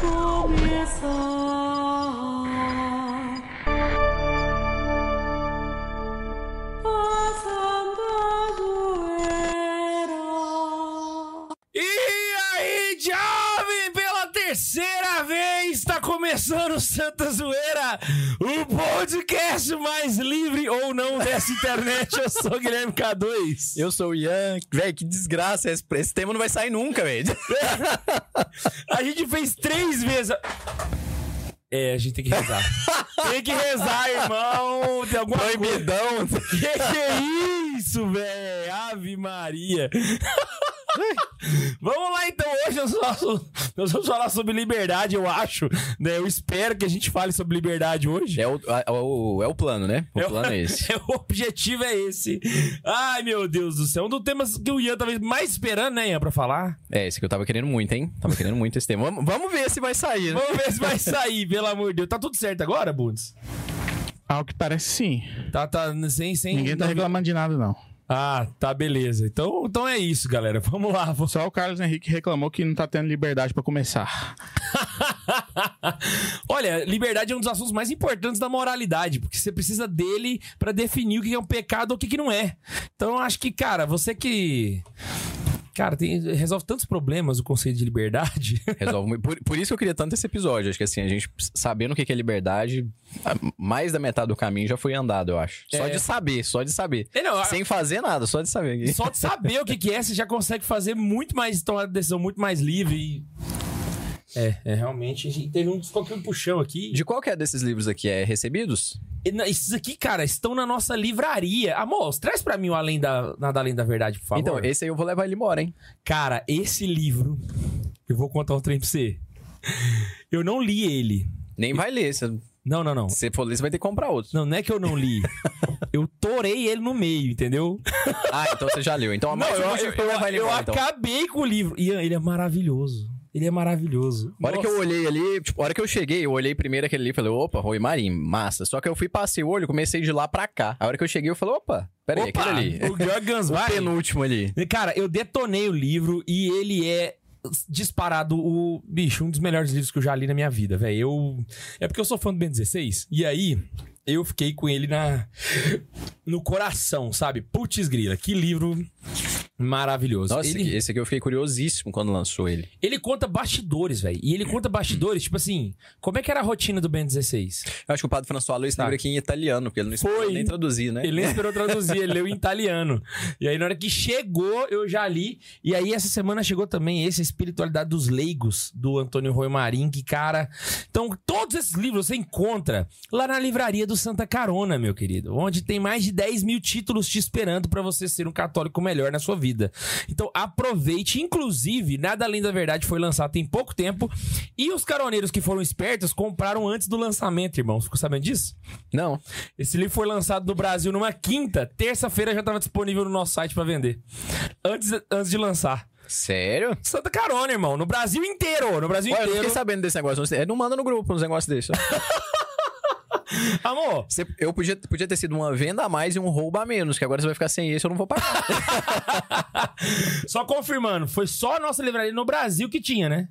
começar. Está começando o Santa Zoeira, o podcast mais livre ou não dessa internet. Eu sou o Guilherme K2. Eu sou o Ian. Véi, que desgraça. Esse, esse tema não vai sair nunca, velho. A gente fez três vezes. É, a gente tem que rezar. tem que rezar, irmão. Tem alguma coisa. Proibidão. Que que é isso, velho? Ave Maria. Vamos lá, então. Hoje nós vamos, nós vamos falar sobre liberdade, eu acho. Né? Eu espero que a gente fale sobre liberdade hoje. É o, é, o, é o plano, né? O É o- plano é esse. É, o objetivo é esse. Ai, meu Deus do céu. Um dos temas que o Ian tava mais esperando, né, Ian, pra falar. É, esse que eu tava querendo muito, hein? Tava querendo muito esse tema. Vamos, vamos ver se vai sair, né? Vamos ver se vai sair, pelo amor de Deus. Tá tudo certo agora, Bundes? Ao que parece sim. Tá, tá, sem, sem... Ninguém tá reclamando de nada, não. Ah, tá, beleza. Então, então é isso, galera. Vamos lá. Vamos... Só o Carlos Henrique reclamou que não tá tendo liberdade pra começar. Olha, liberdade é um dos assuntos mais importantes da moralidade, porque você precisa dele pra definir o que é um pecado ou o que que não é. Então, eu acho que, cara, você que. Cara, tem- resolve tantos problemas o conceito de liberdade. Resolve muito. Por, por isso que eu queria tanto esse episódio. Acho que assim, a gente sabendo o que é liberdade, mais da metade do caminho já foi andado, eu acho. Só É. de saber, só de saber. É, não, Sem fazer nada, só de saber. Só de saber o que, que é, você já consegue fazer muito mais, tomar decisão muito mais livre. E... É, é realmente. A gente teve um qualquer um puxão aqui. De qual que é desses livros aqui? É Recebidos? E na- Esses aqui, cara, estão na nossa livraria. Amor, traz pra mim o Além da, Nada Além da Verdade, por favor. Então, esse aí eu vou levar ele embora, hein? Cara, esse livro, eu vou contar um trem pra você. Eu não li ele. Nem vai ler. Se Não, não, não. você for ler, você vai ter que comprar outro. Não, não é que eu não li. Eu torei ele no meio, entendeu? Ah, então você já leu. Então, a Não, mais eu, eu, eu eu então. acabei com o livro. Ian, ele é maravilhoso. Ele é maravilhoso. A hora que eu olhei ali, tipo, a hora que eu cheguei, eu olhei primeiro aquele ali e falei, opa, Rui Marim, massa. Só que eu fui, passei o olho, comecei de lá pra cá. A hora que eu cheguei, eu falei, opa, peraí, Opa, aquele ali. O Georg O Ganswein. penúltimo ali. Cara, eu detonei o livro e ele é disparado o bicho, um dos melhores livros que eu já li na minha vida, velho. Eu é porque eu sou fã do Ben 16 e aí eu fiquei com ele na no coração, sabe? Putz grila, que livro maravilhoso. Nossa, ele, esse aqui eu fiquei curiosíssimo quando lançou ele. ele conta bastidores, velho. E ele conta bastidores, tipo assim, como é que era a rotina do Ben 16? Eu acho que o Padre François leu esse Tá. livro aqui em italiano, porque ele não Foi. esperou nem traduzir, né? Ele nem esperou traduzir, ele leu em italiano. E aí, na hora que chegou, eu já li. E aí, essa semana chegou também esse Espiritualidade dos Leigos, do Antônio Roy Marim, que, cara. Então, todos esses livros você encontra lá na livraria do Santa Carona, meu querido. Onde tem mais de 10 mil títulos te esperando pra você ser um católico melhor na sua vida. Então, aproveite. Inclusive, Nada Além da Verdade foi lançado tem pouco tempo. E os caroneiros que foram espertos compraram antes do lançamento, irmão. Ficou sabendo disso? Não. Esse livro foi lançado no Brasil numa quinta. Terça-feira já estava disponível no nosso site pra vender. Antes, antes de lançar. Sério? Santa Carona, irmão. No Brasil inteiro. No Brasil Olha, eu não inteiro. fiquei sabendo desse negócio. Não manda no grupo uns negócios desses. Amor, Você- eu podia, podia ter sido uma venda a mais e um roubo a menos, que agora você vai ficar sem esse, eu não vou pagar. só confirmando. Foi só a nossa livraria no Brasil que tinha, né?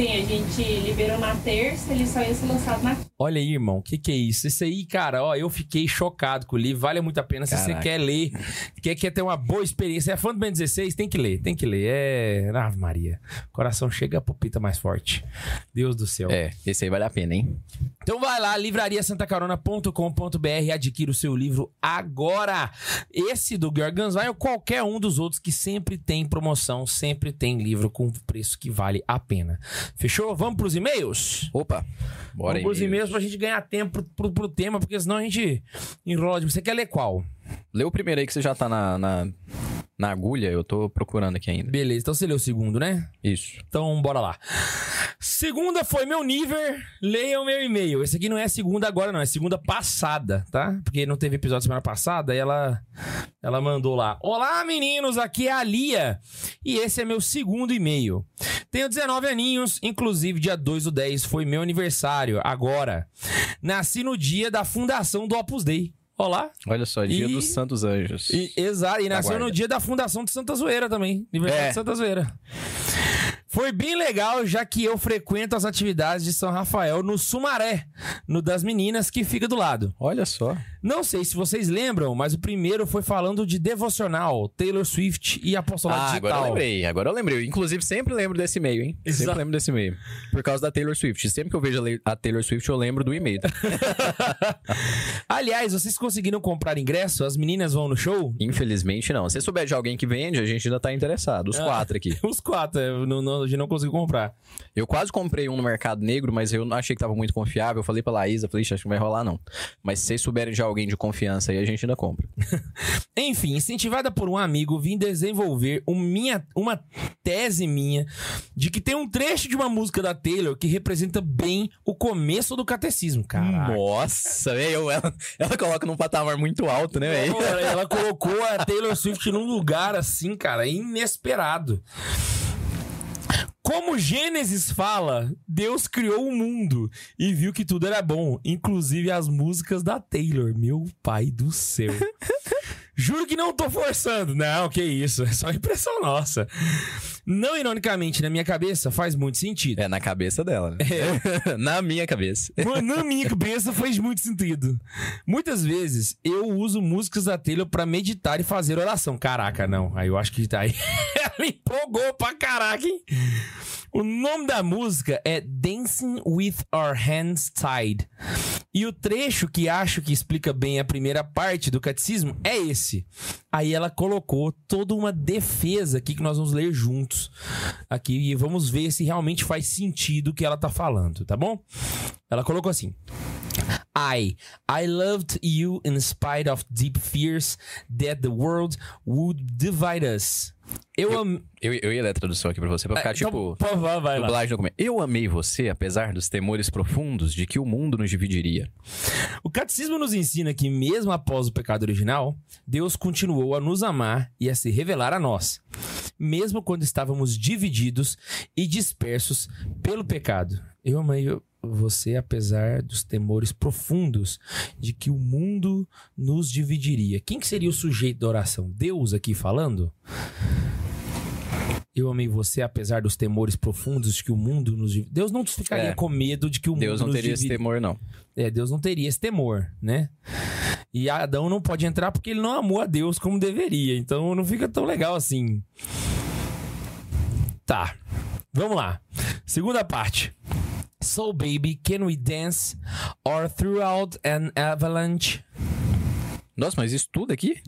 Sim, a gente liberou na terça, ele só ia ser lançado na Olha aí, irmão. O que, que é isso? Isso aí, cara, ó, eu fiquei chocado com o livro. Vale muito a pena. Se você Caraca. quer ler, quer, quer ter uma boa experiência, é fã do Ben 16, tem que ler, tem que ler. É. Ave Maria. Coração chega a pupita mais forte. Deus do céu. é, esse aí vale a pena, hein? Então vai lá, livrariasantacarona.com.br e adquira o seu livro agora. Esse do Georg vai ou qualquer um dos outros que sempre tem promoção, sempre tem livro com preço que vale a pena. Fechou? Vamos pros e-mails? Opa, bora. Vamos pros e-mails pra gente ganhar tempo pro, pro, pro tema, porque senão a gente enrola. de- Você quer ler qual? Lê o primeiro aí que você já tá na, na, na agulha, eu tô procurando aqui ainda. Beleza, então você leu o segundo, né? Isso. Então, bora lá. Segunda foi meu nível. Leia o meu e-mail. Esse aqui não é segunda agora, não. É segunda passada, tá? Porque não teve episódio semana passada. Aí ela, ela mandou lá. Olá, meninos. Aqui é a Lia. E esse é meu segundo e-mail. Tenho 19 aninhos. Inclusive, dia 2 do 10 foi meu aniversário. Agora. Nasci no dia da fundação do Opus Dei. Olá. Olha só, Dia E- dos Santos Anjos. E, exato, e nasceu Aguarda. no dia da fundação de Santa Zoeira também. Aniversário É. de Santa Zoeira. Foi bem legal, já que eu frequento as atividades de São Rafael no Sumaré, no das meninas que fica do lado. Olha só. Não sei se vocês lembram, mas o primeiro foi falando de devocional, Taylor Swift e apostolado Ah, digital. agora eu lembrei, agora eu lembrei. Inclusive, sempre lembro desse e-mail, hein? Exato. Sempre lembro desse e-mail. Por causa da Taylor Swift. Sempre que eu vejo a Taylor Swift, eu lembro do e-mail. Aliás, vocês conseguiram comprar ingresso? As meninas vão no show? Infelizmente, não. Se souber de alguém que vende, a gente ainda tá interessado. Os Ah. quatro aqui. Os quatro, eu não, não, gente não conseguiu comprar. Eu quase comprei um no Mercado Negro, mas eu não achei que tava muito confiável. Eu falei pra Laísa, falei, "Ixi, acho que não vai rolar, não. Mas se vocês souberem de alguém de confiança aí, a gente ainda compra. Enfim, incentivada por um amigo, vim desenvolver um minha, uma tese minha de que tem um trecho de uma música da Taylor que representa bem o começo do catecismo, cara. Nossa, velho. Ela, ela coloca num patamar muito alto, né, velho? Ela colocou a Taylor Swift num lugar assim, cara, inesperado. Como Gênesis fala, Deus criou o mundo e viu que tudo era bom, inclusive as músicas da Taylor. Meu pai do céu. Juro que não tô forçando. Não, que isso. É só impressão nossa. Não ironicamente, na minha cabeça, faz muito sentido. É na cabeça dela. Né? na minha cabeça. Na minha cabeça faz muito sentido. Muitas vezes eu uso músicas da Taylor pra meditar e fazer oração. Caraca, não. Aí eu acho que tá aí. Ela empolgou pra caraca, hein? O nome da música é Dancing with Our Hands Tied. E o trecho que acho que explica bem a primeira parte do catecismo é esse. Aí ela colocou toda uma defesa aqui que nós vamos ler juntos. Aqui e vamos ver se realmente faz sentido o que ela tá falando, tá bom? Ela colocou assim: I, I loved you in spite of deep fears that the world would divide us. Eu am... Eu, eu ia ler a tradução aqui pra você, pra ficar Então, tipo. pô, vai, vai lá. Dublagem. Eu amei você, apesar dos temores profundos de que o mundo nos dividiria. O catecismo nos ensina que, mesmo após o pecado original, Deus continuou a nos amar e a se revelar a nós, mesmo quando estávamos divididos e dispersos pelo pecado. Eu amei você, apesar dos temores profundos de que o mundo nos dividiria. Quem que seria o sujeito da oração? Deus aqui falando? Eu amei você, apesar dos temores profundos de que o mundo nos dividiria. Deus não ficaria É. com medo de que o Deus mundo não nos teria esse temor, não. É, Deus não teria esse temor, né? E Adão não pode entrar porque ele não amou a Deus como deveria. Então não fica tão legal assim. Tá. Vamos lá. Segunda parte. So baby, can we dance or throughout an avalanche? Nossa, mas isso tudo aqui?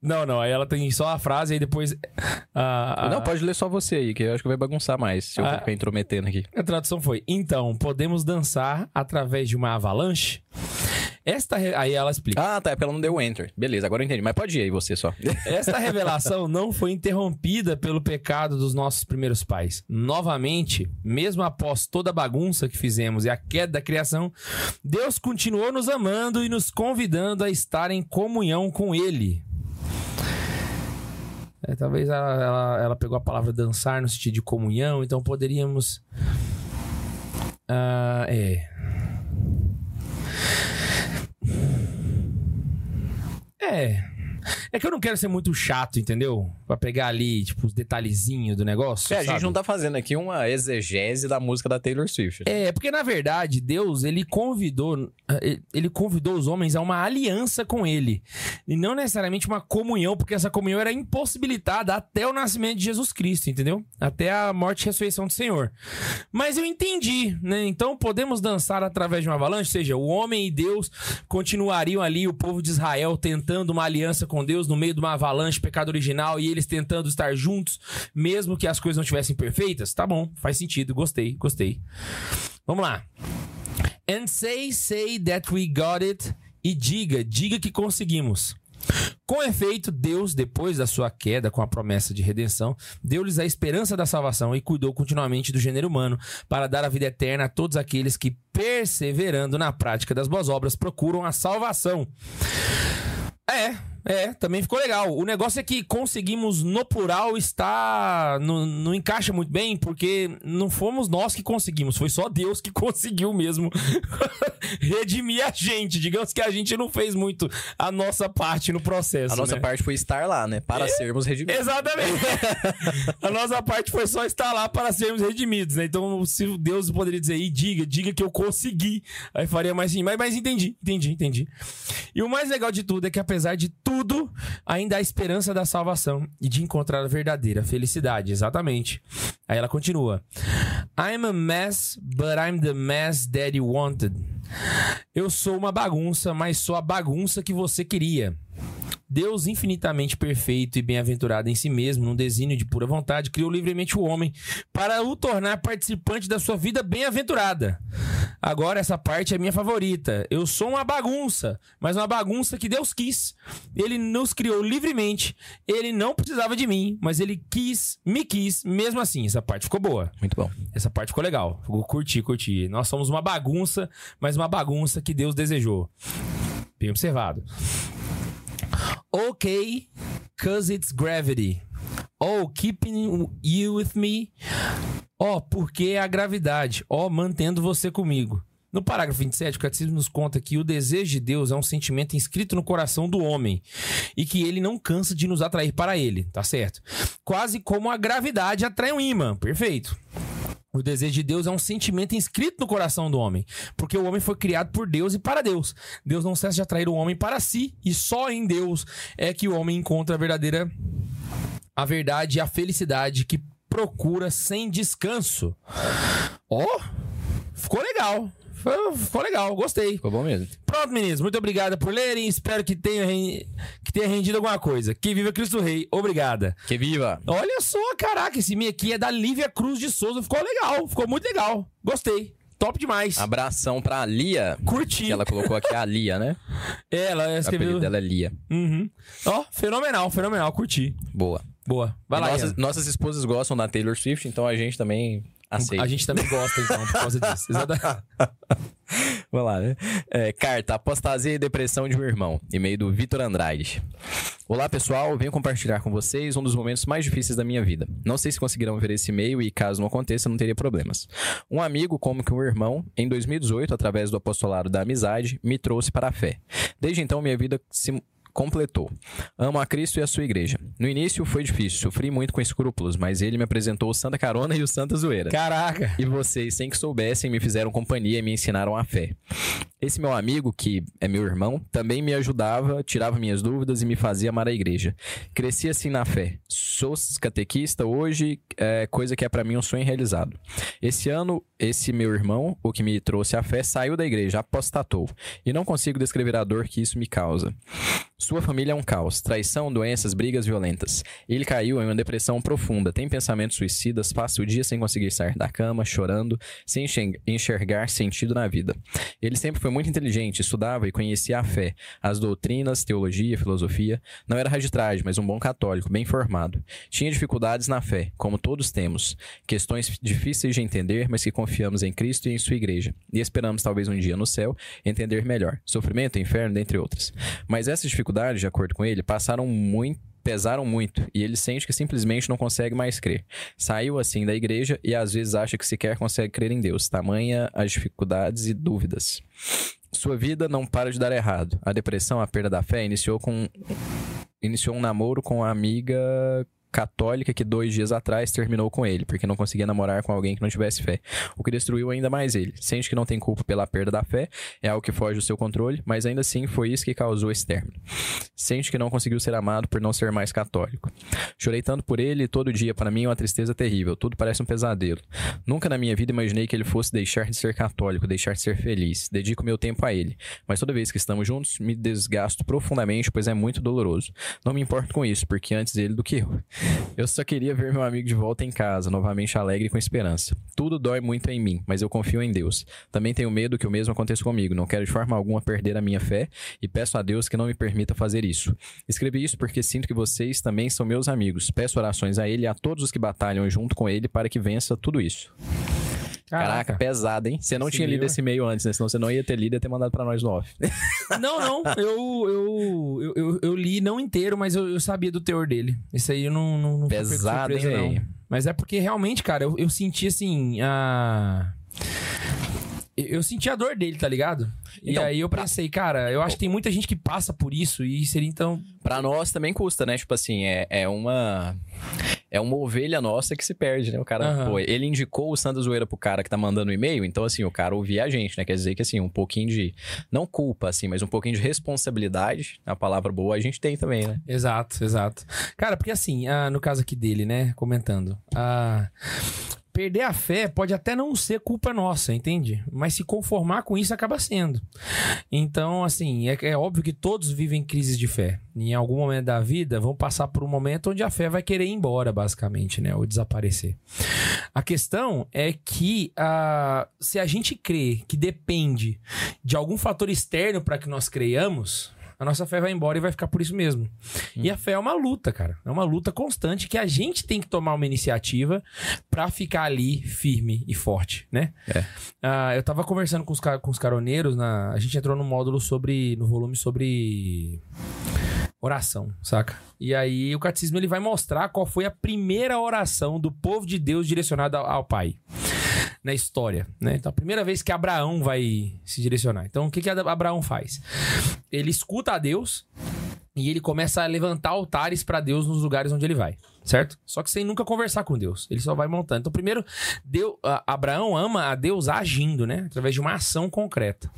Não, não. Aí ela tem só a frase e depois a, a- Não, pode ler só você aí, que eu acho que vai bagunçar mais se eu Ah. ficar intrometendo aqui. A tradução foi: Então, podemos dançar através de uma avalanche? Esta re- aí ela explica. Ah, tá, é porque ela não deu enter. Beleza, agora eu entendi. Mas pode ir aí você só. Esta revelação não foi interrompida pelo pecado dos nossos primeiros pais. Novamente, mesmo após toda a bagunça que fizemos e a queda da criação, Deus continuou nos amando e nos convidando a estar em comunhão com Ele. É, talvez ela, ela, ela pegou a palavra dançar no sentido de comunhão, então poderíamos. Ah, é. É. É que eu não quero ser muito chato, entendeu? Pra pegar ali, tipo, os detalhezinhos do negócio. É, a gente sabe? não tá fazendo aqui uma exegese da música da Taylor Swift. É, porque na verdade, Deus, ele convidou, ele convidou os homens a uma aliança com ele. E não necessariamente uma comunhão, porque essa comunhão era impossibilitada até o nascimento de Jesus Cristo, entendeu? Até a morte e ressurreição do Senhor. Mas eu entendi, né? Então podemos dançar através de uma avalanche, ou seja, o homem e Deus continuariam ali, o povo de Israel tentando uma aliança com Deus no meio de uma avalanche, pecado original, e eles tentando estar juntos, mesmo que as coisas não estivessem perfeitas. Tá bom, faz sentido, gostei, gostei. Vamos lá. And say, say that we got it. E diga, diga que conseguimos. Com efeito, Deus, depois da sua queda com a promessa de redenção, deu-lhes a esperança da salvação e cuidou continuamente do gênero humano para dar a vida eterna a todos aqueles que, perseverando na prática das boas obras, procuram a salvação. É, É, também ficou legal. O negócio é que conseguimos no plural está. Não, não encaixa muito bem, porque não fomos nós que conseguimos, foi só Deus que conseguiu mesmo redimir a gente. Digamos que a gente não fez muito a nossa parte no processo. A nossa né? parte foi estar lá, né? Para sermos redimidos. Exatamente. a nossa parte foi só estar lá para sermos redimidos, né? Então, se Deus poderia dizer, e diga, diga que eu consegui, aí faria mais sim. Mas, mas entendi, entendi, entendi. E o mais legal de tudo é que, apesar de tudo, ainda há esperança da salvação e de encontrar a verdadeira felicidade. Exatamente. Aí ela continua: I'm a mess, but I'm the mess that you wanted. Eu sou uma bagunça, mas sou a bagunça que você queria. Deus, infinitamente perfeito e bem-aventurado em si mesmo, num desígnio de pura vontade, criou livremente o homem para o tornar participante da sua vida bem-aventurada. Agora, essa parte é minha favorita. Eu sou uma bagunça, mas uma bagunça que Deus quis. Ele nos criou livremente. Ele não precisava de mim, mas ele quis, me quis, mesmo assim. Essa parte ficou boa. Muito bom. Essa parte ficou legal. Ficou- Curti, curti. Nós somos uma bagunça, mas uma bagunça que Deus desejou. Bem observado. Ok, cause it's gravity. Oh, keeping you with me. Oh, porque a gravidade. Oh, mantendo você comigo. No parágrafo 27, o Catecismo nos conta que o desejo de Deus é um sentimento inscrito no coração do homem e que ele não cansa de nos atrair para ele, tá certo? Quase como a gravidade atrai um imã, perfeito. O desejo de Deus é um sentimento inscrito no coração do homem, porque o homem foi criado por Deus e para Deus. Deus não cessa de atrair o homem para si, e só em Deus é que o homem encontra a verdadeira a verdade e a felicidade que procura sem descanso. Ó, ficou legal. Ficou- Ficou legal, gostei. Ficou bom mesmo. Pronto, meninos. Muito obrigado por lerem. Espero que tenha, que tenha rendido alguma coisa. Que viva Cristo Rei. Obrigada. Que viva! Olha só, caraca, esse mi aqui é da Lívia Cruz de Souza. Ficou legal, ficou muito legal. Gostei. Top demais. Abração pra Lia. Curti. Que ela colocou aqui a Lia, né? Ela O apelido escreveu. dela é Lia. Uhum. Ó, fenomenal, fenomenal. Curti. Boa. Boa. Vai E lá, nossas, nossas esposas gostam da Taylor Swift, então a gente também aceita. A gente também gosta, então, por causa disso. Exatamente. Vamos lá, né? É, carta, apostasia e depressão de meu irmão. E-mail do Vitor Andrade. Olá, pessoal. Venho compartilhar com vocês um dos momentos mais difíceis da minha vida. Não sei se conseguirão ver esse e-mail e, caso não aconteça, não teria problemas. Um amigo, como que um irmão, em 2018, através do apostolado da amizade, me trouxe para a fé. Desde então, minha vida se completou. Amo a Cristo e a sua igreja. No início foi difícil, sofri muito com escrúpulos, mas ele me apresentou o Santa Carona e o Santa Zoeira. Caraca. E vocês, sem que soubessem, me fizeram companhia e me ensinaram a fé. Esse meu amigo, que é meu irmão, também me ajudava, tirava minhas dúvidas e me fazia amar a igreja. Cresci assim na fé. Sou catequista hoje, é coisa que é pra mim um sonho realizado. Esse ano, esse meu irmão, o que me trouxe a fé, saiu da igreja, apostatou. E não consigo descrever a dor que isso me causa. Sua família é um caos, traição, doenças, brigas violentas. Ele caiu em uma depressão profunda, tem pensamentos suicidas, passa o dia sem conseguir sair da cama, chorando, sem enxer- enxergar sentido na vida. Ele sempre foi muito inteligente, estudava e conhecia a fé, as doutrinas, teologia, filosofia. Não era raditragem, mas um bom católico, bem formado. Tinha dificuldades na fé, como todos temos. Questões difíceis de entender, mas que confiamos em Cristo e em sua igreja. E esperamos talvez um dia no céu entender melhor. Sofrimento, inferno, dentre outras. Mas essas dificuldades, de acordo com ele, passaram muito pesaram muito e ele sente que simplesmente não consegue mais crer. Saiu assim da igreja e às vezes acha que sequer consegue crer em Deus, tamanha as dificuldades e dúvidas. Sua vida não para de dar errado. A depressão, a perda da fé iniciou com iniciou um namoro com a amiga católica que dois dias atrás terminou com ele, porque não conseguia namorar com alguém que não tivesse fé. O que destruiu ainda mais ele. Sente que não tem culpa pela perda da fé, é algo que foge do seu controle, mas ainda assim foi isso que causou esse término. Sente que não conseguiu ser amado por não ser mais católico. Chorei tanto por ele todo dia para mim é uma tristeza terrível. Tudo parece um pesadelo. Nunca na minha vida imaginei que ele fosse deixar de ser católico, deixar de ser feliz. Dedico meu tempo a ele. Mas toda vez que estamos juntos, me desgasto profundamente, pois é muito doloroso. Não me importo com isso, porque antes ele do que eu. Eu só queria ver meu amigo de volta em casa, novamente alegre e com esperança. Tudo dói muito em mim, mas eu confio em Deus. Também tenho medo que o mesmo aconteça comigo. Não quero de forma alguma perder a minha fé e peço a Deus que não me permita fazer isso. Escrevi isso porque sinto que vocês também são meus amigos. Peço orações a ele e a todos os que batalham junto com ele para que vença tudo isso. Caraca, pesado, hein? Você não tinha lido é- esse e-mail antes, né? Senão você não ia ter lido e ter mandado pra nós no off. Não, não. Eu, eu, eu, eu, eu li não inteiro, mas eu, eu sabia do teor dele. Isso aí eu não, não, não Pesado, hein, não. Mas é porque realmente, cara, eu, eu senti assim. A... Eu senti a dor dele, tá ligado? Então, e aí eu pensei, cara, eu acho que tem muita gente que passa por isso e seria então. Pra nós também custa, né? Tipo assim, é, é uma. É uma ovelha nossa que se perde, né? O cara, Aham. pô, ele indicou o Santa Zoeira pro cara que tá mandando o e-mail, então assim, o cara ouvia a gente, né? Quer dizer que assim, um pouquinho de. Não culpa, assim, mas um pouquinho de responsabilidade, a palavra boa, a gente tem também, né? Exato, exato. Cara, porque assim, ah, no caso aqui dele, né, comentando, ah, perder a fé pode até não ser culpa nossa, entende? Mas se conformar com isso acaba sendo. Então, assim, é, é óbvio que todos vivem crises de fé. Em algum momento da vida vão passar por um momento onde a fé vai querer ir embora, basicamente, né, ou desaparecer. A questão é que ah, se a gente crê que depende de algum fator externo para que nós creiamos, a nossa fé vai embora e vai ficar por isso mesmo. E a fé é uma luta, cara. É uma luta constante que a gente tem que tomar uma iniciativa pra ficar ali firme e forte, né? É. Ah, eu tava conversando com os, com os caroneiros, na, a gente entrou no módulo sobre. no volume sobre. Oração, saca? E aí o catecismo ele vai mostrar qual foi a primeira oração do povo de Deus direcionada ao Pai na história, né? Então, a primeira vez que Abraão vai se direcionar. Então, o que que Abraão faz? Ele escuta a Deus e ele começa a levantar altares pra Deus nos lugares onde ele vai, certo? Só que sem nunca conversar com Deus. Ele só vai montando. Então, primeiro, Deus, Abraão ama a Deus agindo, né? Através de uma ação concreta.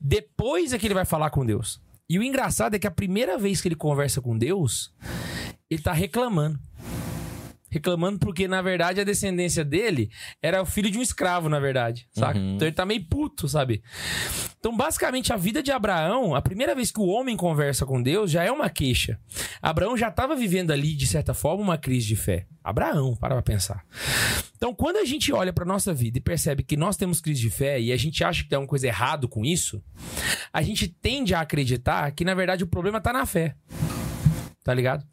Depois é que ele vai falar com Deus. E o engraçado é que a primeira vez que ele conversa com Deus, ele tá reclamando. Reclamando porque, na verdade, a descendência dele era o filho de um escravo, na verdade, saca? Uhum. Então ele tá meio puto, sabe? Então, basicamente, a vida de Abraão, a primeira vez que o homem conversa com Deus, já é uma queixa. Abraão já estava vivendo ali, de certa forma, uma crise de fé. Abraão, para pra pensar. Então, quando a gente olha pra nossa vida e percebe que nós temos crise de fé e a gente acha que tem alguma coisa errado com isso, a gente tende a acreditar que, na verdade, o problema tá na fé. Tá ligado?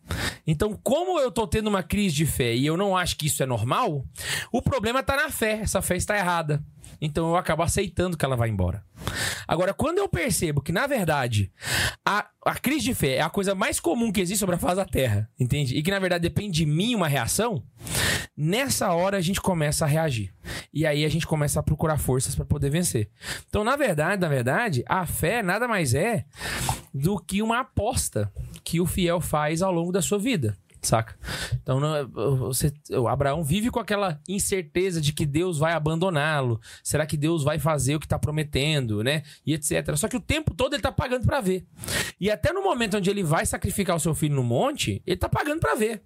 Então, como eu tô tendo uma crise de fé e eu não acho que isso é normal, o problema tá na fé. Essa fé está errada. Então eu acabo aceitando que ela vai embora. Agora, quando eu percebo que, na verdade, a, a crise de fé é a coisa mais comum que existe sobre a face da Terra, entende? E que, na verdade, depende de mim uma reação, nessa hora a gente começa a reagir. E aí a gente começa a procurar forças para poder vencer. Então, na verdade, na verdade, a fé nada mais é do que uma aposta que o fiel faz ao longo da sua vida. Saca? Então, não- você, o Abraão vive com aquela incerteza de que Deus vai abandoná-lo. Será que Deus vai fazer o que tá prometendo, né? E etc. Só que o tempo todo ele tá pagando pra ver. E até no momento onde ele vai sacrificar o seu filho no monte, ele tá pagando pra ver.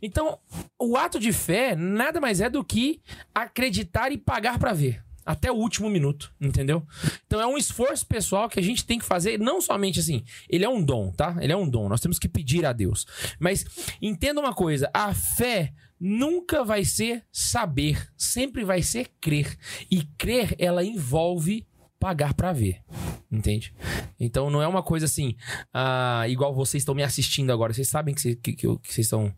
Então, o ato de fé nada mais é do que acreditar e pagar pra ver. Até o último minuto, entendeu? Então é um esforço pessoal que a gente tem que fazer, não somente assim, ele é um dom, tá? Ele é um dom, nós temos que pedir a Deus. Mas entenda uma coisa, a fé nunca vai ser saber, sempre vai ser crer. E crer, ela envolve pagar pra ver. Entende? Então não é uma coisa assim, ah, igual vocês estão me assistindo agora. Vocês sabem que, cê- que, que que vocês estão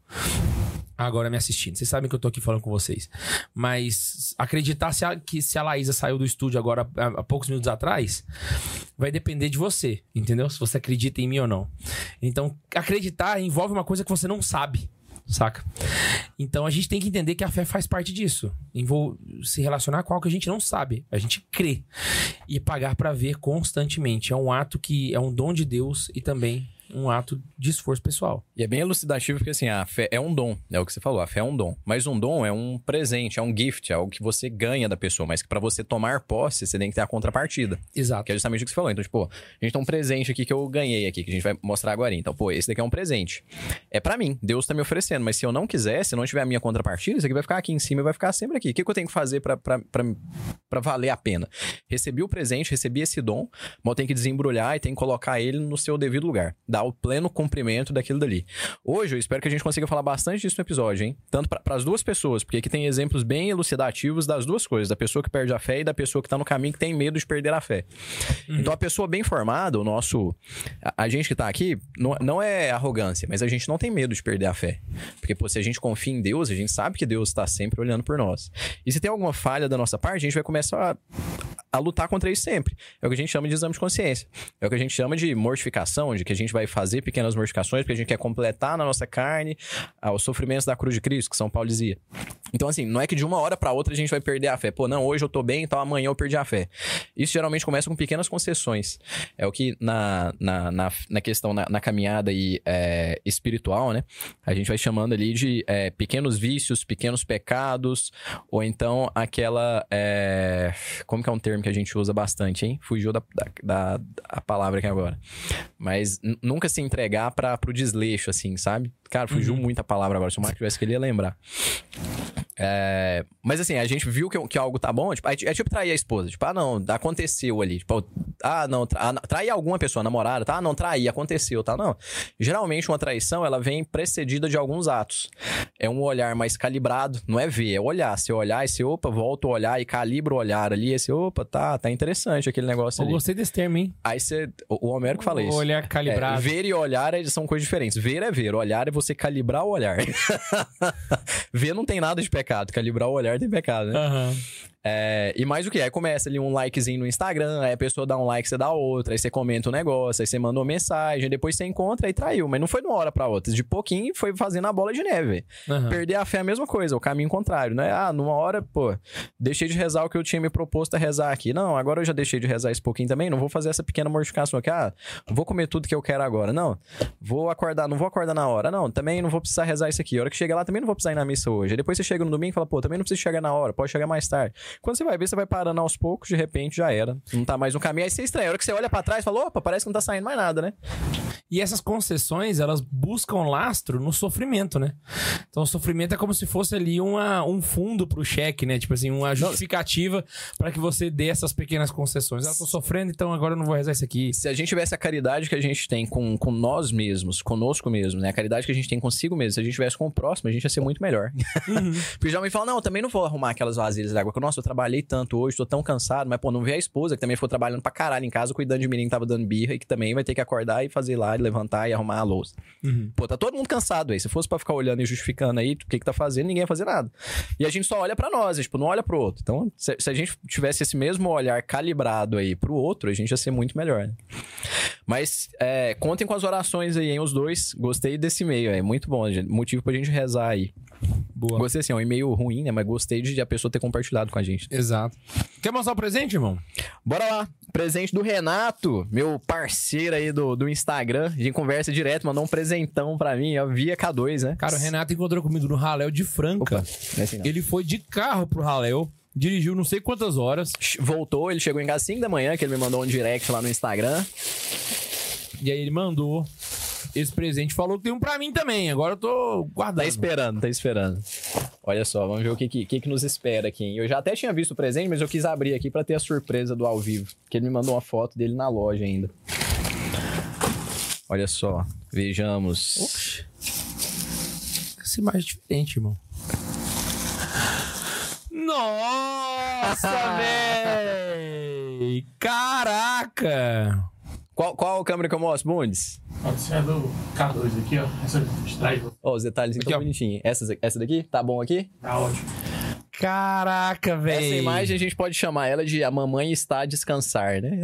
agora me assistindo. Vocês sabem que eu tô aqui falando com vocês. Mas acreditar se a, que se a Laísa saiu do estúdio agora há, há poucos minutos atrás, vai depender de você, entendeu? Se você acredita em mim ou não. Então, acreditar envolve uma coisa que você não sabe. Saca? Então a gente tem que entender que a fé faz parte disso. Envol se relacionar com algo que a gente não sabe. A gente crê. E pagar pra ver constantemente. É um ato que é um dom de Deus e também um ato de esforço pessoal. E é bem elucidativo porque, assim, a fé é um dom. É o que você falou, a fé é um dom. Mas um dom é um presente, é um gift, é algo que você ganha da pessoa. Mas que pra você tomar posse, você tem que ter a contrapartida. Exato. Que é justamente o que você falou. Então, tipo, a gente tem um presente aqui que eu ganhei aqui, que a gente vai mostrar agora. Então, pô, esse daqui é um presente. É pra mim, Deus tá me oferecendo. Mas se eu não quiser, se não tiver a minha contrapartida, isso aqui vai ficar aqui em cima e vai ficar sempre aqui. O que, que eu tenho que fazer pra valer a pena? Recebi o presente, recebi esse dom, mas eu tenho que desembrulhar e tenho que colocar ele no seu devido lugar. Da o pleno cumprimento daquilo dali. Hoje, eu espero que a gente consiga falar bastante disso no episódio, hein? Tanto para as duas pessoas, porque aqui tem exemplos bem elucidativos das duas coisas, da pessoa que perde a fé e da pessoa que tá no caminho que tem medo de perder a fé. Então, a pessoa bem formada, o nosso. A, a gente que tá aqui, não, não é arrogância, mas a gente não tem medo de perder a fé. Porque, pô, se a gente confia em Deus, a gente sabe que Deus está sempre olhando por nós. E se tem alguma falha da nossa parte, a gente vai começar a, a lutar contra isso sempre. É o que a gente chama de exame de consciência. É o que a gente chama de mortificação, de que a gente vai fazer pequenas mortificações, porque a gente quer completar na nossa carne ah, os sofrimentos da cruz de Cristo, que São Paulo dizia. Então, assim, não é que de uma hora para outra a gente vai perder a fé. Pô, não, hoje eu tô bem, então amanhã eu perdi a fé. Isso geralmente começa com pequenas concessões. É o que na, na, na, na questão, na, na caminhada aí, é, espiritual, né? A gente vai chamando ali de é, pequenos vícios, pequenos pecados, ou então aquela. é, como que é um termo que a gente usa bastante, hein? Fugiu da, da, da- a palavra aqui agora. Mas n- nunca se entregar para pro desleixo, assim, sabe? Cara, fugiu muito a palavra agora. Se o Marco tivesse que ele ia lembrar. É, mas assim, a gente viu que, que algo tá bom, tipo, é, é tipo trair a esposa. Tipo, ah, não, aconteceu ali. Tipo, ah, não, tra, ah, trair alguma pessoa, namorada, tá? Ah, não, trair, aconteceu, tá? Não. Geralmente uma traição, ela vem precedida de alguns atos. É um olhar mais calibrado, não é ver, é olhar. Você olhar e você, opa, volta a olhar e calibra o olhar ali. Esse, opa, tá, tá interessante aquele negócio Eu ali. gostei desse termo, hein? Aí você, o, o Homero que fala isso. Olhar calibrado. É, ver e olhar é- são coisas diferentes. Ver é ver, olhar é você calibrar o olhar. ver não tem nada de pecado, calibrar o olhar tem pecado, né? Aham. É, e mais o que? Aí começa ali um likezinho no Instagram, aí a pessoa dá um like, você dá outro, aí você comenta um negócio, aí você manda uma mensagem, depois você encontra e traiu. Mas não foi de uma hora pra outra. De pouquinho foi fazendo a bola de neve. Aham. Perder a fé é a mesma coisa, o caminho contrário, né? Ah, numa hora, pô, deixei de rezar o que eu tinha me proposto a rezar aqui. Não, agora eu já deixei de rezar esse pouquinho também, não vou fazer essa pequena mortificação aqui. Ah, vou comer tudo que eu quero agora. Não, vou acordar, não vou acordar na hora. Não, também não vou precisar rezar isso aqui. A hora que chegar lá, também não vou precisar ir na missa hoje. Aí depois você chega no domingo e fala, pô, também não precisa chegar na hora, pode chegar mais tarde. Quando você vai ver, você vai parando aos poucos, de repente já era. Não tá mais no caminho. Aí você estranha. A hora que você olha pra trás, fala, opa, parece que não tá saindo mais nada, né? E essas concessões, elas buscam lastro no sofrimento, né? Então o sofrimento é como se fosse ali uma, um fundo pro cheque, né? Tipo assim, uma justificativa pra que você dê essas pequenas concessões. Ah, tô sofrendo, então agora eu não vou rezar isso aqui. se a gente tivesse a caridade que a gente tem com, com nós mesmos, conosco mesmo, né? A caridade que a gente tem consigo mesmo, se a gente tivesse com o próximo, a gente ia ser muito melhor. Porque já me fala, não, eu também não vou arrumar aquelas vasilhas d'água. Nossa, eu trabalhei tanto hoje, tô tão cansado, mas, pô, não vê a esposa que também ficou trabalhando pra caralho em casa, cuidando de menino que tava dando birra e que também vai ter que acordar e fazer lá, e levantar e arrumar a louça. Pô, tá todo mundo cansado aí. Se fosse pra ficar olhando e justificando aí o que que tá fazendo, ninguém ia fazer nada. E a gente só olha pra nós, tipo, não olha pro outro. Então, se, se a gente tivesse esse mesmo olhar calibrado aí pro outro, a gente ia ser muito melhor, né? Mas é, contem com as orações aí, hein, os dois. Gostei desse e-mail, é muito bom, gente. motivo pra gente rezar aí. Boa. Gostei assim, é um e-mail ruim, né? Mas gostei de a pessoa ter compartilhado com a gente. Exato. Quer mostrar o presente, irmão? Bora lá! Presente do Renato, meu parceiro aí do, do Instagram. A gente conversa direto, mandou um presentão pra mim, ó, via K2, né? Cara, o Renato encontrou comigo no Raléu de Franca. Opa, é assim. Ele foi de carro pro Raléu, dirigiu não sei quantas horas. Voltou, ele chegou em casa 5 da manhã, que ele me mandou um direct lá no Instagram. E aí ele mandou esse presente. Falou que tem um pra mim também. Agora eu tô Tá guardando. esperando, tá esperando. Olha só, vamos ver o que, que, que nos espera aqui. hein? Eu já até tinha visto o presente, mas eu quis abrir aqui pra ter a surpresa do ao vivo. Que ele me mandou uma foto dele na loja ainda. Olha só, vejamos. Oxi. Essa imagem é diferente, irmão. Nossa, véi! Caraca! Qual, qual câmera que eu mostro, Bundes? Pode ser a do K2 aqui, ó. Essa de trás Ó, os detalhes Aqui, estão ó. bonitinhos. Essa, essa daqui? Tá bom aqui? tá ótimo. Caraca, véi! Essa imagem a gente pode chamar ela de A Mamãe Está a Descansar, né?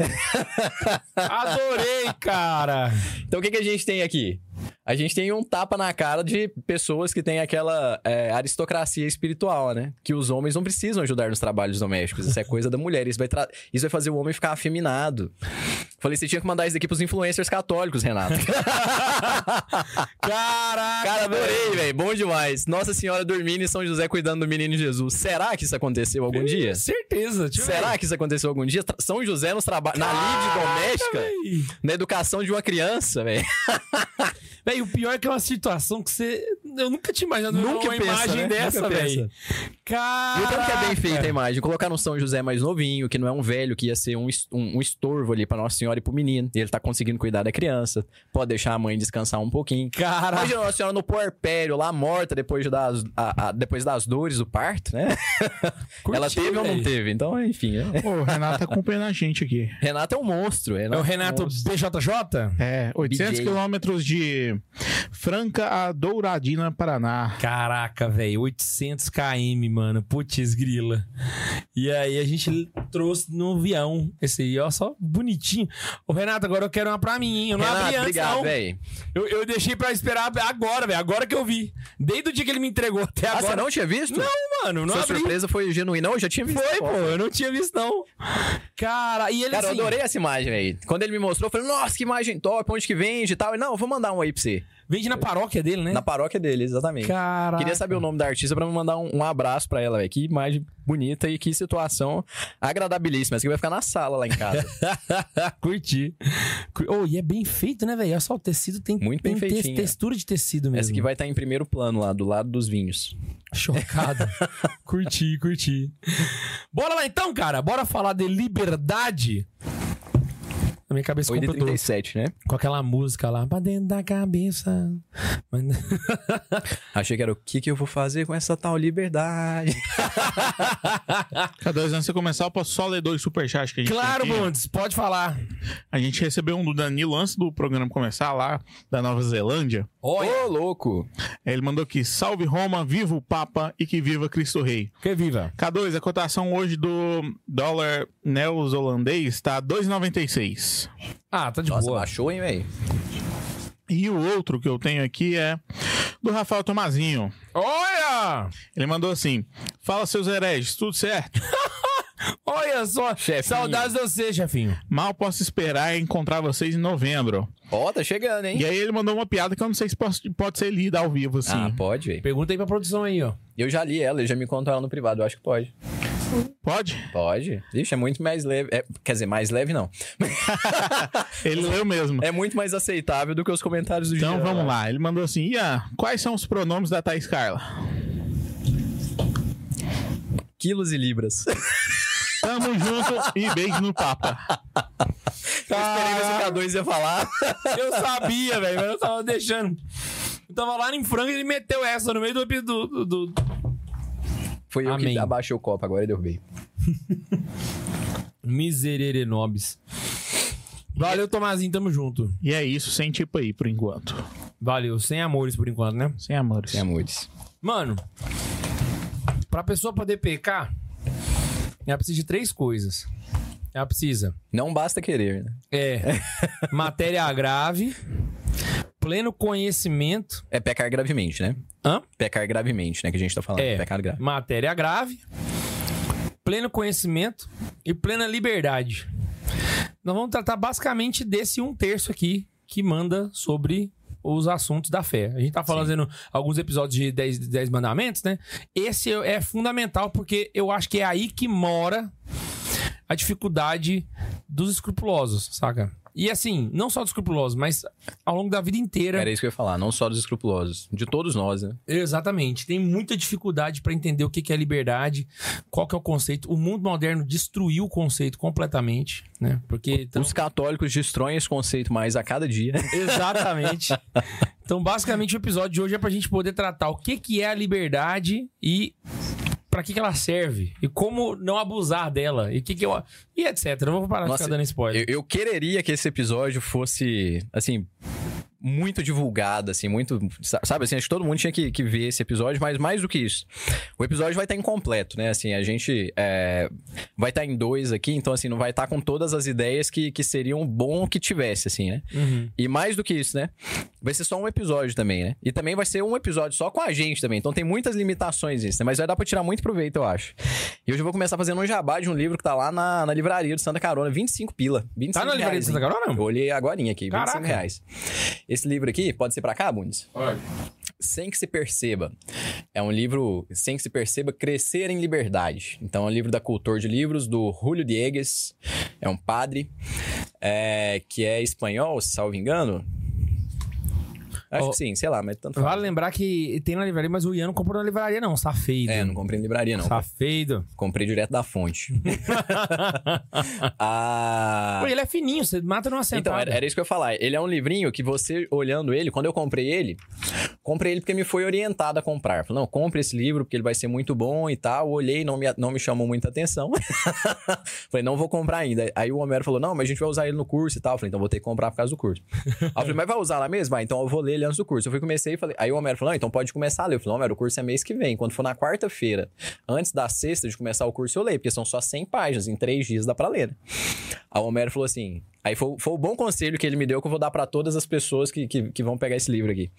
Adorei, cara! Então o que, que a gente tem aqui? A gente tem um tapa na cara de pessoas que têm aquela é, aristocracia espiritual, né? Que os homens não precisam ajudar nos trabalhos domésticos. Isso é coisa da mulher. Isso vai, tra- isso vai fazer o homem ficar afeminado. Falei, você tinha que mandar isso daqui pros influencers católicos, Renato. Caraca! Cara, adorei, velho. Bom demais. Nossa Senhora dormindo e São José cuidando do menino Jesus. Será que isso aconteceu algum dia? Certeza. Ver. Será que isso aconteceu algum dia? São José nos trabalhos. Na lide doméstica? Véi. Na educação de uma criança, velho. Véi, o pior é que é uma situação que você eu nunca tinha imaginado Nunca uma pensa, imagem né? dessa, velho. Cara. E o tanto que é bem feita a imagem. Colocar no São José mais novinho, que não é um velho, que ia ser um, um, um estorvo ali pra Nossa Senhora e pro menino. E ele tá conseguindo cuidar da criança. Pode deixar a mãe descansar um pouquinho. Cara. Imagina Nossa Senhora no puerpério, lá morta depois das, a- a- depois das dores do parto, né? Ela Curtiu, teve ou não teve? Então, enfim, né? Pô, o Renato tá acompanhando a gente aqui. Renato é um monstro. É o Renato um monstro. BJJ? É, 800 BJ. quilômetros de Franca a Douradina, Paraná. Caraca, velho, 800 km, mano. Putz, grila. E aí a gente trouxe no avião esse aí, ó, só bonitinho. Ô, Renato, agora eu quero uma pra mim, hein? Eu não Renato, abri antes, obrigado, não. velho. Eu, eu deixei pra esperar agora, velho. Agora que eu vi. Desde o dia que ele me entregou até Ah, agora. você não tinha visto? Não, mano, não Sua abri. surpresa foi genuína. Não, eu já tinha visto. Foi, pô, eu não tinha visto, não. Cara, e ele Cara, assim... eu adorei essa imagem, velho. Quando ele me mostrou, eu falei, nossa, que imagem top, onde que vende e tal. E, não, eu vou mandar um aí pra você. Vende na paróquia dele, né? Na paróquia dele, exatamente. Caraca. Queria saber o nome da artista pra me mandar um, um abraço pra ela, velho. Que imagem bonita e que situação agradabilíssima. Essa que vai ficar na sala lá em casa. Curti. Cur- Oh, e é bem feito, né, velho? Olha só, o tecido tem, Muito bem tem é. textura de tecido mesmo. Essa aqui vai estar em primeiro plano lá, do lado dos vinhos. Chocado. curti, curti. Bora lá então, cara. Bora falar de liberdade. Na minha cabeça completou 8h37, né? com aquela música lá. Pra dentro da cabeça. Mas- Achei que era o que, que eu vou fazer com essa tal liberdade. Cada dois antes de você começar, eu posso só ler dois superchats que a gente claro. Bundes. Pode falar. A gente recebeu um do Danilo antes do programa começar lá, da Nova Zelândia. Ô, louco! Ele mandou aqui, salve Roma, viva o Papa e que viva Cristo Rei. Que viva. K2, a cotação hoje do dólar neozelandês tá 2,96. Ah, tá de Nossa, boa. baixou, hein, velho? E o outro que eu tenho aqui é do Rafael Tomazinho. Olha! Ele mandou assim: Fala seus hereges, tudo certo? Olha só. Chefinho. Saudades de você, chefinho. Mal posso esperar encontrar vocês em novembro. Ó, tá chegando, hein? E aí ele mandou uma piada que eu não sei se pode, pode ser lida ao vivo, assim. Ah, pode, velho. Pergunta aí pra produção aí, ó. Eu já li ela, ele já me contou ela no privado, eu acho que pode. Pode? Pode. Ixi, é muito mais leve. é, quer dizer, mais leve não. Ele leu mesmo. É muito mais aceitável do que os comentários do Então Jean, vamos lá. Ele mandou assim: Ian, quais são os pronomes da Thaís Carla? Quilos e libras. Tamo junto e beijo no Papa. Eu esperei ver se o K2 ia falar. Eu sabia, velho, mas eu tava deixando. Eu tava lá em frango e ele meteu essa no meio do. do, do, Foi eu Amém. que abaixei o copo, agora eu derrubei. Miserere nobis. Valeu, Tomazinho, tamo junto. E é isso, sem tipo aí, por enquanto. Valeu, sem amores por enquanto, né? Sem amores. Sem amores. Mano, pra pessoa poder pecar, ela precisa de três coisas. Ela precisa. Não basta querer, né? É. matéria grave, pleno conhecimento. É pecar gravemente, né? Hã? Pecar gravemente, né? Que a gente tá falando. É. Pecar grave. Matéria grave, pleno conhecimento e plena liberdade. Nós vamos tratar basicamente desse um terço aqui que manda sobre os assuntos da fé. A gente tá fazendo alguns episódios de 10, 10 mandamentos, né? Esse é fundamental porque eu acho que é aí que mora a dificuldade dos escrupulosos, saca? E assim, não só dos escrupulosos, mas ao longo da vida inteira. Era isso que eu ia falar, não só dos escrupulosos. De todos nós, né? Exatamente. Tem muita dificuldade para entender o que é liberdade, qual que é o conceito. O mundo moderno destruiu o conceito completamente, né? Porque então- Os católicos destroem esse conceito mais a cada dia. exatamente. Então, basicamente, o episódio de hoje é pra gente poder tratar o que que é a liberdade e para que que ela serve e como não abusar dela e que que eu e etc. Não vou parar de Nossa, ficar dando spoiler. Eu, eu quereria que esse episódio fosse, assim, muito divulgado, assim, muito. sa- Sabe assim, acho que todo mundo tinha que, que ver esse episódio, mas mais do que isso. O episódio vai estar incompleto, né? Assim, a gente é, vai estar em dois aqui, então, assim, não vai estar com todas as ideias que, que seriam bom que tivesse, assim, né? Uhum. E mais do que isso, né? Vai ser só um episódio também, né? E também vai ser um episódio só com a gente também. Então tem muitas limitações isso, né? Mas vai dar pra tirar muito proveito, eu acho. E hoje eu vou começar fazendo um jabá de um livro que tá lá na, na livraria do Santa Carona. 25 pila. 25 Tá na livraria reais, de Santa hein? Carona? Eu olhei agora aqui, 25 Caraca. reais. Esse livro aqui, pode ser pra cá, Bundes? Olha. Sem que se perceba. É um livro, sem que se perceba, Crescer em Liberdade. Então é um livro da Cultor de Livros, do Julio Diegues. É um padre, é, que é espanhol, se salvo engano. Acho Ó, que sim, sei lá, mas tanto faz. Vale lembrar que tem na livraria, mas o Ian não comprou na livraria, não. Safedo. É, não comprei em livraria, não. Safedo. Comprei direto da fonte. ah... Pô, ele é fininho, você mata numa sentada. Então, era, era isso que eu ia falar. Ele é um livrinho que você, olhando ele, quando eu comprei ele, comprei ele porque me foi orientado a comprar. Falei, não, compre esse livro porque ele vai ser muito bom e tal. Olhei, não me, não me chamou muita atenção. falei, não vou comprar ainda. Aí o Homero falou, não, mas a gente vai usar ele no curso e tal. Falei, então vou ter que comprar por causa do curso. Aí eu falei, mas vai usar lá mesmo? Ah, então eu vou ler antes do curso. Eu fui comecei e falei, aí o Homero falou, então pode começar a ler. Eu falei, Homero, o curso é mês que vem. Quando for na quarta-feira, antes da sexta de começar o curso, eu leio, porque são só 100 páginas, em três dias dá pra ler. né? Aí o Homero falou assim, aí foi, foi o bom conselho que ele me deu que eu vou dar pra todas as pessoas que, que, que vão pegar esse livro aqui.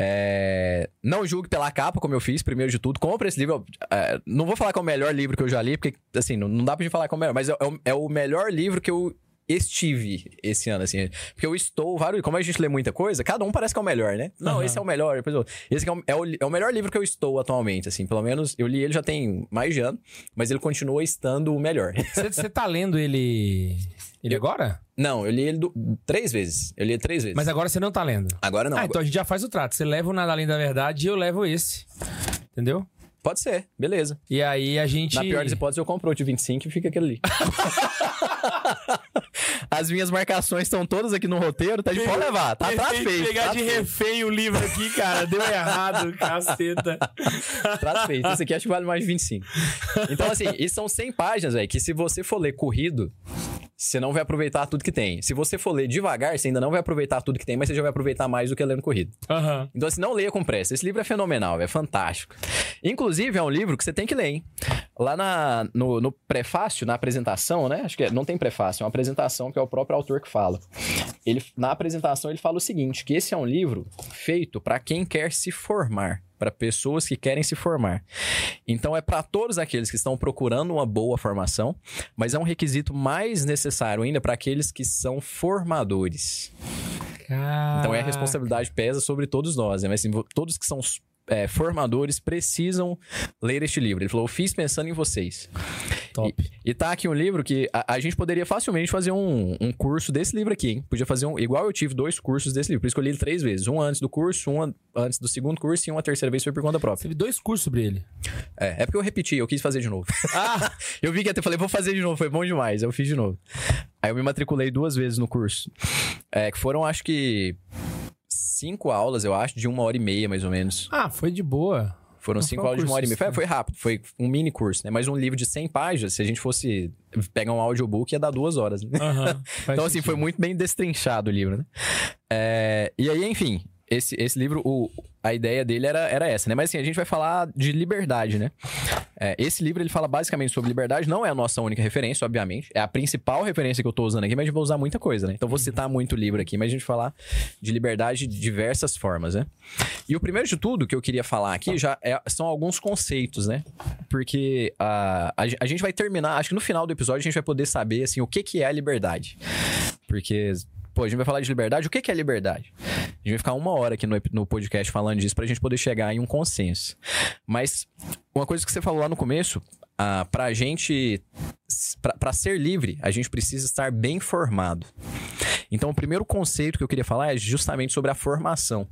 É, não julgue pela capa, como eu fiz, primeiro de tudo. Compre esse livro. É, não vou falar que é o melhor livro que eu já li, porque, assim, não, não dá pra gente falar que é o melhor, mas é, é o- é o melhor livro que eu estive esse ano, assim. Porque eu estou vários. Como a gente lê muita coisa, cada um parece que é o melhor, né? Não, Aham. esse é o melhor. Depois eu- esse é o, é, o, é o melhor livro que eu estou atualmente, assim. Pelo menos eu li ele já tem mais de ano, mas ele continua estando o melhor. Você, tá lendo ele. Ele agora? Não, eu li ele do- três vezes. Eu li ele três vezes. Mas agora você não tá lendo. Agora não. ah, então a gente já faz o trato. Você leva o Nada Além da Verdade e eu levo esse. Entendeu? Pode ser, beleza. E aí a gente. Na pior das hipóteses, eu compro o de 25 e fica aquele ali. As minhas marcações estão todas aqui no roteiro, tá de pode levar, tá Tentei feito. pegar trato de feito, refém o livro aqui, cara. Deu errado, caceta. trato feito. Esse aqui acho que vale mais de 25. Então, assim, e são 100 páginas, velho, que se você for ler corrido, você não vai aproveitar tudo que tem. Se você for ler devagar, você ainda não vai aproveitar tudo que tem, mas você já vai aproveitar mais do que lendo corrido. Aham. Então, assim, não leia com pressa. Esse livro é fenomenal, é fantástico. Inclusive, é um livro que você tem que ler, hein? Lá na, no, no prefácio, na apresentação, né? Acho que é- não tem prefácio, é uma apresentação que é o próprio autor que fala. Ele, na apresentação, ele fala o seguinte: que esse é um livro feito para quem quer se formar. Para pessoas que querem se formar. Então, é para todos aqueles que estão procurando uma boa formação, mas é um requisito mais necessário ainda para aqueles que são formadores. Então é a responsabilidade pesa sobre todos nós, né? Mas assim, todos que são é, formadores precisam ler este livro. Ele falou: Eu fiz pensando em vocês. Top. E tá aqui um livro que a, a gente poderia facilmente fazer um, um curso desse livro aqui, hein? Podia fazer um. Igual eu tive dois cursos desse livro, por isso que eu li ele três vezes. Um antes do curso, um an- antes do segundo curso e uma terceira vez foi por conta própria. Teve dois cursos sobre ele. É, é porque eu repeti, eu quis fazer de novo. Ah, eu vi que até falei, vou fazer de novo, foi bom demais. Eu fiz de novo. Aí eu me matriculei duas vezes no curso. É, que foram, acho que. Cinco aulas, eu acho, de uma hora e meia, mais ou menos. ah, foi de boa. Foram Não cinco foi um aulas de uma hora e meia. Foi, foi rápido, foi um mini curso, né? Mas um livro de 100 páginas, se a gente fosse pegar um audiobook, ia dar duas horas, né? Aham. Então, assim, foi muito bem destrinchado o livro, né? É, e aí, enfim, esse, esse livro, o, a ideia dele era, era essa, né? Mas assim, a gente vai falar de liberdade, né? É, esse livro, ele fala basicamente sobre liberdade. Não é a nossa única referência, obviamente. É a principal referência que eu tô usando aqui, mas a gente vai usar muita coisa, né? Então, vou citar muito livro aqui, mas a gente vai falar de liberdade de diversas formas, né? E o primeiro de tudo que eu queria falar aqui já é- são alguns conceitos, né? Porque a, a, a gente vai terminar, acho que no final do episódio a gente vai poder saber, assim, o que, que é a liberdade. Porque, pô, a gente vai falar de liberdade. O que, é liberdade? A gente vai ficar uma hora aqui no, no podcast falando disso pra gente poder chegar em um consenso. Mas uma coisa que você falou lá no começo, ah, pra gente. Pra, pra ser livre, a gente precisa estar bem formado. Então, o primeiro conceito que eu queria falar é justamente sobre a formação.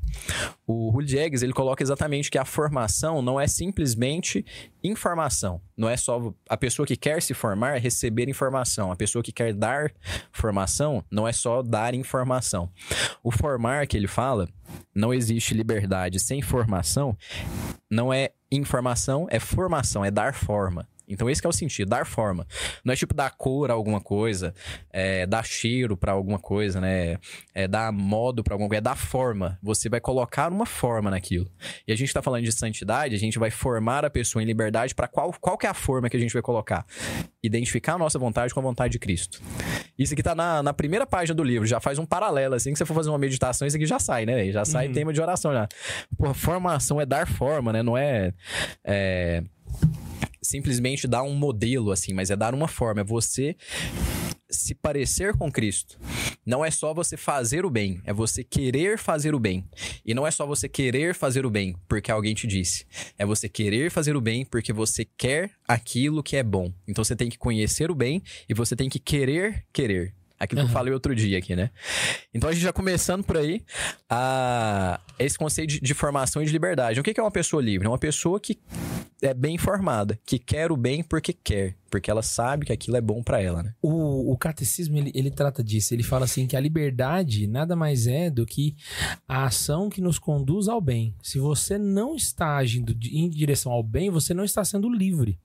O Diegues, ele coloca exatamente que a formação não é simplesmente informação. Não é só a pessoa que quer se formar receber informação. A pessoa que quer dar formação não é só dar informação. O formar que ele fala, não existe liberdade sem formação, não é informação, é formação, é dar forma. Então esse que é o sentido, dar forma. Não é tipo dar cor a alguma coisa, é, dar cheiro pra alguma coisa, né? É dar modo pra alguma coisa, é dar forma. Você vai colocar uma forma naquilo. E a gente tá falando de santidade, a gente vai formar a pessoa em liberdade pra qual, qual que é a forma que a gente vai colocar? Identificar a nossa vontade com a vontade de Cristo. Isso aqui tá na, na primeira página do livro, já faz um paralelo, assim, que você for fazer uma meditação, isso aqui já sai, né? Já sai tema de oração já. Pô, formação é dar forma, né? Não é, é simplesmente dar um modelo, assim, mas é dar uma forma, é você se parecer com Cristo. Não é só você fazer o bem, é você querer fazer o bem. E não é só você querer fazer o bem porque alguém te disse. É você querer fazer o bem porque você quer aquilo que é bom. Então você tem que conhecer o bem e você tem que querer querer. Aquilo que eu falei outro dia aqui, né? Então a gente já começando por aí, a... esse conceito de, de formação e de liberdade. O que é uma pessoa livre? É uma pessoa que é bem informada, que quer o bem porque quer, porque ela sabe que aquilo é bom pra ela, né? O, o catecismo, ele, ele trata disso. Ele fala assim que a liberdade nada mais é do que a ação que nos conduz ao bem. Se você não está agindo em direção ao bem, você não está sendo livre.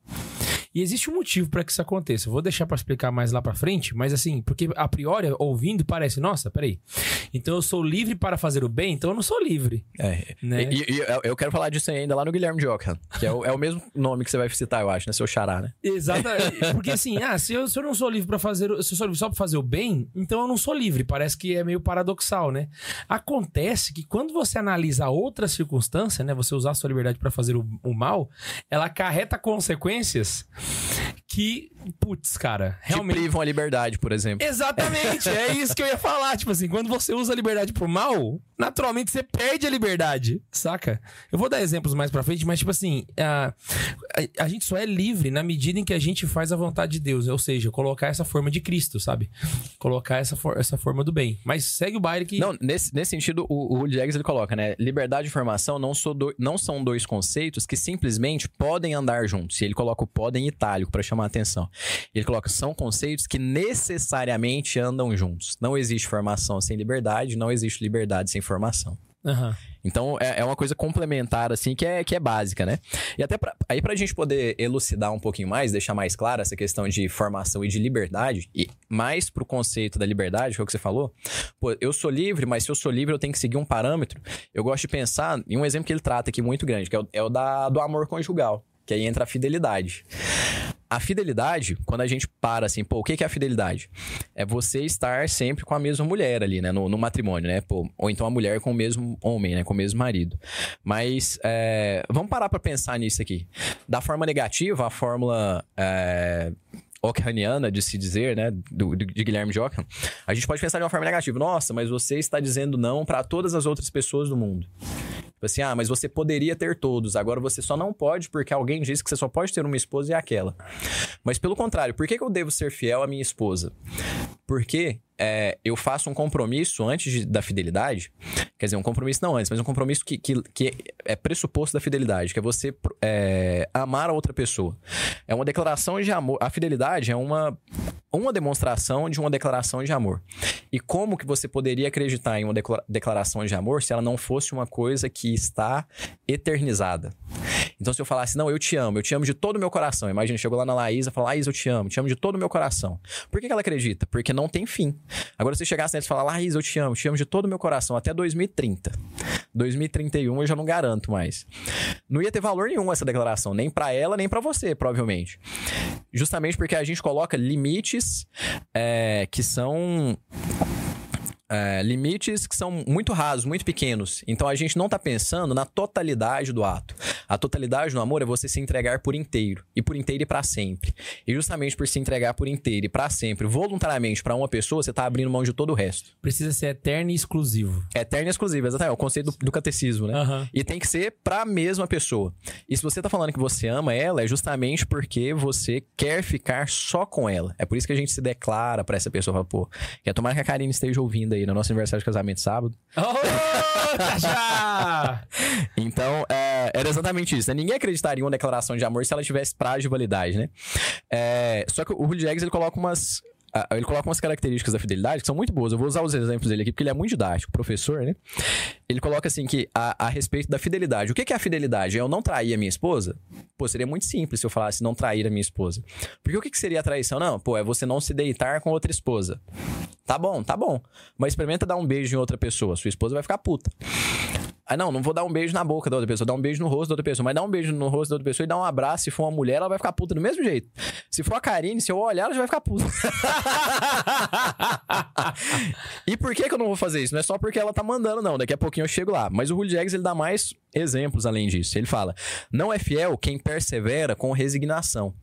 E existe um motivo para que isso aconteça. Eu vou deixar para explicar mais lá para frente, mas assim, porque a priori, ouvindo, parece, nossa, peraí. Então eu sou livre para fazer o bem, então eu não sou livre. É. Né? E, e eu- quero falar disso ainda lá no Guilherme de Ockham, que é o, é o mesmo nome que você vai citar, eu acho, né? Seu xará, né? Exatamente. Porque assim, ah, se eu, se eu não sou livre para fazer, o- se eu sou livre só para fazer o bem, então eu não sou livre. Parece que é meio paradoxal, né? Acontece que quando você analisa outra circunstância, né, você usar a sua liberdade para fazer o, o mal, ela acarreta consequências que, putz, cara, Que realmente privam a liberdade, por exemplo. Exatamente, é isso que eu ia falar. Tipo assim, quando você usa a liberdade pro mal, naturalmente você perde a liberdade, saca? Eu vou dar exemplos mais pra frente, mas tipo assim, a, a, a gente só é livre na medida em que a gente faz a vontade de Deus, ou seja, colocar essa forma de Cristo, sabe? Colocar essa, for- essa forma do bem. Mas segue o baile que. Não, nesse, nesse sentido, o, o Jags, ele coloca, né? Liberdade e informação não, do- não são dois conceitos que simplesmente podem andar juntos. E ele coloca o podem em itálico pra chamar a atenção. Ele coloca, são conceitos que necessariamente andam juntos. Não existe formação sem liberdade, não existe liberdade sem formação. Aham. Então é, é uma coisa complementar, assim, que é, que é básica, né? E até pra, aí pra gente poder elucidar um pouquinho mais, deixar mais clara essa questão de formação e de liberdade, e mais pro conceito da liberdade, que é o que você falou, pô, eu sou livre, mas se eu sou livre eu tenho que seguir um parâmetro. Eu gosto de pensar em um exemplo que ele trata aqui muito grande, que é o, é o da, do amor conjugal, que aí entra a fidelidade. A fidelidade, quando a gente para assim, pô, o que é a fidelidade? É você estar sempre com a mesma mulher ali, né? No, no matrimônio, né? Pô, ou então a mulher com o mesmo homem, né? Com o mesmo marido. Mas é, vamos parar pra pensar nisso aqui. Da forma negativa, a fórmula. É, Ockhamiana, de se dizer, né, do, de Guilherme de a gente pode pensar de uma forma negativa. Nossa, mas você está dizendo não para todas as outras pessoas do mundo. Tipo assim, ah, mas você poderia ter todos, agora você só não pode porque alguém disse que você só pode ter uma esposa e aquela. Mas pelo contrário, por que, que eu devo ser fiel à minha esposa? Porque é, eu faço um compromisso antes de- da fidelidade, quer dizer, um compromisso não antes, mas um compromisso que, que, que é pressuposto da fidelidade, que é você é, amar a outra pessoa. É uma declaração de amor. A fidelidade é uma, uma demonstração de uma declaração de amor. E como que você poderia acreditar em uma declara- declaração de amor se ela não fosse uma coisa que está eternizada? Então, se eu falasse, não, eu te amo, eu te amo de todo o meu coração. Imagina, chegou lá na Laísa e falou, Laísa, eu te amo, te amo de todo o meu coração. Por que, que ela acredita? Porque não tem fim. Agora, se chegasse nela e falar, Laísa, eu te amo, te amo de todo o meu coração, até 2030. 2031 eu já não garanto mais. Não ia ter valor nenhum essa declaração, nem pra ela, nem pra você, provavelmente. Justamente porque a gente coloca limites é, que são é, limites que são muito rasos, muito pequenos. Então a gente não tá pensando na totalidade do ato. A totalidade do amor é você se entregar por inteiro e por inteiro e para sempre. E justamente por se entregar por inteiro e para sempre, voluntariamente para uma pessoa, você tá abrindo mão de todo o resto. Precisa ser eterno e exclusivo. Eterno e exclusivo, exatamente, é o conceito do, do catecismo, né? Aham. E tem que ser pra mesma pessoa. E se você tá falando que você ama ela, é justamente porque você quer ficar só com ela. É por isso que a gente se declara pra essa pessoa. Pô, quer tomar que a Karine esteja ouvindo aí no nosso aniversário de casamento sábado. Tachá! Então, é, era exatamente isso. né? Ninguém acreditaria em uma declaração de amor se ela tivesse prazo de validade, né? É, só que o Julio Jags, ele coloca umas... ah, Ele coloca umas características da fidelidade que são muito boas. Eu vou usar os exemplos dele aqui, porque ele é muito didático, professor, né? Ele coloca assim que a, a respeito da fidelidade. O que que é a fidelidade? É eu não trair a minha esposa? Pô, seria muito simples se eu falasse não trair a minha esposa. Porque o que que seria a traição? Não, pô, é você não se deitar com outra esposa. Tá bom, tá bom. Mas experimenta dar um beijo em outra pessoa. Sua esposa vai ficar puta. Ah, não, não vou dar um beijo na boca da outra pessoa, dar um beijo no rosto da outra pessoa, mas dar um beijo no rosto da outra pessoa e dar um abraço. Se for uma mulher, ela vai ficar puta do mesmo jeito. Se for a Karine, se eu olhar, ela já vai ficar puta. e por que, que eu não vou fazer isso? Não é só porque ela tá mandando, não. Daqui a pouquinho eu chego lá. Mas o Julio Jags, ele dá mais exemplos além disso. Ele fala: não é fiel quem persevera com resignação.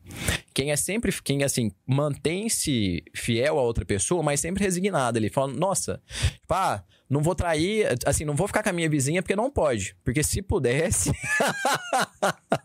Quem é sempre, quem assim, mantém-se fiel a outra pessoa, mas sempre resignado. Ele fala: nossa, tipo, ah, não vou trair, assim, não vou ficar com a minha vizinha porque não pode. Porque se pudesse.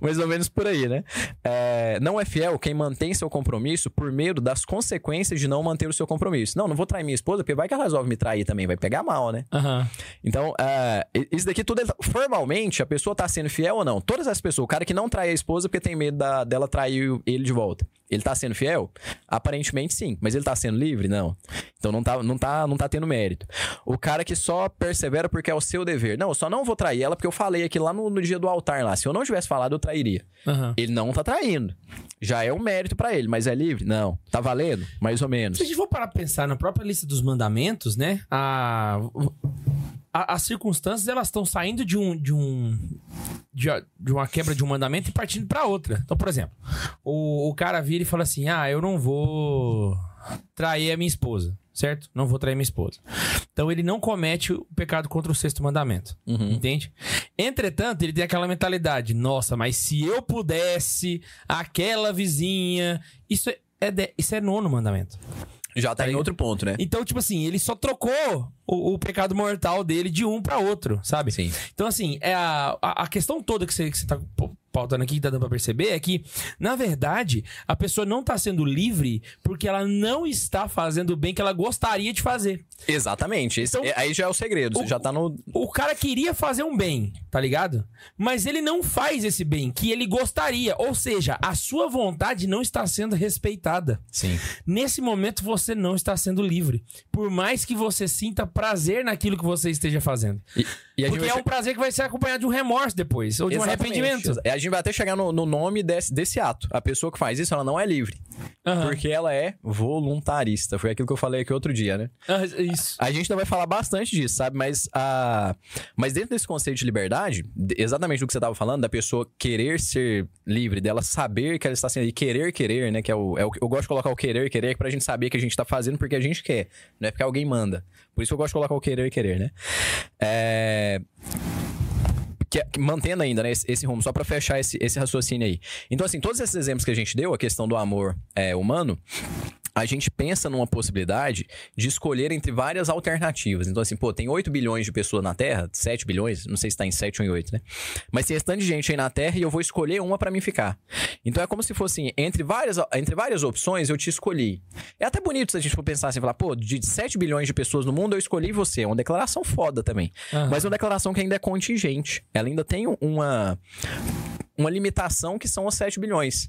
Mais ou menos por aí, né? É, não é fiel quem mantém seu compromisso por medo das consequências de não manter o seu compromisso. Não, não vou trair minha esposa, porque vai que ela resolve me trair também, vai pegar mal, né? Aham. Então, é, isso daqui tudo, é- formalmente, a pessoa tá sendo fiel ou não? Todas as pessoas, o cara que não trai a esposa porque tem medo da- dela trair ele de volta, ele tá sendo fiel? Aparentemente sim, mas ele tá sendo livre? Não. Então não tá, não tá, não tá tendo mérito. O cara que só persevera porque é o seu dever. Não, eu só não vou trair ela porque eu falei aqui lá no, no dia do altar lá. Se eu não tivesse falado, eu trairia. Aham. Ele não tá traindo. Já é um mérito pra ele, mas é livre? Não. Tá valendo? Mais ou menos. Se a gente for parar pra pensar na própria lista dos mandamentos, né? A, a- as circunstâncias elas estão saindo de um de um de, de uma quebra de um mandamento e partindo pra outra. Então, por exemplo, o, o cara vira e fala assim: "Ah, eu não vou trair a minha esposa", certo? Não vou trair minha esposa. Então ele não comete o pecado contra o sexto mandamento. Uhum. Entende? Entretanto, ele tem aquela mentalidade: nossa, mas se eu pudesse, aquela vizinha. Isso é, é de- isso é nono mandamento. Já tá, Tá em outro ponto, né? Então, tipo assim, ele só trocou o, o pecado mortal dele de um pra outro, sabe? Sim. Então, assim, é a, a, a questão toda que você, que você tá pautando aqui, que tá dando pra perceber, é que, na verdade, a pessoa não tá sendo livre porque ela não está fazendo o bem que ela gostaria de fazer. Exatamente. Esse- Então- é- aí já é o segredo. Você O- já tá no. O cara queria fazer um bem, tá ligado? Mas ele não faz esse bem que ele gostaria. Ou seja, a sua vontade não está sendo respeitada. Sim. Nesse momento você não está sendo livre. Por mais que você sinta prazer naquilo que você esteja fazendo. E, e Porque é um prazer que vai ser acompanhado de um remorso depois, ou de um Exatamente. arrependimento. A gente vai até chegar no, no nome desse, desse ato. A pessoa que faz isso, ela não é livre. Aham. Porque ela é voluntarista. Foi aquilo que eu falei aqui outro dia, né? Ah, Isso. A gente ainda vai falar bastante disso, sabe? Mas, a... Mas dentro desse conceito de liberdade, de- exatamente do que você estava falando, da pessoa querer ser livre, dela saber que ela está sendo. E querer, querer, né? Que é o, é o... Eu gosto de colocar o querer, querer, que é pra gente saber que a gente tá fazendo porque a gente quer. Não é porque alguém manda. Por isso que eu gosto de colocar o querer, querer, né? É que, que- mantendo ainda, né, esse, esse rumo, só pra fechar esse, esse raciocínio aí. Então, assim, todos esses exemplos que a gente deu, a questão do amor é, humano, a gente pensa numa possibilidade de escolher entre várias alternativas. Então, assim, pô, tem 8 bilhões de pessoas na Terra, 7 bilhões, não sei se tá em 7 ou em 8, né? Mas tem restante de gente aí na Terra e eu vou escolher uma pra mim ficar. Então é como se fosse assim, entre várias, entre várias opções eu te escolhi. É até bonito se a gente for pensar assim, falar, pô, de 7 bilhões de pessoas no mundo eu escolhi você. É uma declaração foda também. Aham. Mas é uma declaração que ainda é contingente. Ela ainda tem uma uma limitação que são os 7 bilhões.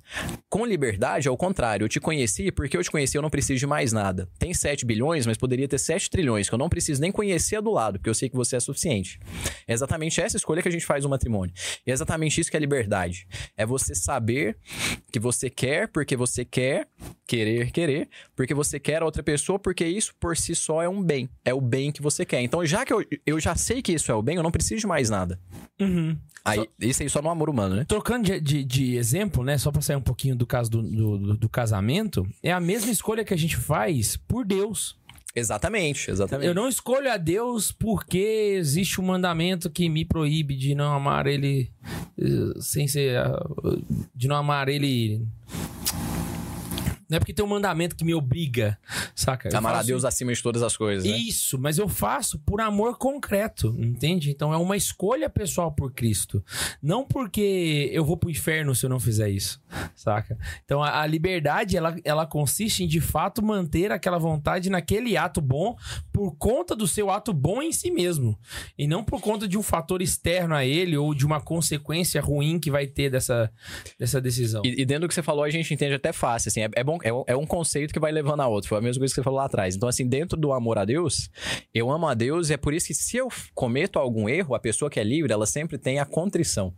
Com liberdade, ao contrário, eu te conheci porque eu te conheci, eu não preciso de mais nada. Tem 7 bilhões, mas poderia ter 7 trilhões, que eu não preciso nem conhecer do lado, porque eu sei que você é suficiente. É exatamente essa escolha que a gente faz no matrimônio. E é exatamente isso que é liberdade. É você saber que você quer porque você quer, querer, querer, porque você quer a outra pessoa, porque isso por si só é um bem. É o bem que você quer. Então, já que eu, eu já sei que isso é o bem, eu não preciso de mais nada. Uhum. Aí, isso aí só no amor humano, né? Trocando de, de- de exemplo, né? Só pra sair um pouquinho do caso do, do, do- casamento, é a mesma escolha que a gente faz por Deus. Exatamente, exatamente. Eu não escolho a Deus porque existe um mandamento que me proíbe de não amar ele eh, sem ser. ah, de não amar ele. Não é porque tem um mandamento que me obriga, saca? Eu Amar a faço Deus acima de todas as coisas, né? Isso, mas eu faço por amor concreto, entende? Então é uma escolha pessoal por Cristo. Não porque eu vou pro inferno se eu não fizer isso, saca? Então a, a liberdade, ela, ela consiste em de fato manter aquela vontade naquele ato bom por conta do seu ato bom em si mesmo. E não por conta de um fator externo a ele ou de uma consequência ruim que vai ter dessa, dessa decisão. E, e dentro do que você falou, a gente entende até fácil, assim, é, é bom, um- é um conceito que vai levando a outro, foi a mesma coisa que você falou lá atrás. Então, assim, dentro do amor a Deus, eu amo a Deus e é por isso que se eu cometo algum erro, a pessoa que é livre, ela sempre tem a contrição.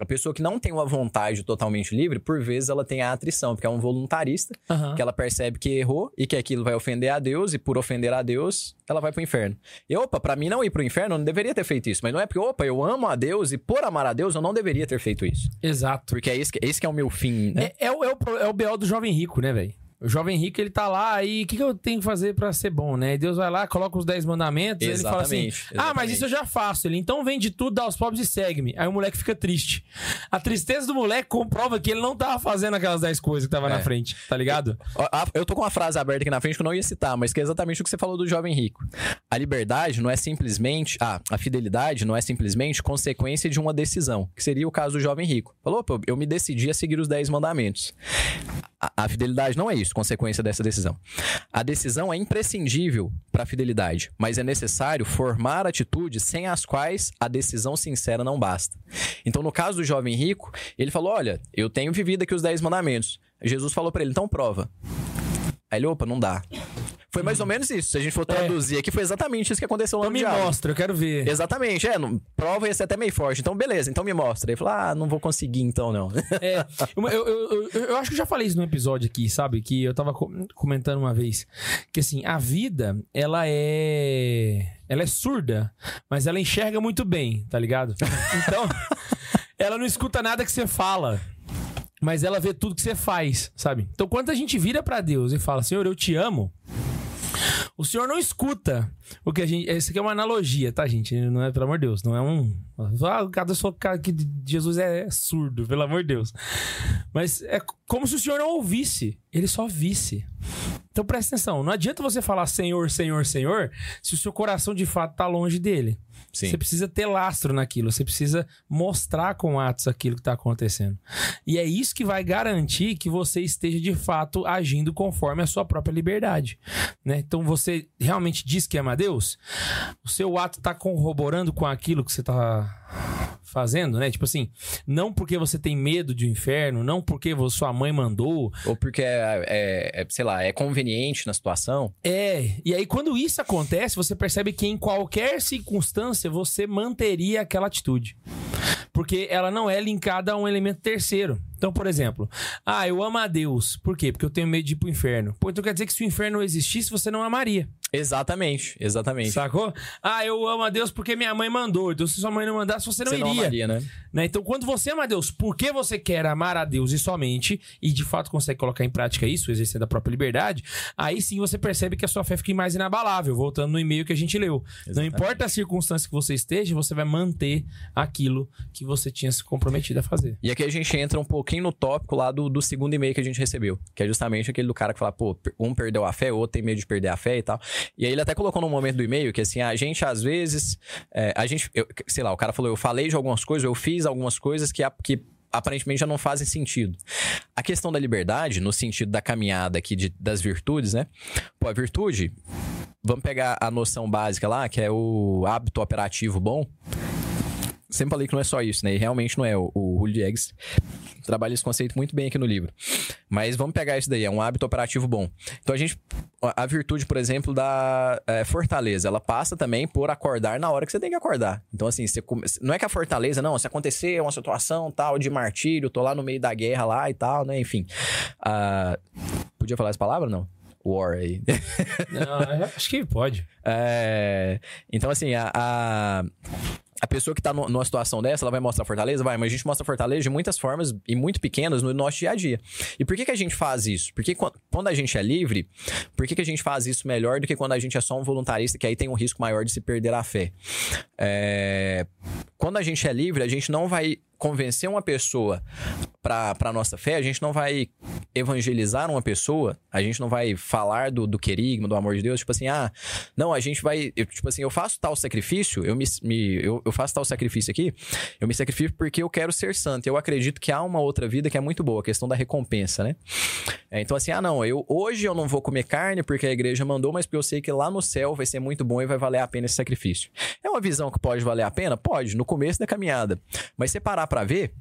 A pessoa que não tem uma vontade totalmente livre, por vezes ela tem a atrição, porque é um voluntarista, Aham. que ela percebe que errou e que aquilo vai ofender a Deus, e por ofender a Deus, ela vai pro inferno. E opa, pra mim não ir pro inferno, eu não deveria ter feito isso. Mas não é porque, opa, eu amo a Deus e por amar a Deus, eu não deveria ter feito isso. Exato. Porque é esse que, esse que é o meu fim, né? É, é, o, é, o, é o BO do jovem rico, né, velho? O jovem rico, ele tá lá, aí o que, que eu tenho que fazer pra ser bom, né? E Deus vai lá, coloca os 10 mandamentos, ele fala assim: Exatamente, Ah, mas isso eu já faço. Ele então vende tudo, dá aos pobres e segue-me. Aí o moleque fica triste. A tristeza do moleque comprova que ele não tava fazendo aquelas 10 coisas que tava É. na frente, tá ligado? A- Eu tô com uma frase aberta aqui na frente que eu não ia citar, mas que é exatamente o que você falou do jovem rico. A liberdade não é simplesmente. Ah, a fidelidade não é simplesmente consequência de uma decisão, que seria o caso do jovem rico. Falou, pô, eu me decidi a seguir os 10 mandamentos. A, a fidelidade não é isso, consequência dessa decisão. A decisão é imprescindível para a fidelidade, mas é necessário formar atitudes sem as quais a decisão sincera não basta. Então, no caso do jovem rico, ele falou: Olha, eu tenho vivido aqui os 10 mandamentos. Jesus falou para ele: Então prova. Aí ele, opa, não dá. Foi mais ou menos isso. Se a gente for traduzir aqui, foi exatamente isso que aconteceu lá Então no me diálogo. mostra, eu quero ver. Exatamente, é. não- Prova ia ser até meio forte. Então, beleza, então me mostra. Ele falou: Ah, não vou conseguir então, não. É, eu, eu, eu, eu- eu acho que eu já falei isso no episódio aqui, sabe? Que eu tava co- comentando uma vez. Que assim, a vida, ela é. Ela é surda, mas ela enxerga muito bem, tá ligado? Então, ela não escuta nada que você fala. Mas ela vê tudo que você faz, sabe? Então, quando a gente vira pra Deus e fala, Senhor, eu te amo, o senhor não escuta o que a gente. Isso aqui é uma analogia, tá, gente? Não é, pelo amor de Deus, não é um. Ah, cada sou cara que Jesus é surdo, pelo amor de Deus. Mas é como se o senhor não ouvisse, ele só visse. Então presta atenção, não adianta você falar Senhor, Senhor, Senhor, se o seu coração de fato tá longe dele. Sim. Você precisa ter lastro naquilo, você precisa mostrar com atos aquilo que está acontecendo. E é isso que vai garantir que você esteja de fato agindo conforme a sua própria liberdade. Né? Então você realmente diz que ama a Deus, o seu ato está corroborando com aquilo que você está fazendo, né? Tipo assim, não porque você tem medo de um inferno, não porque sua mãe mandou, Ou porque é, é- é, sei lá, é conveniente na situação. É, e aí quando isso acontece, você percebe que em qualquer circunstância você manteria aquela atitude. Porque ela não é linkada a um elemento terceiro. Então, por exemplo, ah, eu amo a Deus. Por quê? Porque eu tenho medo de ir pro inferno. Pô, então quer dizer que se o inferno não existisse, você não amaria. Exatamente, exatamente. Sacou? Ah, eu amo a Deus porque minha mãe mandou. Então, se sua mãe não mandasse, você não Você não iria. amaria, né? Né? Então, quando você ama a Deus, porque você quer amar a Deus e somente, e de fato consegue colocar em prática isso, exercendo a própria liberdade, aí sim você percebe que a sua fé fica mais inabalável, voltando no e-mail que a gente leu. Não importa a circunstância que você esteja, você vai manter aquilo que você tinha se comprometido a fazer. E aqui a gente entra um pouquinho no tópico lá do, do segundo e-mail que a gente recebeu. Que é justamente aquele do cara que fala, pô, um perdeu a fé, o outro tem medo de perder a fé e tal. E aí ele até colocou num momento do e-mail que assim, a gente às vezes. é, a gente. eu- sei lá, o cara falou, eu falei de algumas coisas, eu fiz algumas coisas que. que aparentemente já não fazem sentido. A questão da liberdade, no sentido da caminhada aqui de- das virtudes, né? Pô, a virtude, vamos pegar a noção básica lá, que é o hábito operativo bom. Sempre falei que não é só isso, né? E realmente não é. O, o Julio Diegues trabalha esse conceito muito bem aqui no livro. Mas vamos pegar isso daí, é um hábito operativo bom. Então a gente. A virtude, por exemplo, da é, fortaleza, ela passa também por acordar na hora que você tem que acordar. Então, assim, você come- não é que a fortaleza, não, se acontecer uma situação tal de martírio, tô lá no meio da guerra lá e tal, né? Enfim. Ah, podia falar essa palavra? Não. War aí. Não, eu acho que pode. É, então, assim, a, a, a pessoa que tá no- numa situação dessa, ela vai mostrar fortaleza? Vai, mas a gente mostra fortaleza de muitas formas e muito pequenas no nosso dia a dia. E por que, que a gente faz isso? Porque quan- quando a gente é livre, por que, que a gente faz isso melhor do que quando a gente é só um voluntarista, que aí tem um risco maior de se perder a fé? É, quando a gente é livre, a gente não vai convencer uma pessoa para a nossa fé, a gente não vai evangelizar uma pessoa, a gente não vai falar do, do querigma, do amor de Deus, tipo assim, ah, não, a gente vai, eu, tipo assim, eu faço tal sacrifício, eu me, me- eu, eu faço tal sacrifício aqui, eu me sacrifico porque eu quero ser santo, eu acredito que há uma outra vida que é muito boa, a questão da recompensa, né? É, então assim, ah, não, eu hoje eu não vou comer carne porque a igreja mandou, mas porque eu sei que lá no céu vai ser muito bom e vai valer a pena esse sacrifício. É uma visão que pode valer a pena? Pode, no começo da caminhada. Mas se parar pra ver,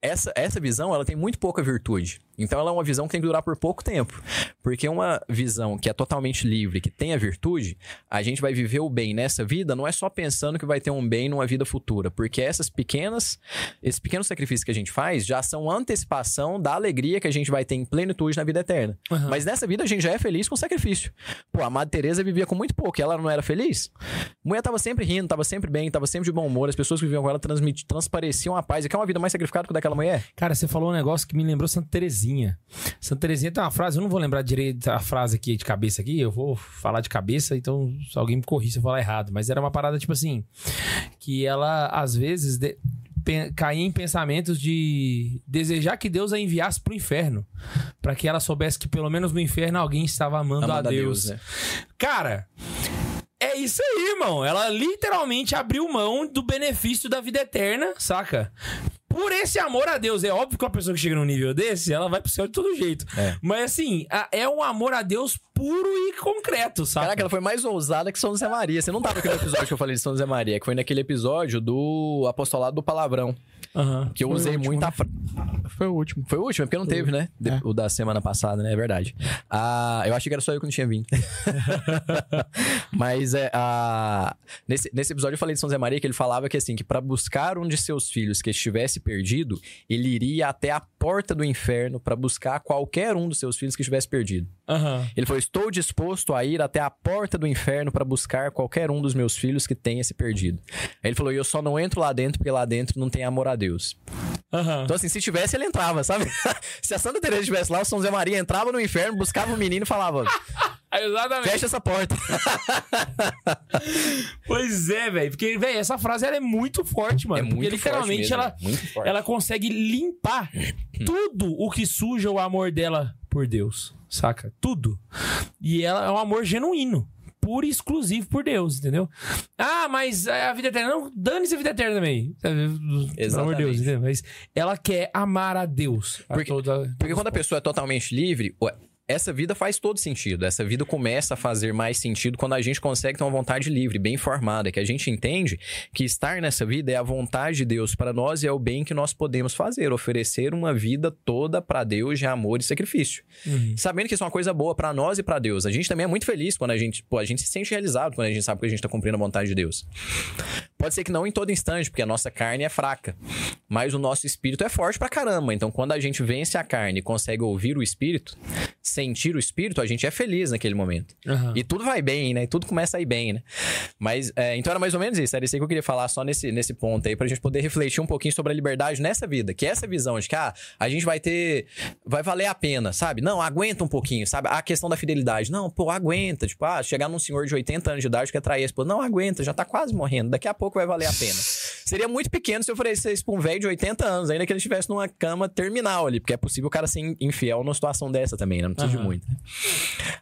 essa, essa visão ela tem muito pouca virtude. Então ela é uma visão que tem que durar por pouco tempo. Porque uma visão que é totalmente livre, que tem a virtude, a gente vai viver o bem nessa vida, não é só pensando que vai ter um bem numa vida futura. Porque essas pequenas, esses pequenos sacrifícios que a gente faz já são antecipação da alegria que a gente vai ter em plenitude na vida eterna. Mas nessa vida a gente já é feliz com sacrifício. Pô, a Madre Teresa vivia com muito pouco, e ela não era feliz? A mulher tava sempre rindo, tava sempre bem, tava sempre de bom humor, as pessoas que viviam com ela transpareciam a paz, e que é uma vida mais sacrificada que daquela aquela mulher? Cara, você falou um negócio que me lembrou Santa Terezinha. Santa Terezinha tem uma frase, eu não vou lembrar direito a frase aqui de cabeça aqui, eu vou falar de cabeça, então se alguém me corrija se eu falar errado. Mas era uma parada tipo assim, que ela às vezes de- pen- caía em pensamentos de desejar que Deus a enviasse pro inferno, Pra que ela soubesse que pelo menos no inferno alguém estava amando, Amando a Deus. né? Cara, é isso aí, irmão. Ela literalmente abriu mão do benefício da vida eterna, saca? Por esse amor a Deus. É óbvio que uma pessoa que chega num nível desse, ela vai pro céu de todo jeito. É. Mas assim, a- é um amor a Deus puro e concreto, saca? Caraca, ela foi mais ousada que São José Maria. Você não tava naquele episódio que eu falei de São José Maria, que foi naquele episódio do apostolado do palavrão. Aham. Que eu Foi usei último, muito a né? fra... Foi o último. Foi o último, porque não teve, né? De- É. O da semana passada, né? É verdade. Ah, eu achei que era só eu que não tinha vindo. Mas é, ah, nesse, nesse episódio eu falei de São José Maria que ele falava que assim, que para buscar um de seus filhos que estivesse perdido, ele iria até a porta do inferno para buscar qualquer um dos seus filhos que estivesse perdido. Aham. Ele falou: Estou disposto a ir até a porta do inferno para buscar qualquer um dos meus filhos que tenha se perdido. Aí ele falou: E eu só não entro lá dentro porque lá dentro não tem amor a Deus. Aham. Então, assim, se tivesse, ele entrava, sabe? se a Santa Teresa estivesse lá, o São José Maria entrava no inferno, buscava o menino e falava: Exatamente. Fecha essa porta. Pois é, velho. Porque, velho, essa frase ela é muito forte, mano. É porque muito literalmente forte mesmo, ela, forte. ela consegue limpar tudo o que suja o amor dela por Deus, saca? Tudo. E ela é um amor genuíno. Puro e exclusivo por Deus, entendeu? Ah, mas a vida eterna. Não, dane-se a vida eterna também. Pelo amor de Deus, entendeu? Mas ela quer amar a Deus. a Porque- toda- Porque quando a pessoa é totalmente livre, essa vida faz todo sentido. Essa vida começa a fazer mais sentido quando a gente consegue ter uma vontade livre, bem formada, que a gente entende que estar nessa vida é a vontade de Deus para nós e é o bem que nós podemos fazer, oferecer uma vida toda para Deus de amor e sacrifício. Uhum. Sabendo que isso é uma coisa boa para nós e para Deus. A gente também é muito feliz quando a gente, pô, a gente se sente realizado quando a gente sabe que a gente tá cumprindo a vontade de Deus. Pode ser que não em todo instante, porque a nossa carne é fraca, mas o nosso espírito é forte pra caramba. Então, quando a gente vence a carne e consegue ouvir o espírito, sentir o espírito, a gente é feliz naquele momento. Aham. E tudo vai bem, né? E tudo começa a ir bem, né? Mas, é, então era mais ou menos isso. Era isso aí que eu queria falar só nesse, nesse ponto aí, pra gente poder refletir um pouquinho sobre a liberdade nessa vida. Que é essa visão de que, ah, a gente vai ter. Vai valer a pena, sabe? Não, aguenta um pouquinho, sabe? A questão da fidelidade. Não, pô, aguenta. Tipo, ah, chegar num senhor de 80 anos de idade que trair a esposa. Não, aguenta, já tá quase morrendo. Daqui a pouco vai valer a pena. Seria muito pequeno se eu oferecesse isso pra um velho de 80 anos, ainda que ele estivesse numa cama terminal ali, porque é possível o cara ser infiel numa situação dessa também, né? Não precisa de Aham. muito.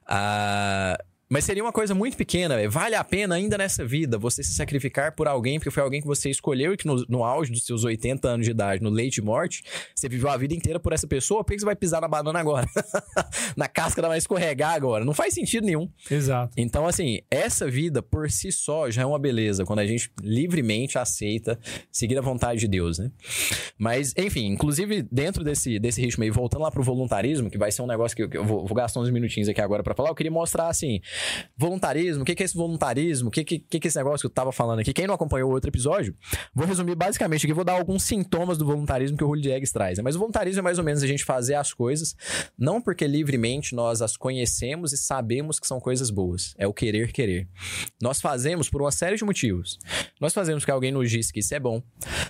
Ah, mas seria uma coisa muito pequena, velho. Vale a pena ainda nessa vida você se sacrificar por alguém, porque foi alguém que você escolheu e que no, no auge dos seus 80 anos de idade, no leite de morte, você viveu a vida inteira por essa pessoa, por que você vai pisar na banana agora? na casca ela vai escorregar agora. Não faz sentido nenhum. Exato. Então, assim, essa vida por si só já é uma beleza, quando a gente livremente aceita seguir a vontade de Deus, né? Mas, enfim, inclusive dentro desse, desse ritmo aí, voltando lá pro voluntarismo, que vai ser um negócio que eu, que eu vou, vou gastar uns minutinhos aqui agora pra falar, eu queria mostrar, assim, voluntarismo, o que, que é esse voluntarismo, o que, que, que é esse negócio que eu tava falando aqui. Quem não acompanhou o outro episódio, vou resumir basicamente aqui, vou dar alguns sintomas do voluntarismo que o Julio Eggs traz, né? Mas o voluntarismo é mais ou menos a gente fazer as coisas, não porque livremente nós as conhecemos e sabemos que são coisas boas, é o querer querer. Nós fazemos por uma série de motivos. Nós fazemos porque alguém nos disse que isso é bom.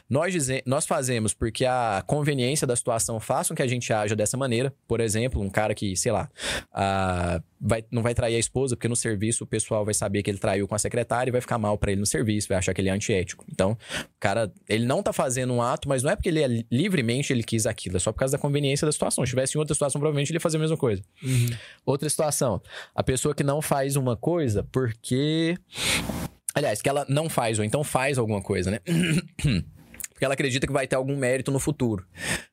Nós, nós fazemos porque a conveniência da situação faz com que a gente haja dessa maneira. Por exemplo, um cara que, sei lá, ah, vai, não vai trair a esposa porque no serviço o pessoal vai saber que ele traiu com a secretária e vai ficar mal pra ele no serviço, vai achar que ele é antiético. Então, o cara, ele não tá fazendo um ato, mas não é porque ele é li- livremente ele quis aquilo, é só por causa da conveniência da situação. Se tivesse em outra situação, provavelmente ele ia fazer a mesma coisa. Outra situação, a pessoa que não faz uma coisa porque. Aliás, que ela não faz, ou então faz alguma coisa, né? Porque ela acredita que vai ter algum mérito no futuro.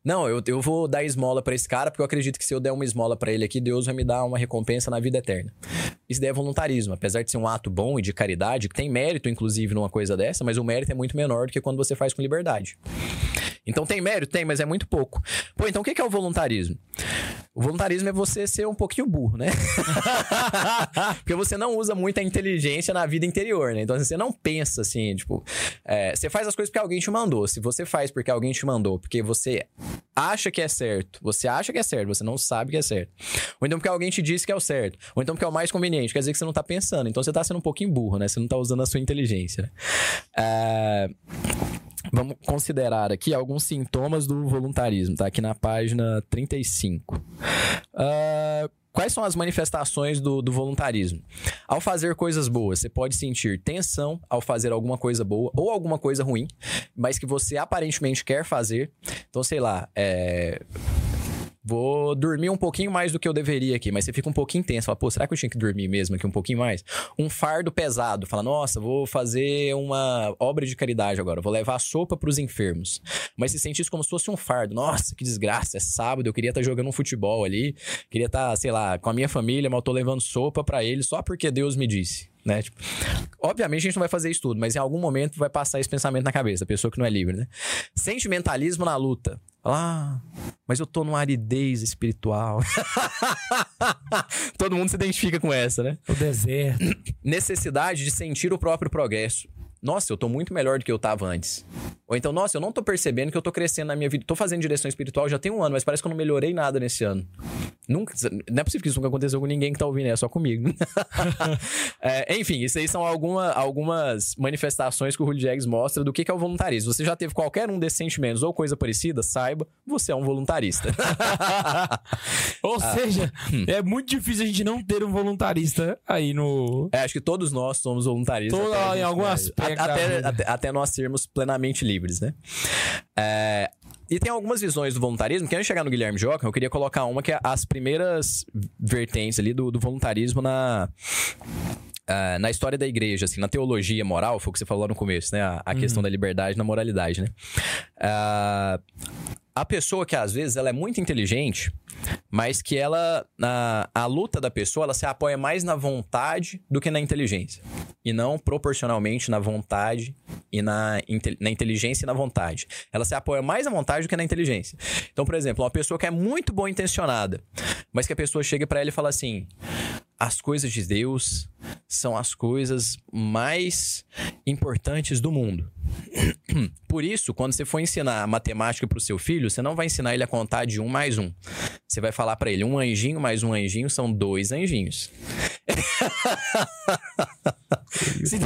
Não, eu, eu vou dar esmola pra esse cara porque eu acredito que se eu der uma esmola pra ele aqui, Deus vai me dar uma recompensa na vida eterna. Isso daí é voluntarismo. Apesar de ser um ato bom e de caridade, que tem mérito, inclusive, numa coisa dessa, mas o mérito é muito menor do que quando você faz com liberdade. Então tem mérito? Tem, mas é muito pouco. Pô, então o que é o voluntarismo? O voluntarismo é você ser um pouquinho burro, né? Porque você não usa muita inteligência na vida interior, né? Então assim, você não pensa assim, tipo, é, você faz as coisas porque alguém te mandou. Se você faz porque alguém te mandou, porque você acha que é certo, você acha que é certo, você não sabe que é certo. Ou então porque alguém te disse que é o certo. Ou então porque é o mais conveniente, quer dizer que você não tá pensando. Então você tá sendo um pouquinho burro, né? Você não tá usando a sua inteligência, né? É, Vamos considerar aqui alguns sintomas do voluntarismo, tá? Aqui na página 35. Ah, Quais são as manifestações do, do voluntarismo? Ao fazer coisas boas, você pode sentir tensão ao fazer alguma coisa boa ou alguma coisa ruim, mas que você aparentemente quer fazer. Então, sei lá, é, Vou dormir um pouquinho mais do que eu deveria aqui, mas você fica um pouquinho tenso. Fala, pô, será que eu tinha que dormir mesmo aqui um pouquinho mais? Um fardo pesado. Fala, nossa, vou fazer uma obra de caridade agora. Vou levar sopa pros enfermos. Mas se sente isso como se fosse um fardo. Nossa, que desgraça. É sábado, eu queria estar jogando um futebol ali. Queria estar, sei lá, com a minha família, mas eu tô levando sopa pra eles só porque Deus me disse. Né? Tipo, obviamente a gente não vai fazer isso tudo, mas em algum momento vai passar esse pensamento na cabeça, a pessoa que não é livre, né? Sentimentalismo na luta. Ah, mas eu tô numa aridez espiritual. Todo mundo se identifica com essa, né? O deserto. Necessidade de sentir o próprio progresso. Nossa, eu tô muito melhor do que eu tava antes. Ou então, nossa, eu não tô percebendo que eu tô crescendo na minha vida. Tô fazendo direção espiritual já tem um ano, mas parece que eu não melhorei nada nesse ano. Nunca, não é possível que isso nunca aconteceu com ninguém que tá ouvindo, é só comigo. É, enfim, isso aí são alguma, algumas manifestações que o Julio Jags mostra do que, que é o voluntarismo. Você já teve qualquer um desses sentimentos ou coisa parecida, saiba, você é um voluntarista. Ou Ah. seja, Hum. é muito difícil a gente não ter um voluntarista aí no. É, acho que todos nós somos voluntaristas. Todo- em gente- algum é, aspecto Até, até, até nós sermos plenamente livres, né? É, e tem algumas visões do voluntarismo, que antes de chegar no Guilherme Joca, eu queria colocar uma que é as primeiras vertentes ali do, do voluntarismo na... ah, na história da igreja, assim, na teologia moral, foi o que você falou lá no começo, né? A, a questão da liberdade na moralidade, né? Ah, a pessoa que às vezes ela é muito inteligente, mas que ela a, a luta da pessoa ela se apoia mais na vontade do que na inteligência e não proporcionalmente na vontade e na, na inteligência e na vontade. Ela se apoia mais na vontade do que na inteligência. Então, por exemplo, uma pessoa que é muito boa intencionada, mas que a pessoa chega pra ela e fala assim: as coisas de Deus são as coisas mais importantes do mundo. Por isso, quando você for ensinar matemática pro seu filho, você não vai ensinar ele a contar de um mais um. Você vai falar pra ele: um anjinho mais um anjinho são dois anjinhos. Se-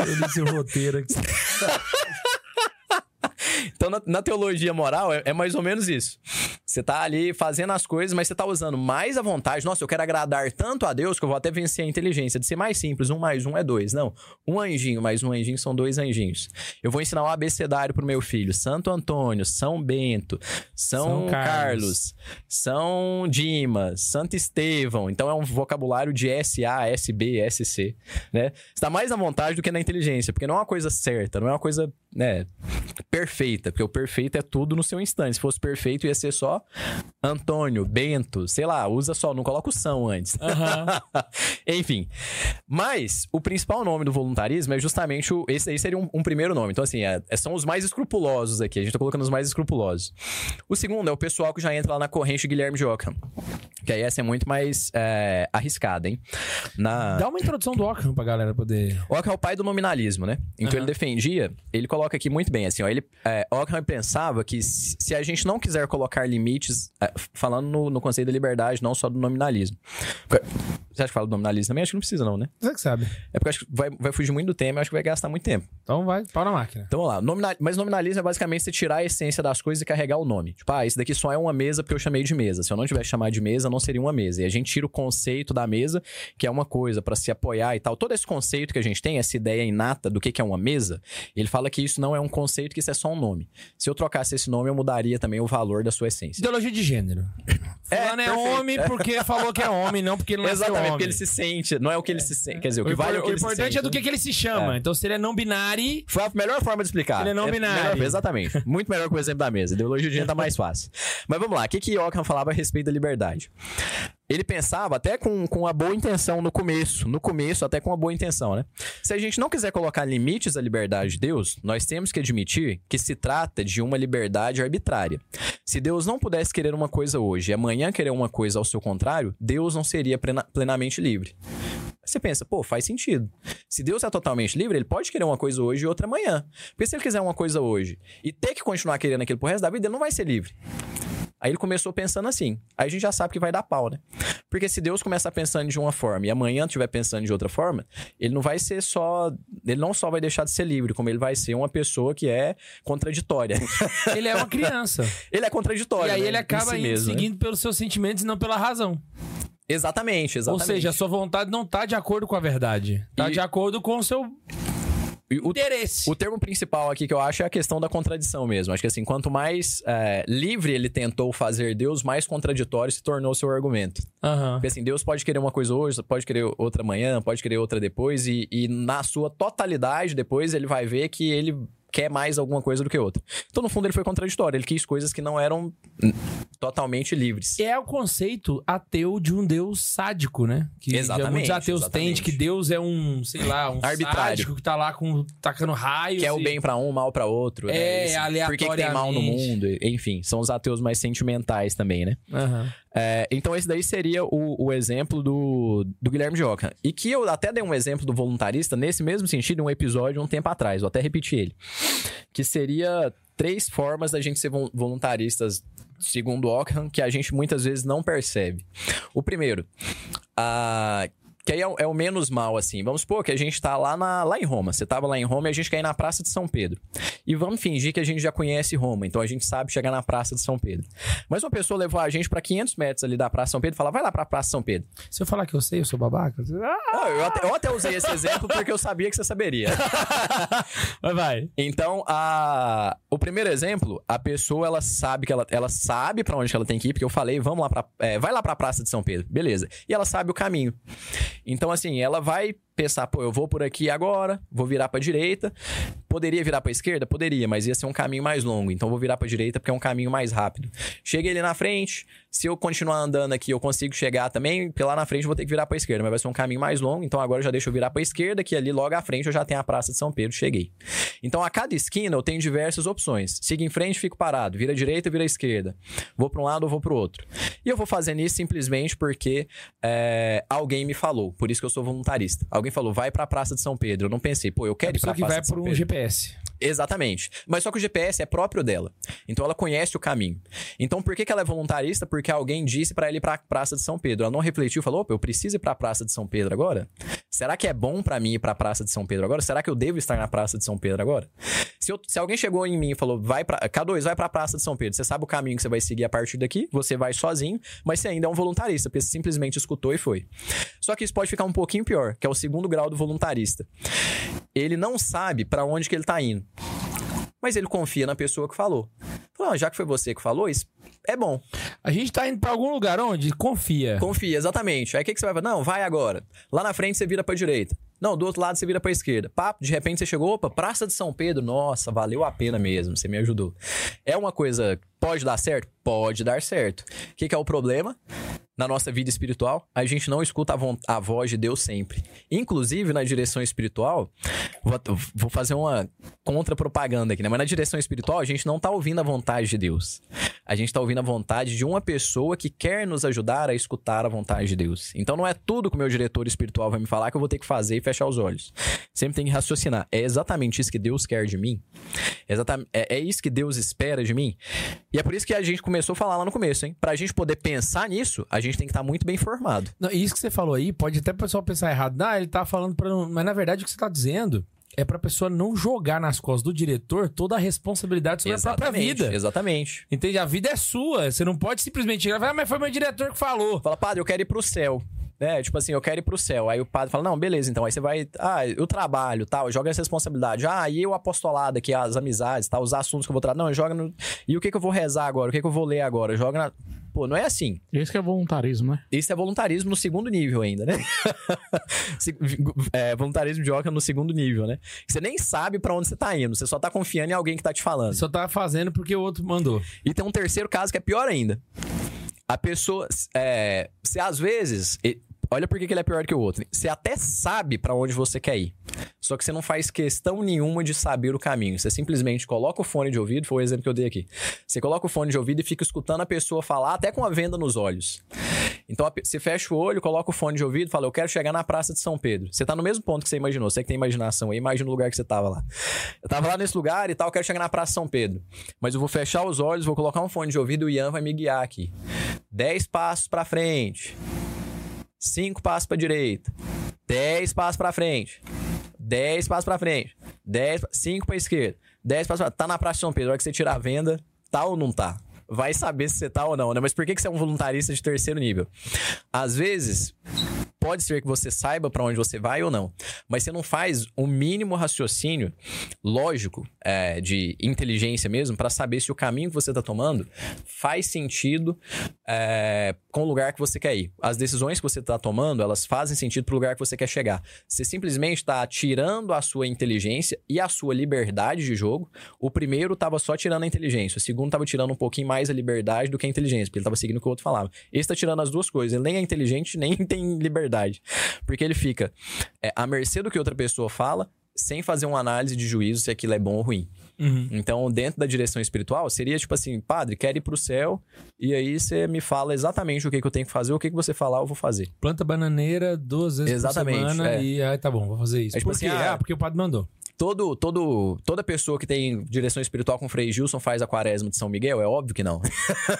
Eu li esse roteiro aqui. Então, na, na teologia moral, é, é mais ou menos isso. Você tá ali fazendo as coisas, mas você tá usando mais a vontade. Nossa, eu quero agradar tanto a Deus que eu vou até vencer a inteligência. De ser mais simples, um mais um é dois. Não, um anjinho mais um anjinho são dois anjinhos. Eu vou ensinar o abecedário pro meu filho. Santo Antônio, São Bento, São, São Carlos. Carlos, São Dimas, Santo Estevão. Então é um vocabulário de SA, SB, SC, né? Você tá mais à vontade do que na inteligência, porque não é uma coisa certa, não é uma coisa, né, perfeita, porque o perfeito é tudo no seu instante. Se fosse perfeito, ia ser só Antônio, Bento, sei lá, usa só, não coloca o São antes. Enfim. Mas o principal nome do voluntarismo é justamente o. Esse aí seria um, um primeiro nome. Então, assim, é- é- são os mais escrupulosos aqui. A gente tá colocando os mais escrupulosos. O segundo é o pessoal que já entra lá na corrente Guilherme de Ockham. Que aí essa é muito mais é, arriscada, hein? Na... Dá uma introdução do Ockham pra galera poder. Ockham é o pai do nominalismo, né? Então ele defendia, ele coloca aqui muito bem, assim, ó, ele, é, Ockham pensava que se a gente não quiser colocar limites, é, falando no, no conceito da liberdade, não só do nominalismo. Você acha que fala do nominalismo também? Acho que não precisa não, né? Você que sabe. É porque acho que vai, vai fugir muito do tema, acho que vai gastar muito tempo. Então vai, pau na máquina. Então vamos lá. Nominal... Mas nominalismo é basicamente você tirar a essência das coisas e carregar o nome. Tipo, ah, esse daqui só é uma mesa porque eu chamei de mesa. Se eu não tivesse chamado de mesa, não seria uma mesa. E a gente tira o conceito da mesa, que é uma coisa pra se apoiar e tal. Todo esse conceito que a gente tem, essa ideia inata do que que é uma mesa, ele fala que isso não é um conceito, que isso é só um nome. Se eu trocasse esse nome, eu mudaria também o valor da sua essência. Ideologia de gênero. Fulano é, perfeito. homem porque falou que é homem, não porque ele não é Exatamente, homem. porque ele se sente. Não é o que ele se sente. Quer dizer, o que O, vale é o que o ele se importante sente. é do que, que ele se chama. É. Então, se ele é não binário, Foi a melhor forma de explicar. Ele é não binário. melhor- exatamente. Muito melhor que o exemplo da mesa. Ideologia de gênero tá mais fácil. Mas vamos lá. O que, que Ockham falava a respeito da liberdade? Ele pensava até com, com uma boa intenção no começo. No começo, até com uma boa intenção, né? Se a gente não quiser colocar limites à liberdade de Deus, nós temos que admitir que se trata de uma liberdade arbitrária. Se Deus não pudesse querer uma coisa hoje e amanhã querer uma coisa ao seu contrário, Deus não seria plena- plenamente livre. Você pensa, pô, faz sentido. Se Deus é totalmente livre, ele pode querer uma coisa hoje e outra amanhã. Porque se ele quiser uma coisa hoje e ter que continuar querendo aquilo pro resto da vida, ele não vai ser livre. Aí ele começou pensando assim. Aí a gente já sabe que vai dar pau, né? Porque se Deus começar pensando de uma forma e amanhã estiver pensando de outra forma, ele não vai ser só. Ele não só vai deixar de ser livre, como ele vai ser uma pessoa que é contraditória. Ele é uma criança. ele é contraditório. e aí né, ele acaba si mesmo, né? seguindo pelos seus sentimentos e não pela razão. Exatamente, exatamente. Ou seja, a sua vontade não tá de acordo com a verdade. Tá E- de acordo com o seu o, interesse. O termo principal aqui que eu acho é a questão da contradição mesmo. Acho que assim, quanto mais é, livre ele tentou fazer Deus, mais contraditório se tornou seu argumento. Aham. Porque assim, Deus pode querer uma coisa hoje, pode querer outra amanhã, pode querer outra depois, e, e na sua totalidade, depois ele vai ver que ele quer mais alguma coisa do que outra. Então, no fundo, ele foi contraditório. Ele quis coisas que não eram totalmente livres. É o conceito ateu de um Deus sádico, né? Que Exatamente, muitos ateus têm, de exatamente. que Deus é um, sei lá, um Arbitrário. sádico que tá lá com, tacando raios. Que é o e- bem pra um, mal pra outro. É, né? Esse- Por que, que tem mal no mundo? Enfim, são os ateus mais sentimentais também, né? Aham. É, então, esse daí seria o, o exemplo do, do Guilherme Joca. E que eu até dei um exemplo do voluntarista nesse mesmo sentido em um episódio um tempo atrás. Vou até repetir ele. Que seria três formas da gente ser vol- voluntaristas, segundo Ockham, que a gente muitas vezes não percebe. O primeiro, a. Que aí é, o- é o menos mal, assim. Vamos supor que a gente tá lá, na, lá em Roma. Você tava lá em Roma e a gente quer ir na Praça de São Pedro. E vamos fingir que a gente já conhece Roma. Então a gente sabe chegar na Praça de São Pedro. Mas uma pessoa levou a gente pra 500 metros ali da Praça de São Pedro e fala, vai lá pra Praça de São Pedro. Se eu falar que eu sei, eu sou babaca. Ah, eu, até, eu até usei esse exemplo porque eu sabia que você saberia. Vai, vai. Então, a... o primeiro exemplo, a pessoa, ela sabe que ela, ela sabe pra onde ela tem que ir, porque eu falei, vamos lá pra, é, vai lá pra Praça de São Pedro. Beleza. E ela sabe o caminho. Então, assim, ela vai pensar, pô, eu vou por aqui agora, vou virar pra direita. Poderia virar pra esquerda? Poderia, mas ia ser um caminho mais longo. Então, vou virar pra direita porque é um caminho mais rápido. Cheguei ali na frente, se eu continuar andando aqui, eu consigo chegar também, lá na frente eu vou ter que virar pra esquerda, mas vai ser um caminho mais longo, então agora eu já deixo eu virar pra esquerda, que ali logo à frente eu já tenho a Praça de São Pedro, cheguei. Então, a cada esquina eu tenho diversas opções. Siga em frente, fico parado. Vira direita, vira esquerda. Vou pra um lado ou vou pro outro. E eu vou fazendo isso simplesmente porque é, alguém me falou. Por isso que eu sou voluntarista. Alguém falou, vai pra Praça de São Pedro. Eu não pensei, pô, eu quero a ir pra pessoa que Praça vai de São por um Pedro. GPS. Exatamente. Mas só que o GPS é próprio dela. Então ela conhece o caminho. Então por que, que ela é voluntarista? Porque alguém disse pra ela ir pra Praça de São Pedro. Ela não refletiu falou: opa, eu preciso ir pra Praça de São Pedro agora? Será que é bom pra mim ir pra Praça de São Pedro agora? Será que eu devo estar na Praça de São Pedro agora? Se, eu- se alguém chegou em mim e falou: vai pra. K2, vai pra Praça de São Pedro. Você sabe o caminho que você vai seguir a partir daqui, você vai sozinho, mas você ainda é um voluntarista, porque você simplesmente escutou e foi. Só que isso pode ficar um pouquinho pior, que é o segundo grau do voluntarista. Ele não sabe pra onde que ele tá indo mas ele confia na pessoa que falou. Falou, ah, já que foi você que falou, isso é bom. A gente tá indo pra algum lugar onde confia. Confia, exatamente. Aí o que, que você vai fazer? Não, vai agora. Lá na frente você vira pra direita. Não, do outro lado você vira pra esquerda. Papo, de repente você chegou, opa, Praça de São Pedro. Nossa, valeu a pena mesmo, você me ajudou. É uma coisa, pode dar certo? Pode dar certo. O que, que é o problema? Na nossa vida espiritual, a gente não escuta a, von- a voz de Deus sempre. Inclusive, na direção espiritual, vou, vou fazer uma contra-propaganda aqui, né? Mas na direção espiritual, a gente não tá ouvindo a vontade de Deus. A gente tá ouvindo a vontade de uma pessoa que quer nos ajudar a escutar a vontade de Deus. Então não é tudo que o meu diretor espiritual vai me falar que eu vou ter que fazer e fechar os olhos. Sempre tem que raciocinar. É exatamente isso que Deus quer de mim? Exatamente, é, é isso que Deus espera de mim? E é por isso que a gente começou a falar lá no começo, hein? Pra gente poder pensar nisso, a gente tem que estar muito bem formado. Não, isso que você falou aí, pode até o pessoal pensar errado. Ah, ele tá falando pra. não- Mas na verdade o que você tá dizendo é pra pessoa não jogar nas costas do diretor toda a responsabilidade sobre a própria vida. Exatamente. Entende? A vida é sua. Você não pode simplesmente chegar e falar, ah, mas foi meu diretor que falou. Fala, padre, eu quero ir pro céu. É, tipo assim, eu quero ir pro céu. Aí o padre fala, não, beleza, então. Aí você vai, ah, eu trabalho, tal, joga essa responsabilidade. Ah, e o apostolado aqui, as amizades, tal, os assuntos que eu vou tratar. Não, joga no... E o que que eu vou rezar agora? O que que eu vou ler agora? Joga na... Pô, não é assim. Que é voluntarismo, né? Isso é voluntarismo no segundo nível ainda, né? É, voluntarismo de Oca no segundo nível, né? Você nem sabe pra onde você tá indo, você só tá confiando em alguém que tá te falando. Só tá fazendo porque o outro mandou. E tem um terceiro caso que é pior ainda. A pessoa, é, você às vezes, olha por que ele é pior que o outro. Você até sabe pra onde você quer ir. Só que você não faz questão nenhuma de saber o caminho. Você simplesmente coloca o fone de ouvido, foi o exemplo que eu dei aqui. Você coloca o fone de ouvido e fica escutando a pessoa falar, até com a venda nos olhos. Então você fecha o olho, coloca o fone de ouvido fala: Eu quero chegar na Praça de São Pedro. Você tá no mesmo ponto que você imaginou. Você que tem imaginação aí, imagina o lugar que você tava lá. Eu tava lá nesse lugar e tal, eu quero chegar na Praça de São Pedro. Mas eu vou fechar os olhos, vou colocar um fone de ouvido e o Ian vai me guiar aqui. Dez passos pra frente. Cinco passos pra direita, dez passos pra frente, dez passos pra frente, dez, pa- cinco pra esquerda, dez passos pra... Tá na Praça de São Pedro, hora que você tirar a venda, tá ou não tá? Vai saber se você tá ou não, né? Mas por que, que você é um voluntarista de terceiro nível? Às vezes, pode ser que você saiba pra onde você vai ou não, mas você não faz o mínimo raciocínio lógico é, de inteligência mesmo pra saber se o caminho que você tá tomando faz sentido é, com o lugar que você quer ir. As decisões que você tá tomando, elas fazem sentido pro lugar que você quer chegar. Você simplesmente tá tirando a sua inteligência e a sua liberdade de jogo. O primeiro tava só tirando a inteligência, o segundo tava tirando um pouquinho mais a liberdade do que a inteligência, porque ele tava seguindo o que o outro falava. Esse tá tirando as duas coisas, ele nem é inteligente, nem tem liberdade. Porque ele fica é, à mercê do que outra pessoa fala, sem fazer uma análise de juízo se aquilo é bom ou ruim. Uhum. Então, dentro da direção espiritual, seria tipo assim, padre, quero ir pro céu, e aí você me fala exatamente o que, que eu tenho que fazer, o que, que você falar, eu vou fazer. Planta bananeira duas vezes Exatamente, por semana é. e aí tá bom, vou fazer isso. É tipo por quê? assim, ah, ah, porque o padre mandou. Todo, todo, toda pessoa que tem direção espiritual com Frei Gilson faz a quaresma de São Miguel? É óbvio que não.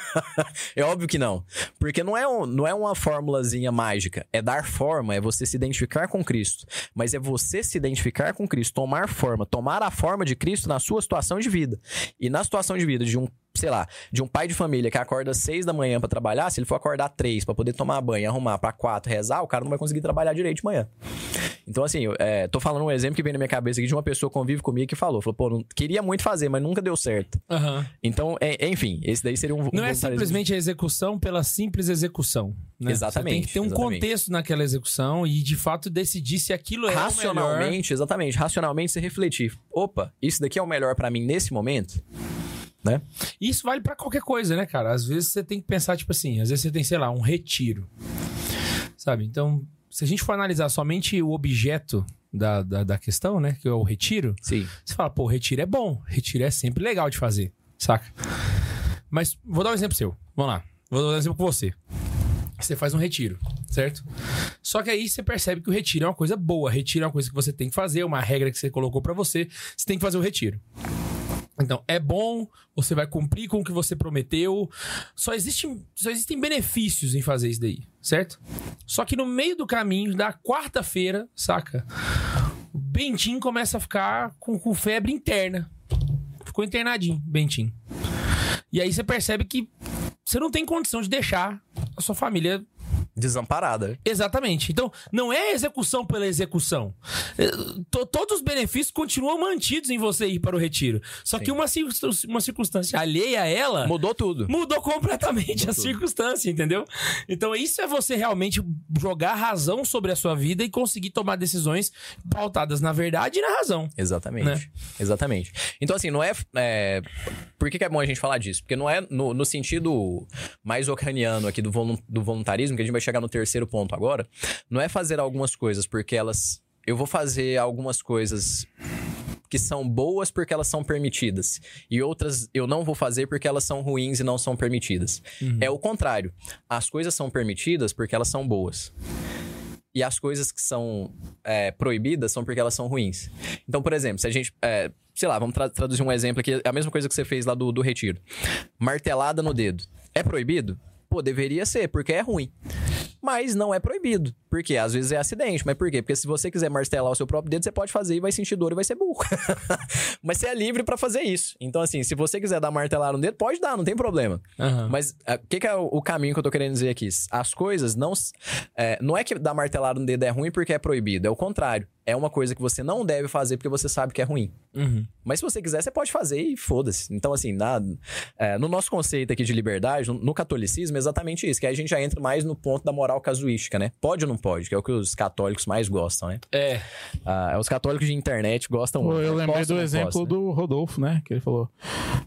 é óbvio que não. Porque não é, um, não é uma formulazinha mágica. É dar forma, é você se identificar com Cristo. Mas é você se identificar com Cristo, tomar forma, tomar a forma de Cristo na sua situação de vida. E na situação de vida de um sei lá, de um pai de família que acorda às seis da manhã pra trabalhar, se ele for acordar três pra poder tomar banho, arrumar pra quatro, rezar, o cara não vai conseguir trabalhar direito de manhã. Então, assim, eu, é, tô falando um exemplo que vem na minha cabeça aqui de uma pessoa que convive comigo que falou, falou, pô, não, queria muito fazer, mas nunca deu certo. Aham. Então, é- enfim, esse daí seria um. um Não é voluntarismo. simplesmente a execução pela simples execução. Né? Exatamente, Você tem que ter um exatamente. contexto naquela execução e, de fato, decidir se aquilo é o melhor. Racionalmente, exatamente, racionalmente você refletir. Opa, isso daqui é o melhor pra mim nesse momento? Né? E Isso vale pra qualquer coisa, né, cara? Às vezes você tem que pensar, tipo assim, às vezes você tem, sei lá, um retiro. Sabe? Então, se a gente for analisar somente o objeto da, da, da questão, né? Que é o retiro, Sim. você fala, pô, retiro é bom. Retiro é sempre legal de fazer, saca? Mas vou dar um exemplo seu. Vamos lá. Vou dar um exemplo com você. Você faz um retiro, certo? Só que aí você percebe que o retiro é uma coisa boa. Retiro é uma coisa que você tem que fazer, uma regra que você colocou pra você. Você tem que fazer o retiro. Então, é bom, você vai cumprir com o que você prometeu. Só, existe, só existem benefícios em fazer isso daí, certo? Só que no meio do caminho, da quarta-feira, saca? O Bentinho começa a ficar com, com febre interna. Ficou internadinho, Bentinho. E aí você percebe que você não tem condição de deixar a sua família Desamparada. Exatamente. Então, não é execução pela execução. To- Todos os benefícios continuam mantidos em você ir para o retiro. Só que uma, uma circunstância alheia a ela Mudou tudo. mudou completamente a circunstância, entendeu? Então, isso é você realmente jogar razão sobre a sua vida e conseguir tomar decisões pautadas na verdade e na razão. Exatamente. Né? Exatamente. Então, assim, não é, é, Por que, é bom a gente falar disso? Porque não é no, no sentido mais ucraniano aqui do, volun- do voluntarismo, que a gente vai chegar no terceiro ponto agora. Não é fazer algumas coisas porque elas. Eu vou fazer algumas coisas que são boas porque elas são permitidas. E outras eu não vou fazer porque elas são ruins e não são permitidas. É o contrário. As coisas são permitidas porque elas são boas. E as coisas que são é, proibidas são porque elas são ruins. Então, por exemplo, se a gente. é, sei lá, vamos tra- traduzir um exemplo aqui. É a mesma coisa que você fez lá do, do retiro. Martelada no dedo. É proibido? Pô, deveria ser, porque é ruim. Mas não é proibido. Por quê? Às vezes é acidente. Mas por quê? Porque se você quiser martelar o seu próprio dedo, você pode fazer e vai sentir dor e vai ser burro. Mas você é livre pra fazer isso. Então, assim, se você quiser dar martelar no dedo, pode dar, não tem problema. Aham. Mas o que, que é o, caminho que eu tô querendo dizer aqui? As coisas não. é, não é que dar martelada no dedo é ruim porque é proibido. É o contrário. É uma coisa que você não deve fazer porque você sabe que é ruim. Uhum. Mas se você quiser, você pode fazer e foda-se. Então, assim, na- é, no nosso conceito aqui de liberdade, no, no catolicismo, é exatamente isso. Que aí a gente já entra mais no ponto da moral casuística, né? Pode ou não pode? Que é o que os católicos mais gostam, né? É. Ah, os católicos de internet gostam Pô, eu lembrei do exemplo postam, né? do Rodolfo, né? Que ele falou: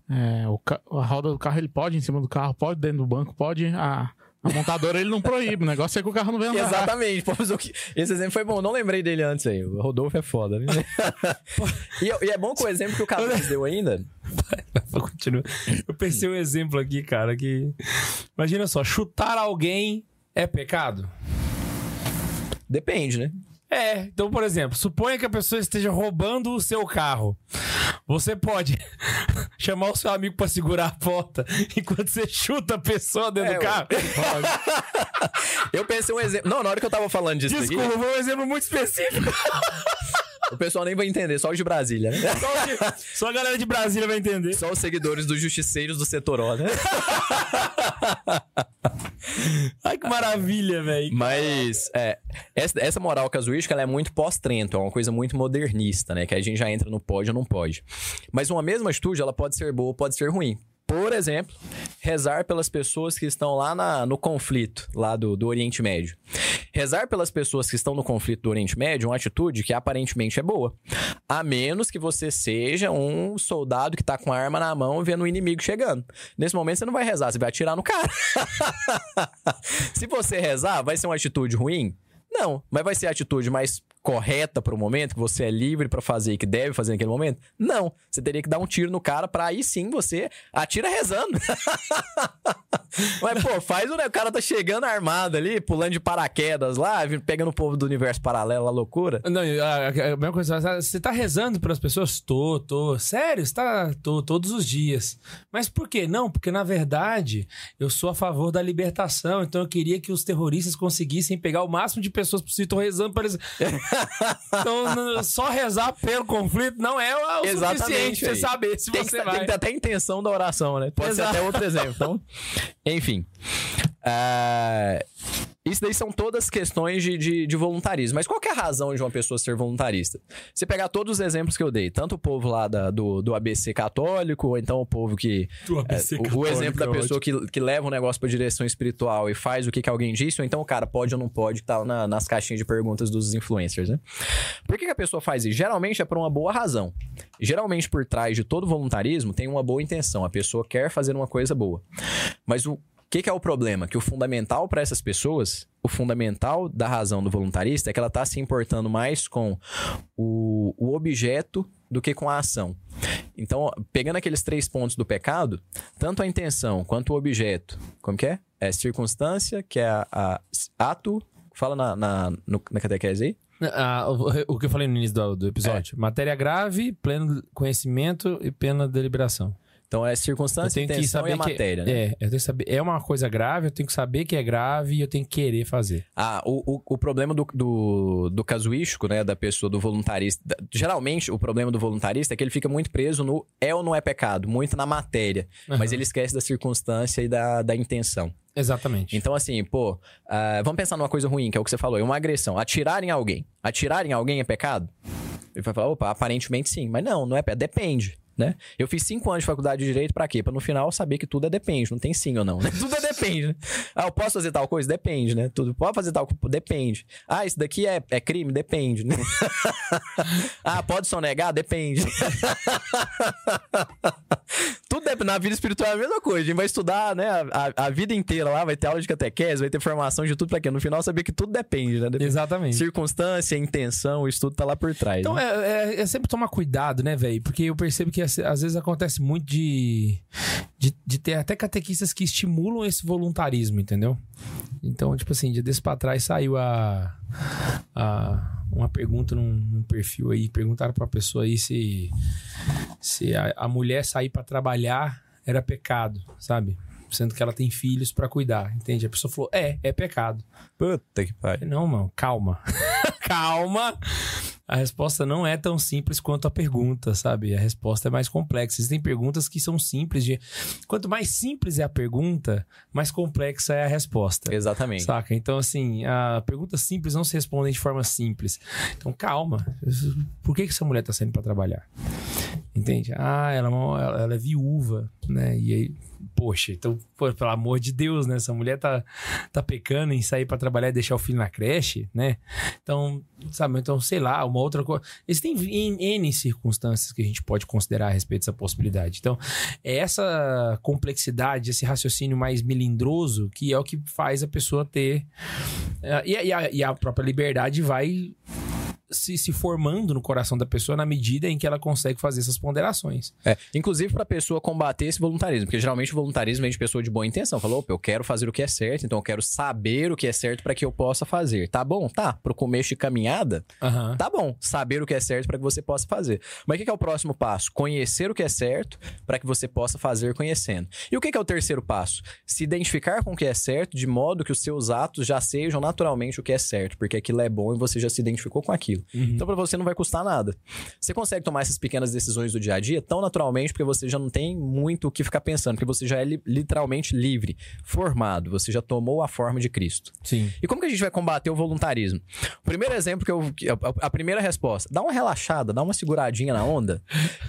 é, o a roda do carro ele pode em cima do carro, pode dentro do banco, pode. A, a montadora ele não proíbe. O negócio é que o carro não vem andar. Exatamente. Pô, mas o que- Esse exemplo foi bom. Não lembrei dele antes aí. O Rodolfo é foda, né? e, e é bom que o exemplo que o Carlos deu ainda. Continua. Eu pensei um exemplo aqui, cara, que. Imagina só, chutar alguém é pecado? Depende, né? É, então, por exemplo, suponha que a pessoa esteja roubando o seu carro. Você pode chamar o seu amigo pra segurar a porta enquanto você chuta a pessoa dentro É, do carro? Eu pensei um exemplo. Não, na hora que eu tava falando disso aqui, Desculpa, foi um exemplo muito específico. O pessoal nem vai entender, só os de Brasília, né? Só, só a galera de Brasília vai entender. Só os seguidores dos justiceiros do setor O, né? Ai, que maravilha, velho. Mas é, essa, essa moral casuística ela é muito pós-trento, é uma coisa muito modernista, né? Que a gente já entra no pode ou não pode. Mas uma mesma atitude, ela pode ser boa ou pode ser ruim. Por exemplo, rezar pelas pessoas que estão lá na- no conflito, lá do, do Oriente Médio. Rezar pelas pessoas que estão no conflito do Oriente Médio é uma atitude que aparentemente é boa. A menos que você seja um soldado que tá com a arma na mão vendo o inimigo chegando. Nesse momento você não vai rezar, você vai atirar no cara. Se você rezar, vai ser uma atitude ruim? Não, mas vai ser a atitude mais correta pro momento, que você é livre pra fazer e que deve fazer naquele momento? Não, você teria que dar um tiro no cara pra aí sim você atira rezando. mas pô, faz o, né, o cara tá chegando armado ali, pulando de paraquedas lá, pegando o povo do universo paralelo, a loucura. Não, a, a mesma coisa, você tá rezando pelas pessoas? Tô, tô. Sério? Você tá? Tô, todos os dias. Mas por quê? Não, porque na verdade eu sou a favor da libertação, então eu queria que os terroristas conseguissem pegar o máximo de pessoas possível. Tô rezando para eles. então, só rezar pelo conflito não é o, Exatamente, suficiente pra você saber se Tem que, você tem vai. que ter até a intenção da oração, né? Pode Exato. ser até outro exemplo. Então, enfim. Ah, isso daí são todas questões de, de, de voluntarismo. Mas qual que é a razão de uma pessoa ser voluntarista? Você pegar todos os exemplos que eu dei, tanto o povo lá da- do, do ABC católico, ou então o povo que. Do é, ABC o- o, católico exemplo da é pessoa que, que leva um negócio pra direção espiritual e faz o que, que alguém disse, ou então o cara pode ou não pode, que tá na- nas caixinhas de perguntas dos influencers, né? Por que, que a pessoa faz isso? Geralmente é por uma boa razão. Geralmente por trás de todo voluntarismo tem uma boa intenção. A pessoa quer fazer uma coisa boa. Mas o que, que é o problema? Que o fundamental para essas pessoas, o fundamental da razão do voluntarista é que ela tá se importando mais com o, o objeto do que com a ação. Então, pegando aqueles três pontos do pecado, tanto a intenção quanto o objeto, como que é? É circunstância, que é a, a- ato. Fala na, na, no- na catequese aí. Ah, o, o que eu falei no início do, do episódio. Matéria grave, pleno conhecimento e plena deliberação. Então é Eu circunstância, tenho que saber e a matéria, que né? é, eu tenho que saber, é uma coisa grave, eu tenho que saber que é grave e eu tenho que querer fazer. Ah, o, o, o problema do, do, do casuístico, né, da pessoa, do voluntarista. da- geralmente, o problema do voluntarista é que ele fica muito preso no é ou não é pecado, muito na matéria. Mas ele esquece da circunstância e da, da intenção. Exatamente. Então, assim, pô, ah, vamos pensar numa coisa ruim, que é o que você falou, é uma agressão. Atirar em alguém. Atirar em alguém é pecado? Ele vai falar, opa, aparentemente sim. Mas não, não é pecado. Depende. Né? Eu fiz cinco anos de faculdade de direito pra quê? Pra no final saber que tudo é depende, não tem sim ou não, né? Tudo é depende, né? Ah, eu posso fazer tal coisa? Depende, né? Tudo pode fazer tal coisa? Depende. Ah, isso daqui é, é crime? Depende, né? ah, pode sonegar? Depende. Tudo depende. Na vida espiritual é a mesma coisa. A gente vai estudar, né, a, a- vida inteira lá, vai ter aula de catequese, vai ter formação de tudo pra quê? No final saber que tudo depende, né? Depende. Exatamente. Circunstância, intenção, o estudo tá lá por trás. Então né? é, é- é sempre tomar cuidado, né, velho? Porque eu percebo que às vezes acontece muito de, de, de ter até catequistas que estimulam esse voluntarismo, entendeu? Então, tipo assim, de desse pra trás saiu a, a uma pergunta num, num perfil aí, perguntaram pra pessoa aí se, se a, a mulher sair pra trabalhar era pecado, sabe? Sendo que ela tem filhos pra cuidar, entende? A pessoa falou, é, é pecado. Puta que pariu. Não, mano, calma. calma. A resposta não é tão simples quanto a pergunta, sabe? A resposta é mais complexa. Existem perguntas que são simples de. Quanto mais simples é a pergunta, mais complexa é a resposta. Exatamente. Saca? Então, assim, a perguntas simples não se respondem de forma simples. Então, calma. Por que, que essa mulher tá saindo pra trabalhar? Entende? Ah, ela, é uma- ela, é viúva, né? E aí, poxa, então, pô, pelo amor de Deus, né? Essa mulher tá, tá pecando em sair pra trabalhar e deixar o filho na creche, né? Então, sabe? Então, sei lá, uma outra coisa. Existem N, circunstâncias que a gente pode considerar a respeito dessa possibilidade. Então, é essa complexidade, esse raciocínio mais melindroso que é o que faz a pessoa ter. eh, e a, e a própria liberdade vai se, se formando no coração da pessoa na medida em que ela consegue fazer essas ponderações. É, inclusive pra pessoa combater esse voluntarismo, porque geralmente o voluntarismo vem de pessoa de boa intenção. Falou, opa, eu quero fazer o que é certo, então eu quero saber o que é certo pra que eu possa fazer. Tá bom? Tá. Pro começo de caminhada, Aham. tá bom. Saber o que é certo pra que você possa fazer. Mas o que é o próximo passo? Conhecer o que é certo pra que você possa fazer conhecendo. E o que é o terceiro passo? Se identificar com o que é certo, de modo que os seus atos já sejam naturalmente o que é certo, porque aquilo é bom e você já se identificou com aquilo. Então, pra você não vai custar nada. Você consegue tomar essas pequenas decisões do dia a dia tão naturalmente porque você já não tem muito o que ficar pensando, porque você já é li- literalmente livre, formado, você já tomou a forma de Cristo. Sim. E como que a gente vai combater o voluntarismo? O primeiro exemplo que eu. A, a primeira resposta, dá uma relaxada, dá uma seguradinha na onda.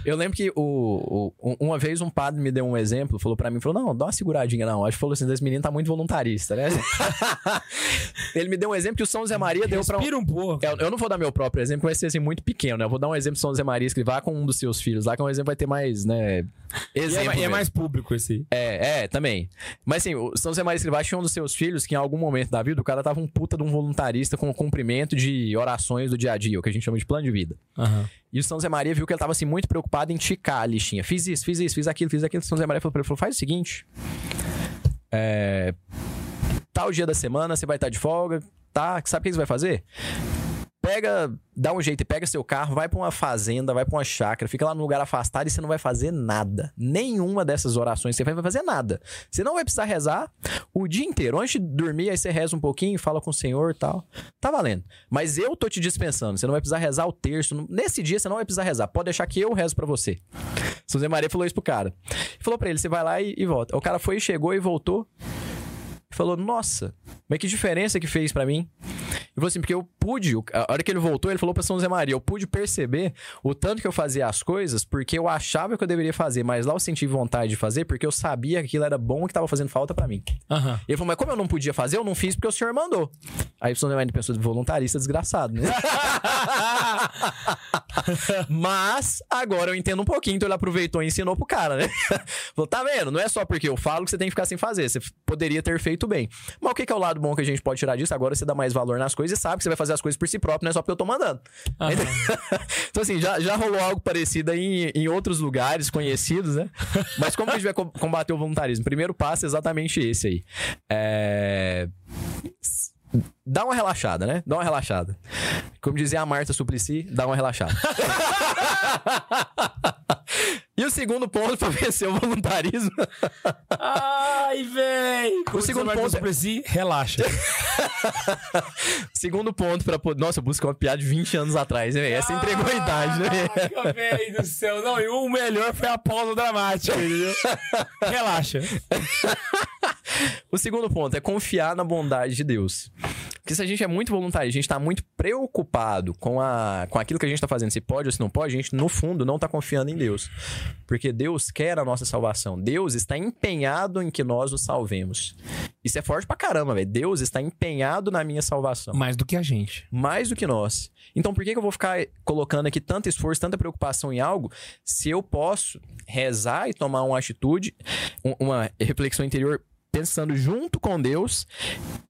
Eu lembro que o, o- uma vez um padre me deu um exemplo, falou pra mim, falou: não, dá uma seguradinha na onda. Que falou assim: esse menino tá muito voluntarista, né? Ele me deu um exemplo que o São José Maria deu pra um. Respira um pouco. Eu, eu não vou dar meu próprio exemplo, que vai ser assim muito pequeno, né? Eu vou dar um exemplo de São José Maria Escrivá com um dos seus filhos lá, que é um exemplo que vai ter mais, né? E é, Exemplo. e é mais público esse. É, é, também. Mas assim, o São José Maria Escrivá tinha um dos seus filhos que em algum momento da vida o cara tava um puta de um voluntarista com o cumprimento de orações do dia a dia, o que a gente chama de plano de vida. Aham. E o São José Maria viu que ele tava assim muito preocupado em ticar a listinha. Fiz isso, fiz isso, fiz aquilo, fiz aquilo. O São José Maria falou pra ele, falou, faz o seguinte, é... Tal dia da semana você vai estar de folga, tá? Sabe o que você vai fazer? Pega, dá um jeito e pega seu carro, vai pra uma fazenda, vai pra uma chácara, fica lá num lugar afastado e você não vai fazer nada. Nenhuma dessas orações você vai fazer nada. Você não vai precisar rezar o dia inteiro. Antes de dormir, aí você reza um pouquinho, fala com o Senhor e tal. Tá valendo. Mas eu tô te dispensando. Você não vai precisar rezar o terço. Nesse dia você não vai precisar rezar. Pode deixar que eu rezo pra você. São Maria falou isso pro cara. Falou pra ele: você vai lá e, e volta. O cara foi, chegou e voltou. Falou: Nossa, mas que diferença que fez pra mim. Ele falou assim, porque eu pude, a hora que ele voltou, ele falou pra São José Maria, eu pude perceber o tanto que eu fazia as coisas porque eu achava que eu deveria fazer, mas lá eu senti vontade de fazer porque eu sabia que aquilo era bom e que tava fazendo falta pra mim. Aham. Ele falou, mas como eu não podia fazer, eu não fiz porque o senhor mandou. Aí o São José Maria pensou, voluntarista desgraçado, né? Mas agora eu entendo um pouquinho, então ele aproveitou e ensinou pro cara, né? Falou, tá vendo? Não é só porque eu falo que você tem que ficar sem fazer. Você poderia ter feito bem. Mas o que é o lado bom que a gente pode tirar disso? Agora você dá mais valor nas coisas e sabe que você vai fazer as coisas por si próprio, não é só porque eu tô mandando. Aham. então, assim, já, já rolou algo parecido aí em, em outros lugares conhecidos, né? Mas como que a gente vai co- combater o voluntarismo? O primeiro passo é exatamente esse aí. É... Dá uma relaxada, né? Dá uma relaxada. Como dizia a Marta Suplicy, dá uma relaxada. e o segundo ponto pra vencer o voluntarismo Ai, véi. O segundo ponto é- é... si, relaxa. Segundo ponto pra poder. Nossa, eu busquei uma piada de 20 anos atrás, né, velho? Essa entregou a idade, né? Velho do céu. Não, e o melhor foi a pausa dramática, entendeu? Relaxa. O segundo ponto é confiar na bondade de Deus. Porque se a gente é muito voluntário, a gente tá muito preocupado com, a, com aquilo que a gente tá fazendo, se pode ou se não pode, a gente, no fundo, não tá confiando em Deus. Porque Deus quer a nossa salvação. Deus está empenhado em que nós nos salvemos. Isso é forte pra caramba, velho. Deus está empenhado na minha salvação. Mais do que a gente. mais do que nós. Então, por que, que eu vou ficar colocando aqui tanto esforço, tanta preocupação em algo, se eu posso rezar e tomar uma atitude, um- uma reflexão interior pensando junto com Deus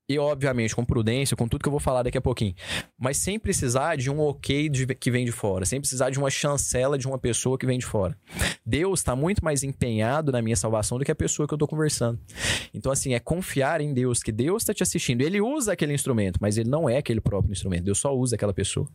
e, obviamente, com prudência, com tudo que eu vou falar daqui a pouquinho, mas sem precisar de um ok de- que vem de fora, sem precisar de uma chancela de uma pessoa que vem de fora. Deus está muito mais empenhado na minha salvação do que a pessoa que eu tô conversando. Então, assim, é confiar em Deus, que Deus está te assistindo. Ele usa aquele instrumento, mas ele não é aquele próprio instrumento. Deus só usa aquela pessoa.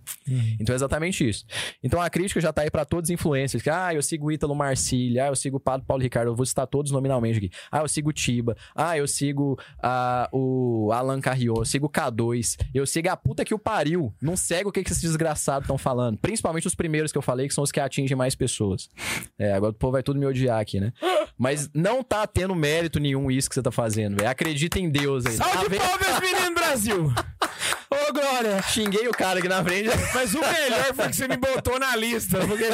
Então é exatamente isso. Então a crítica já tá aí para todos os influencers. Que, ah, eu sigo o Ítalo Marcília, ah, eu sigo o Padre Paulo Ricardo, eu vou citar todos nominalmente aqui. Ah, eu sigo o Tiba, ah, eu sigo ah, o Alan Carrion, eu sigo o K2, eu sigo a puta que o pariu. Não segue o que, que esses desgraçados estão falando. Principalmente os primeiros que eu falei, que são os que atingem mais pessoas. É, agora o povo vai tudo me odiar aqui, né? Mas não tá tendo mérito nenhum isso que você tá fazendo, velho. Acredita em Deus aí. Tá Salve vendo? palmas, menino Brasil! Ô, Glória! Xinguei o cara aqui na frente. Mas o melhor foi que você me botou na lista, porque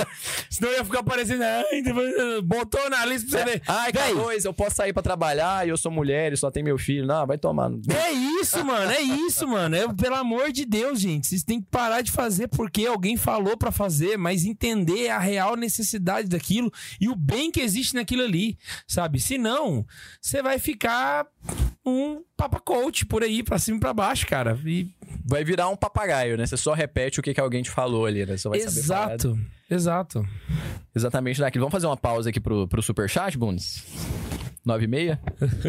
senão ia ficar parecendo. Depois, botou na lista pra você ver. Ai, Véi, K2, eu posso sair pra trabalhar e eu sou mulher e só tem meu filho. Não, vai tomar. É isso, mano, é isso, mano. É, pelo amor de Deus, gente. Vocês têm que parar de fazer porque alguém falou pra fazer, mas entender a real necessidade daquilo e o bem que existe naquilo ali, sabe? Senão, você vai ficar um papa coach por aí, pra cima e pra baixo, cara. E vai virar um papagaio, né? Você só repete o que, que alguém te falou ali, né? Você vai saber falar Exato, exato. exatamente daquilo. Vamos fazer uma pausa aqui pro, pro superchat, Bundes? 9 e meia?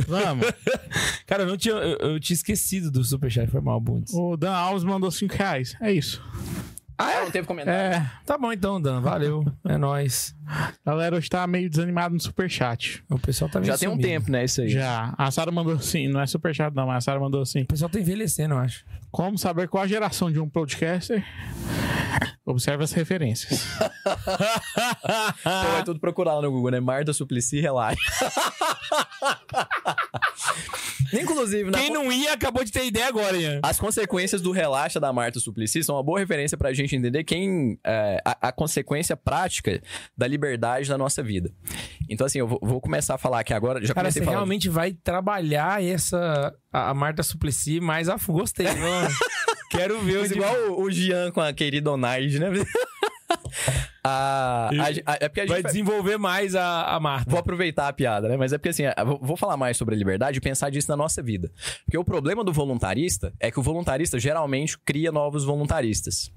Vamos. Cara, eu, não tinha, eu, eu tinha esquecido do Superchat, foi mal, Bundes. o Dan Alves mandou 5 reais. É isso. Ah, não teve comentário. É, Tá bom então, Dan, valeu. É nóis. galera hoje tá meio desanimado no superchat. O pessoal tá meio Já tem um tempo, né? Isso aí. Já. A Sara mandou assim, não é superchat não, mas a Sara mandou assim. O pessoal tá envelhecendo, eu acho. Como saber qual a geração de um podcaster? Observe as referências. Então vai tudo procurar lá no Google, né? Marta Suplicy, relaxa. Inclusive, na Quem não ia acabou de ter ideia agora, Ian. As consequências do relaxa da Marta Suplicy são uma boa referência pra gente entender quem é, a, a consequência prática da liberdade da nossa vida. Então, assim, eu vou, vou começar a falar aqui agora. Já Cara, você falando. realmente vai trabalhar essa. A a Marta Suplicy mais a. Gostei, mano. Quero ver onde. igual o, o Jean com a querida Onaide, né? a, a- a- é porque a gente Vai vai- desenvolver mais a, a Marta. Vou aproveitar a piada, né? Mas é porque assim, vou- vou falar mais sobre a liberdade e pensar disso na nossa vida. Porque o problema do voluntarista é que o voluntarista geralmente cria novos voluntaristas.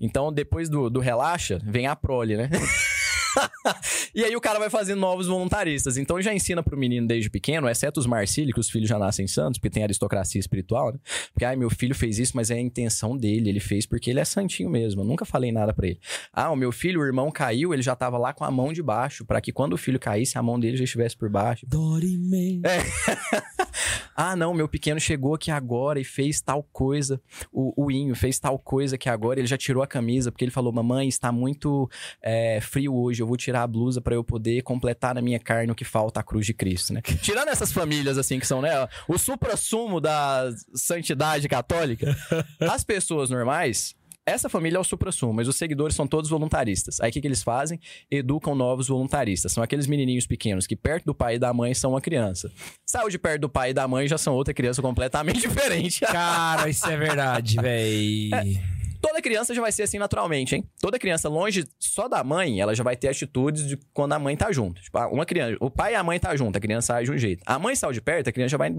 Então, depois do, do relaxa, vem a prole, né? e aí o cara vai fazendo novos voluntaristas. Então já ensina pro menino desde pequeno, exceto os Marcílio, que os filhos já nascem santos, porque tem aristocracia espiritual, né? Porque, ai, meu filho fez isso, mas é a intenção dele, ele fez porque ele é santinho mesmo. Eu nunca falei nada pra ele. Ah, o meu filho, o irmão caiu, ele já tava lá com a mão de baixo, pra que quando o filho caísse, a mão dele já estivesse por baixo. Dorime. Ah, não, meu pequeno chegou aqui agora e fez tal coisa. O, o Inho fez tal coisa que agora ele já tirou a camisa, porque ele falou: Mamãe, está muito é, frio hoje, eu vou tirar a blusa pra eu poder completar na minha carne o que falta a cruz de Cristo, né? Tirando essas famílias, assim, que são, né, o supra-sumo da santidade católica, as pessoas normais. Essa família é o supra-sumo, mas os seguidores são todos voluntaristas. Aí o que, que eles fazem? Educam novos voluntaristas. São aqueles menininhos pequenos que perto do pai e da mãe são uma criança. Saiu de perto do pai e da mãe já são outra criança completamente diferente. Cara, isso é verdade, véi. Toda criança já vai ser assim naturalmente, hein? Toda criança longe só da mãe, ela já vai ter atitudes de quando a mãe tá junto. Tipo, ah, uma criança, o pai e a mãe tá junto, a criança age de um jeito. A mãe saiu de perto, a criança já vai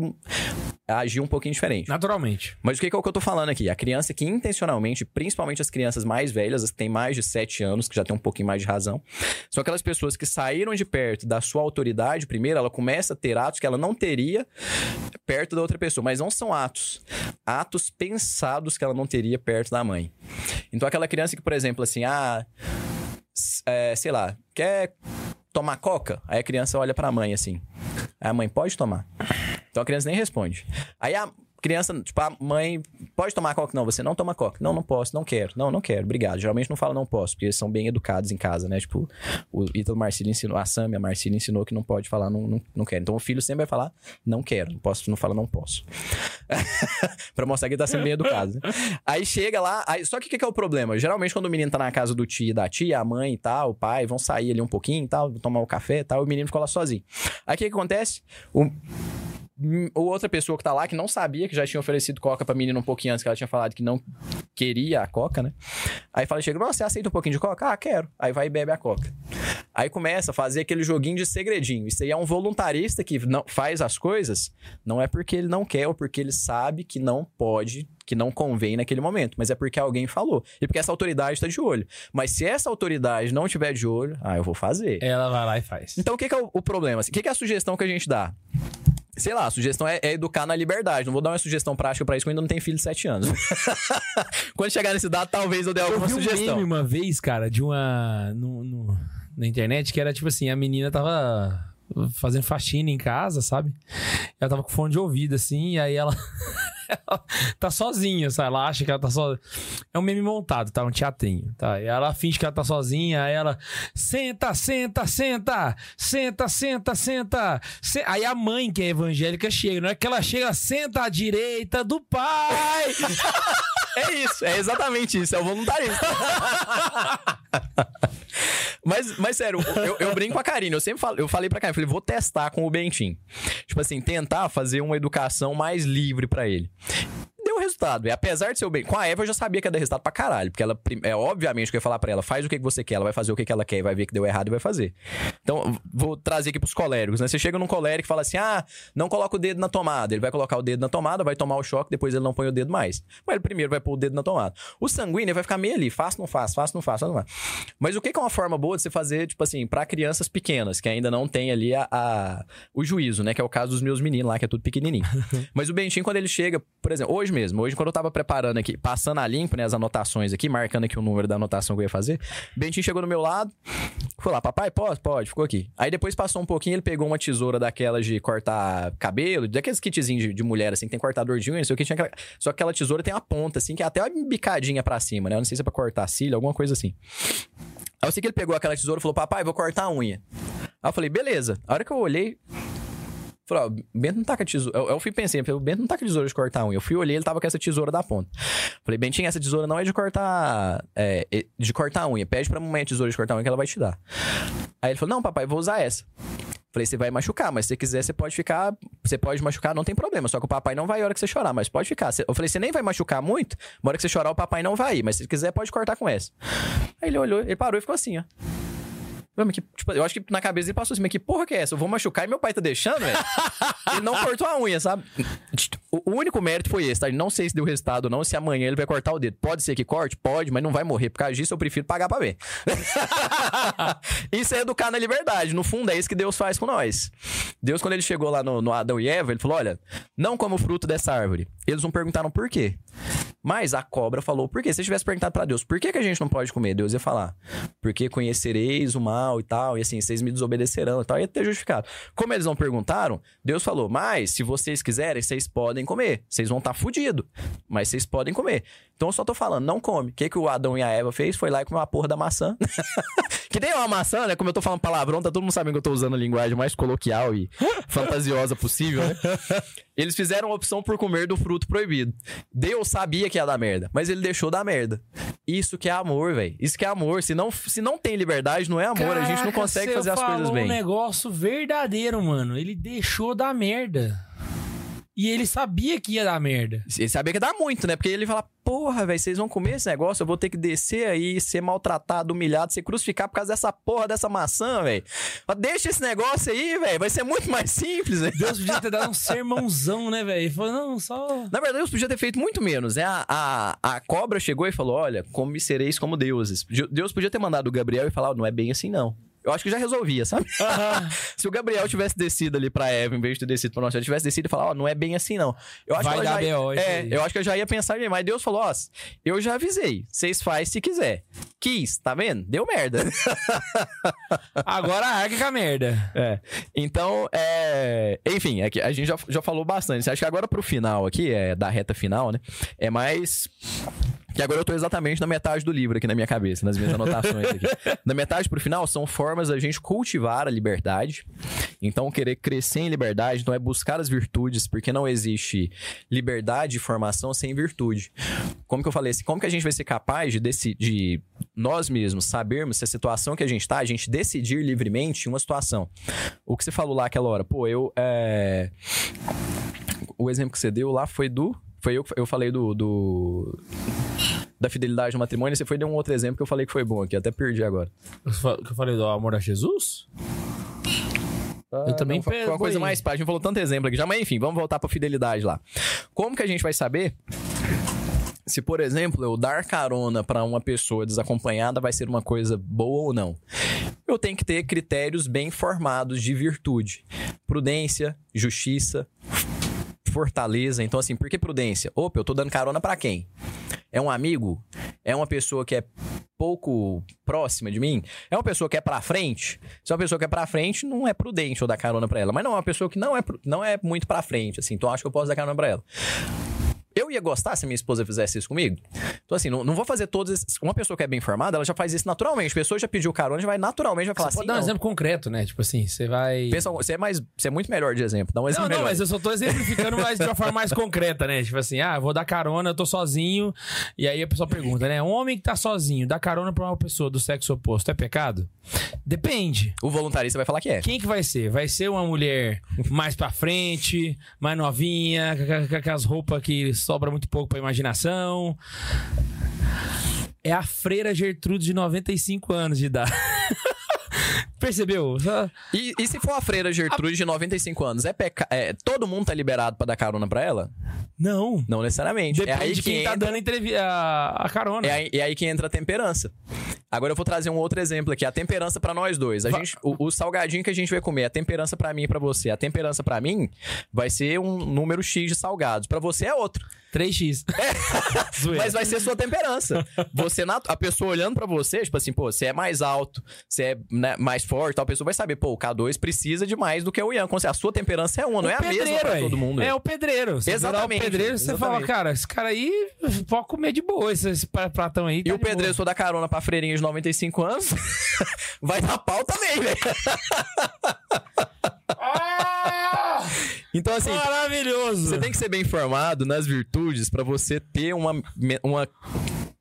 agir um pouquinho diferente. Naturalmente. Mas o que, que é o que eu tô falando aqui? A criança que intencionalmente, principalmente as crianças mais velhas, as que têm mais de 7 anos, que já tem um pouquinho mais de razão, são aquelas pessoas que saíram de perto da sua autoridade, primeiro, ela começa a ter atos que ela não teria perto da outra pessoa, mas não são atos. Atos pensados que ela não teria perto da mãe. Então, aquela criança que, por exemplo, assim, ah, é, sei lá, quer tomar coca? Aí a criança olha pra mãe assim. A mãe pode tomar. Então a criança nem responde. Aí a criança, tipo, a mãe pode tomar coca? Não, você não toma coca. Não, não posso, não quero. Não, não quero, obrigado. Geralmente não fala não posso, porque eles são bem educados em casa, né? Tipo, o Ítalo Marcílio ensinou, a Sam a Marcília ensinou que não pode falar não, não, não quero. Então o filho sempre vai falar não quero, não posso, não fala não posso. pra mostrar que ele tá sendo bem educado. Né? Aí chega lá, aí- só que o que, que é o problema? Geralmente quando o menino tá na casa do tio e da tia, a mãe e tal, o pai, vão sair ali um pouquinho e tal, tomar o café e tal, o menino ficou lá sozinho. Aí o que, que acontece? O, ou outra pessoa que tá lá que não sabia que já tinha oferecido coca pra menina um pouquinho antes que ela tinha falado que não queria a coca, né? Aí fala, chega, "Nossa, você aceita um pouquinho de coca? Ah, quero. Aí vai e bebe a coca. Aí começa a fazer aquele joguinho de segredinho. Isso aí é um voluntarista que não faz as coisas, não é porque ele não quer ou porque ele sabe que não pode, que não convém naquele momento, mas é porque alguém falou. E porque essa autoridade tá de olho. Mas se essa autoridade não tiver de olho, ah, eu vou fazer. Ela vai lá e faz. Então, o que, que é o, o problema? O que, que é a sugestão que a gente dá? Sei lá, a sugestão é, é educar na liberdade. Não vou dar uma sugestão prática pra isso, porque eu ainda não tenho filho de 7 anos. Quando chegar nesse dado, talvez eu dê Eu alguma vi um sugestão. meme uma vez, cara, de uma. No, no- na internet, que era tipo assim: a menina tava fazendo faxina em casa, sabe? Ela tava com fone de ouvido, assim, e aí ela. ela tá sozinha, sabe? Ela acha que ela tá sozinha. É um meme montado, tá? Um teatrinho, tá? E ela finge que ela tá sozinha, aí ela. Senta, senta, senta! Senta, senta, senta! Se- Aí a mãe, que é evangélica, chega. Não é que ela chega, senta à direita do pai! É isso, é exatamente isso, é o voluntarista. mas, mas sério, eu, eu brinco com a Karine, eu sempre falo, eu falei pra Karine, eu falei, vou testar com o Bentinho. Tipo assim, tentar fazer uma educação mais livre pra ele. Resultado. E apesar de ser o bem. Com a Eva eu já sabia que ia dar resultado pra caralho. Porque ela, é obviamente que eu ia falar pra ela, faz o que você quer, ela vai fazer o que ela quer vai ver que deu errado e vai fazer. Então, vou trazer aqui pros coléricos, né? Você chega num colérico e fala assim: ah, não coloca o dedo na tomada. Ele vai colocar o dedo na tomada, vai tomar o choque, depois ele não põe o dedo mais. Mas ele primeiro vai pôr o dedo na tomada. O sanguíneo vai ficar meio ali, faz, não faz, faz, não faz, faz, não faz. Mas o que que é uma forma boa de você fazer, tipo assim, pra crianças pequenas, que ainda não tem ali a, a- o juízo, né? Que é o caso dos meus meninos lá, que é tudo pequenininho. Mas o Bentinho, quando ele chega, por exemplo, hoje mesmo, hoje quando eu tava preparando aqui, passando a limpo, né, as anotações aqui, marcando aqui o número da anotação que eu ia fazer, Bentinho chegou do meu lado, foi lá, papai, pode? Pode, ficou aqui. Aí depois passou um pouquinho, ele pegou uma tesoura daquelas de cortar cabelo, daqueles kitzinhos de, de mulher, assim, que tem cortador de unha, não sei o que, tinha aquela... só que aquela tesoura tem uma ponta, assim, que é até uma bicadinha pra cima, né? Eu não sei se é pra cortar cílio, alguma coisa assim. Aí eu sei que ele pegou aquela tesoura e falou, papai, vou cortar a unha. Aí eu falei, beleza. A hora que eu olhei, Falei, ó, Bento não tá com a tesoura. Eu, eu fui pensei, falei, o Bento não tá com a tesoura de cortar unha. Eu fui olhei, ele tava com essa tesoura da ponta. Falei, Bentinho, essa tesoura não é de cortar. É, é de cortar unha. Pede pra mamãe a tesoura de cortar unha que ela vai te dar. Aí ele falou, não, papai, vou usar essa. Falei, você vai machucar, mas se você quiser, você pode ficar. Você pode machucar, não tem problema. Só que o papai não vai a hora que você chorar, mas pode ficar. Eu falei, você nem vai machucar muito, na hora que você chorar, o papai não vai ir. Mas se quiser, pode cortar com essa. Aí ele olhou, ele parou e ficou assim, ó. Mas que, tipo, eu acho que na cabeça ele passou assim, mas que porra que é essa? Eu vou machucar e meu pai tá deixando, velho? ele não cortou a unha, sabe? O único mérito foi esse, tá? Não sei se deu resultado ou não, se amanhã ele vai cortar o dedo. Pode ser que corte? Pode, mas não vai morrer. Por causa disso, eu prefiro pagar pra ver. isso é educar na liberdade. No fundo, é isso que Deus faz com nós. Deus, quando ele chegou lá no, no Adão e Eva, ele falou: olha, não como fruto dessa árvore. Eles não perguntaram por quê. Mas a cobra falou, por quê? Se tivesse perguntado pra Deus, por que, que a gente não pode comer? Deus ia falar, porque conhecereis o mal e tal, e assim, vocês me desobedecerão e tal, ia ter justificado. Como eles não perguntaram, Deus falou, mas se vocês quiserem, vocês podem comer. Vocês vão estar fudidos, mas vocês podem comer. Então eu só tô falando, não come. O que, que o Adão e a Eva fez? Foi lá e comeu a porra da maçã. que nem uma maçã, né? Como eu tô falando palavrão, tá todo mundo sabendo que eu tô usando a linguagem mais coloquial e fantasiosa possível, né? Eles fizeram a opção por comer do fruto proibido. Deus sabia que ia dar merda, mas ele deixou dar merda. Isso que é amor, velho. Isso que é amor. Se não, se não tem liberdade, não é amor. a gente não Caraca, consegue fazer as coisas bem. um negócio verdadeiro, mano. Ele deixou da merda. E ele sabia que ia dar merda. Ele sabia que ia dar muito, né? Porque ele fala, porra, velho, vocês vão comer esse negócio, eu vou ter que descer aí, ser maltratado, humilhado, ser crucificado por causa dessa porra dessa maçã, velho. Deixa esse negócio aí, velho. Vai ser muito mais simples, velho. Deus podia ter dado um sermãozão, né, velho? Ele falou, não, só... Na verdade, Deus podia ter feito muito menos, né? A, a, a cobra chegou e falou: Olha, como sereis como deuses. Deus podia ter mandado o Gabriel e falar: "Ó, Não é bem assim, não. Eu acho que já resolvia, sabe? Se o Gabriel tivesse descido ali pra Eva, em vez de ter descido pra nós, se ele tivesse descido e falar, ó, não é bem assim, não. Eu acho Vai que dar já, BO, É, aí. eu acho que eu já ia pensar mesmo. Mas Deus falou, ó, eu já avisei. Vocês fazem se quiser. Quis, tá vendo? Deu merda. Agora arca com a merda. É. Então, é... enfim, é a gente já, já falou bastante. Acho que agora pro final aqui, é da reta final, né? É mais. Que agora eu tô exatamente na metade do livro aqui na minha cabeça, nas minhas anotações aqui. Na metade pro final são formas da gente cultivar a liberdade. Então, querer crescer em liberdade, então é buscar as virtudes, porque não existe liberdade e formação sem virtude. Como que eu falei assim, como que a gente vai ser capaz de decidir, nós mesmos sabermos se a situação que a gente tá, a gente decidir livremente uma situação. O que você falou lá aquela hora, pô, eu. é, O exemplo que você deu lá foi do. Foi eu que eu falei do. do- Da fidelidade no matrimônio, você foi de um outro exemplo que eu falei que foi bom aqui, até perdi agora. Que eu falei do amor a Jesus? Eu também Não, foi uma coisa aí. mais prática. A gente falou tanto exemplo aqui já, mas enfim, vamos voltar pra fidelidade lá. Como que a gente vai saber se, por exemplo, eu dar carona pra uma pessoa desacompanhada vai ser uma coisa boa ou não? Eu tenho que ter critérios bem formados de virtude: prudência, justiça, fortaleza. Então, assim, por que prudência? Opa, eu tô dando carona pra quem? É um amigo? É uma pessoa que é pouco próxima de mim? É uma pessoa que é pra frente? Se é uma pessoa que é pra frente, não é prudente eu dar carona pra ela. Mas não, é uma pessoa que não é, não é muito pra frente, assim. Então, acho que eu posso dar carona pra ela. Eu ia gostar se minha esposa fizesse isso comigo? Então, assim, não, não vou fazer todos esses... Uma pessoa que é bem formada, ela já faz isso naturalmente. A pessoa já pediu carona, já vai naturalmente vai falar Você assim, pode dar um não. exemplo concreto, né? Tipo assim, você vai... Pensa, você é mais, você é muito melhor de exemplo. Dá um exemplo Não, não, melhor. mas eu só tô exemplificando mais de uma forma mais concreta, né? Tipo assim, ah, vou dar carona, eu tô sozinho. E aí a pessoa pergunta, né? Um homem que tá sozinho, dá carona pra uma pessoa do sexo oposto, é pecado? Depende. O voluntarista vai falar que é. Quem que vai ser? Vai ser uma mulher mais pra frente, mais novinha, com- com com as roupas que sobra muito pouco pra imaginação. É a freira Gertrude de 95 anos de idade. Percebeu? E, e se for a freira Gertrude de 95 anos, é, peca... é todo mundo tá liberado pra dar carona pra ela? Não. Não necessariamente. Depende é aí de que quem tá entra... dando entrevi- a, a carona. É aí, é aí que entra a temperança. Agora eu vou trazer um outro exemplo aqui, a temperança pra nós dois. A Va- gente, o, o salgadinho que a gente vai comer, a temperança pra mim e pra você. A temperança pra mim vai ser um número X de salgados. Pra você é outro. 3x. Zoeira. Mas vai ser sua temperança. Você, na- a pessoa olhando pra você, tipo assim, pô, você é mais alto, você é né, mais forte, tal, a pessoa vai saber, pô, o K2 precisa de mais do que o Ian. Como se A sua temperança é uma, não é a mesma pra aí. todo mundo. É o pedreiro. Você Exatamente, O pedreiro, você exatamente. fala, cara, esse cara aí pode comer de boa, esse, esse pra- pratão aí. E tá o de pedreiro, se for dar carona pra freirinha de 95 anos, vai dar pau também, velho. Ah! Então, assim, Maravilhoso. Você tem que ser bem informado nas virtudes pra você ter uma, uma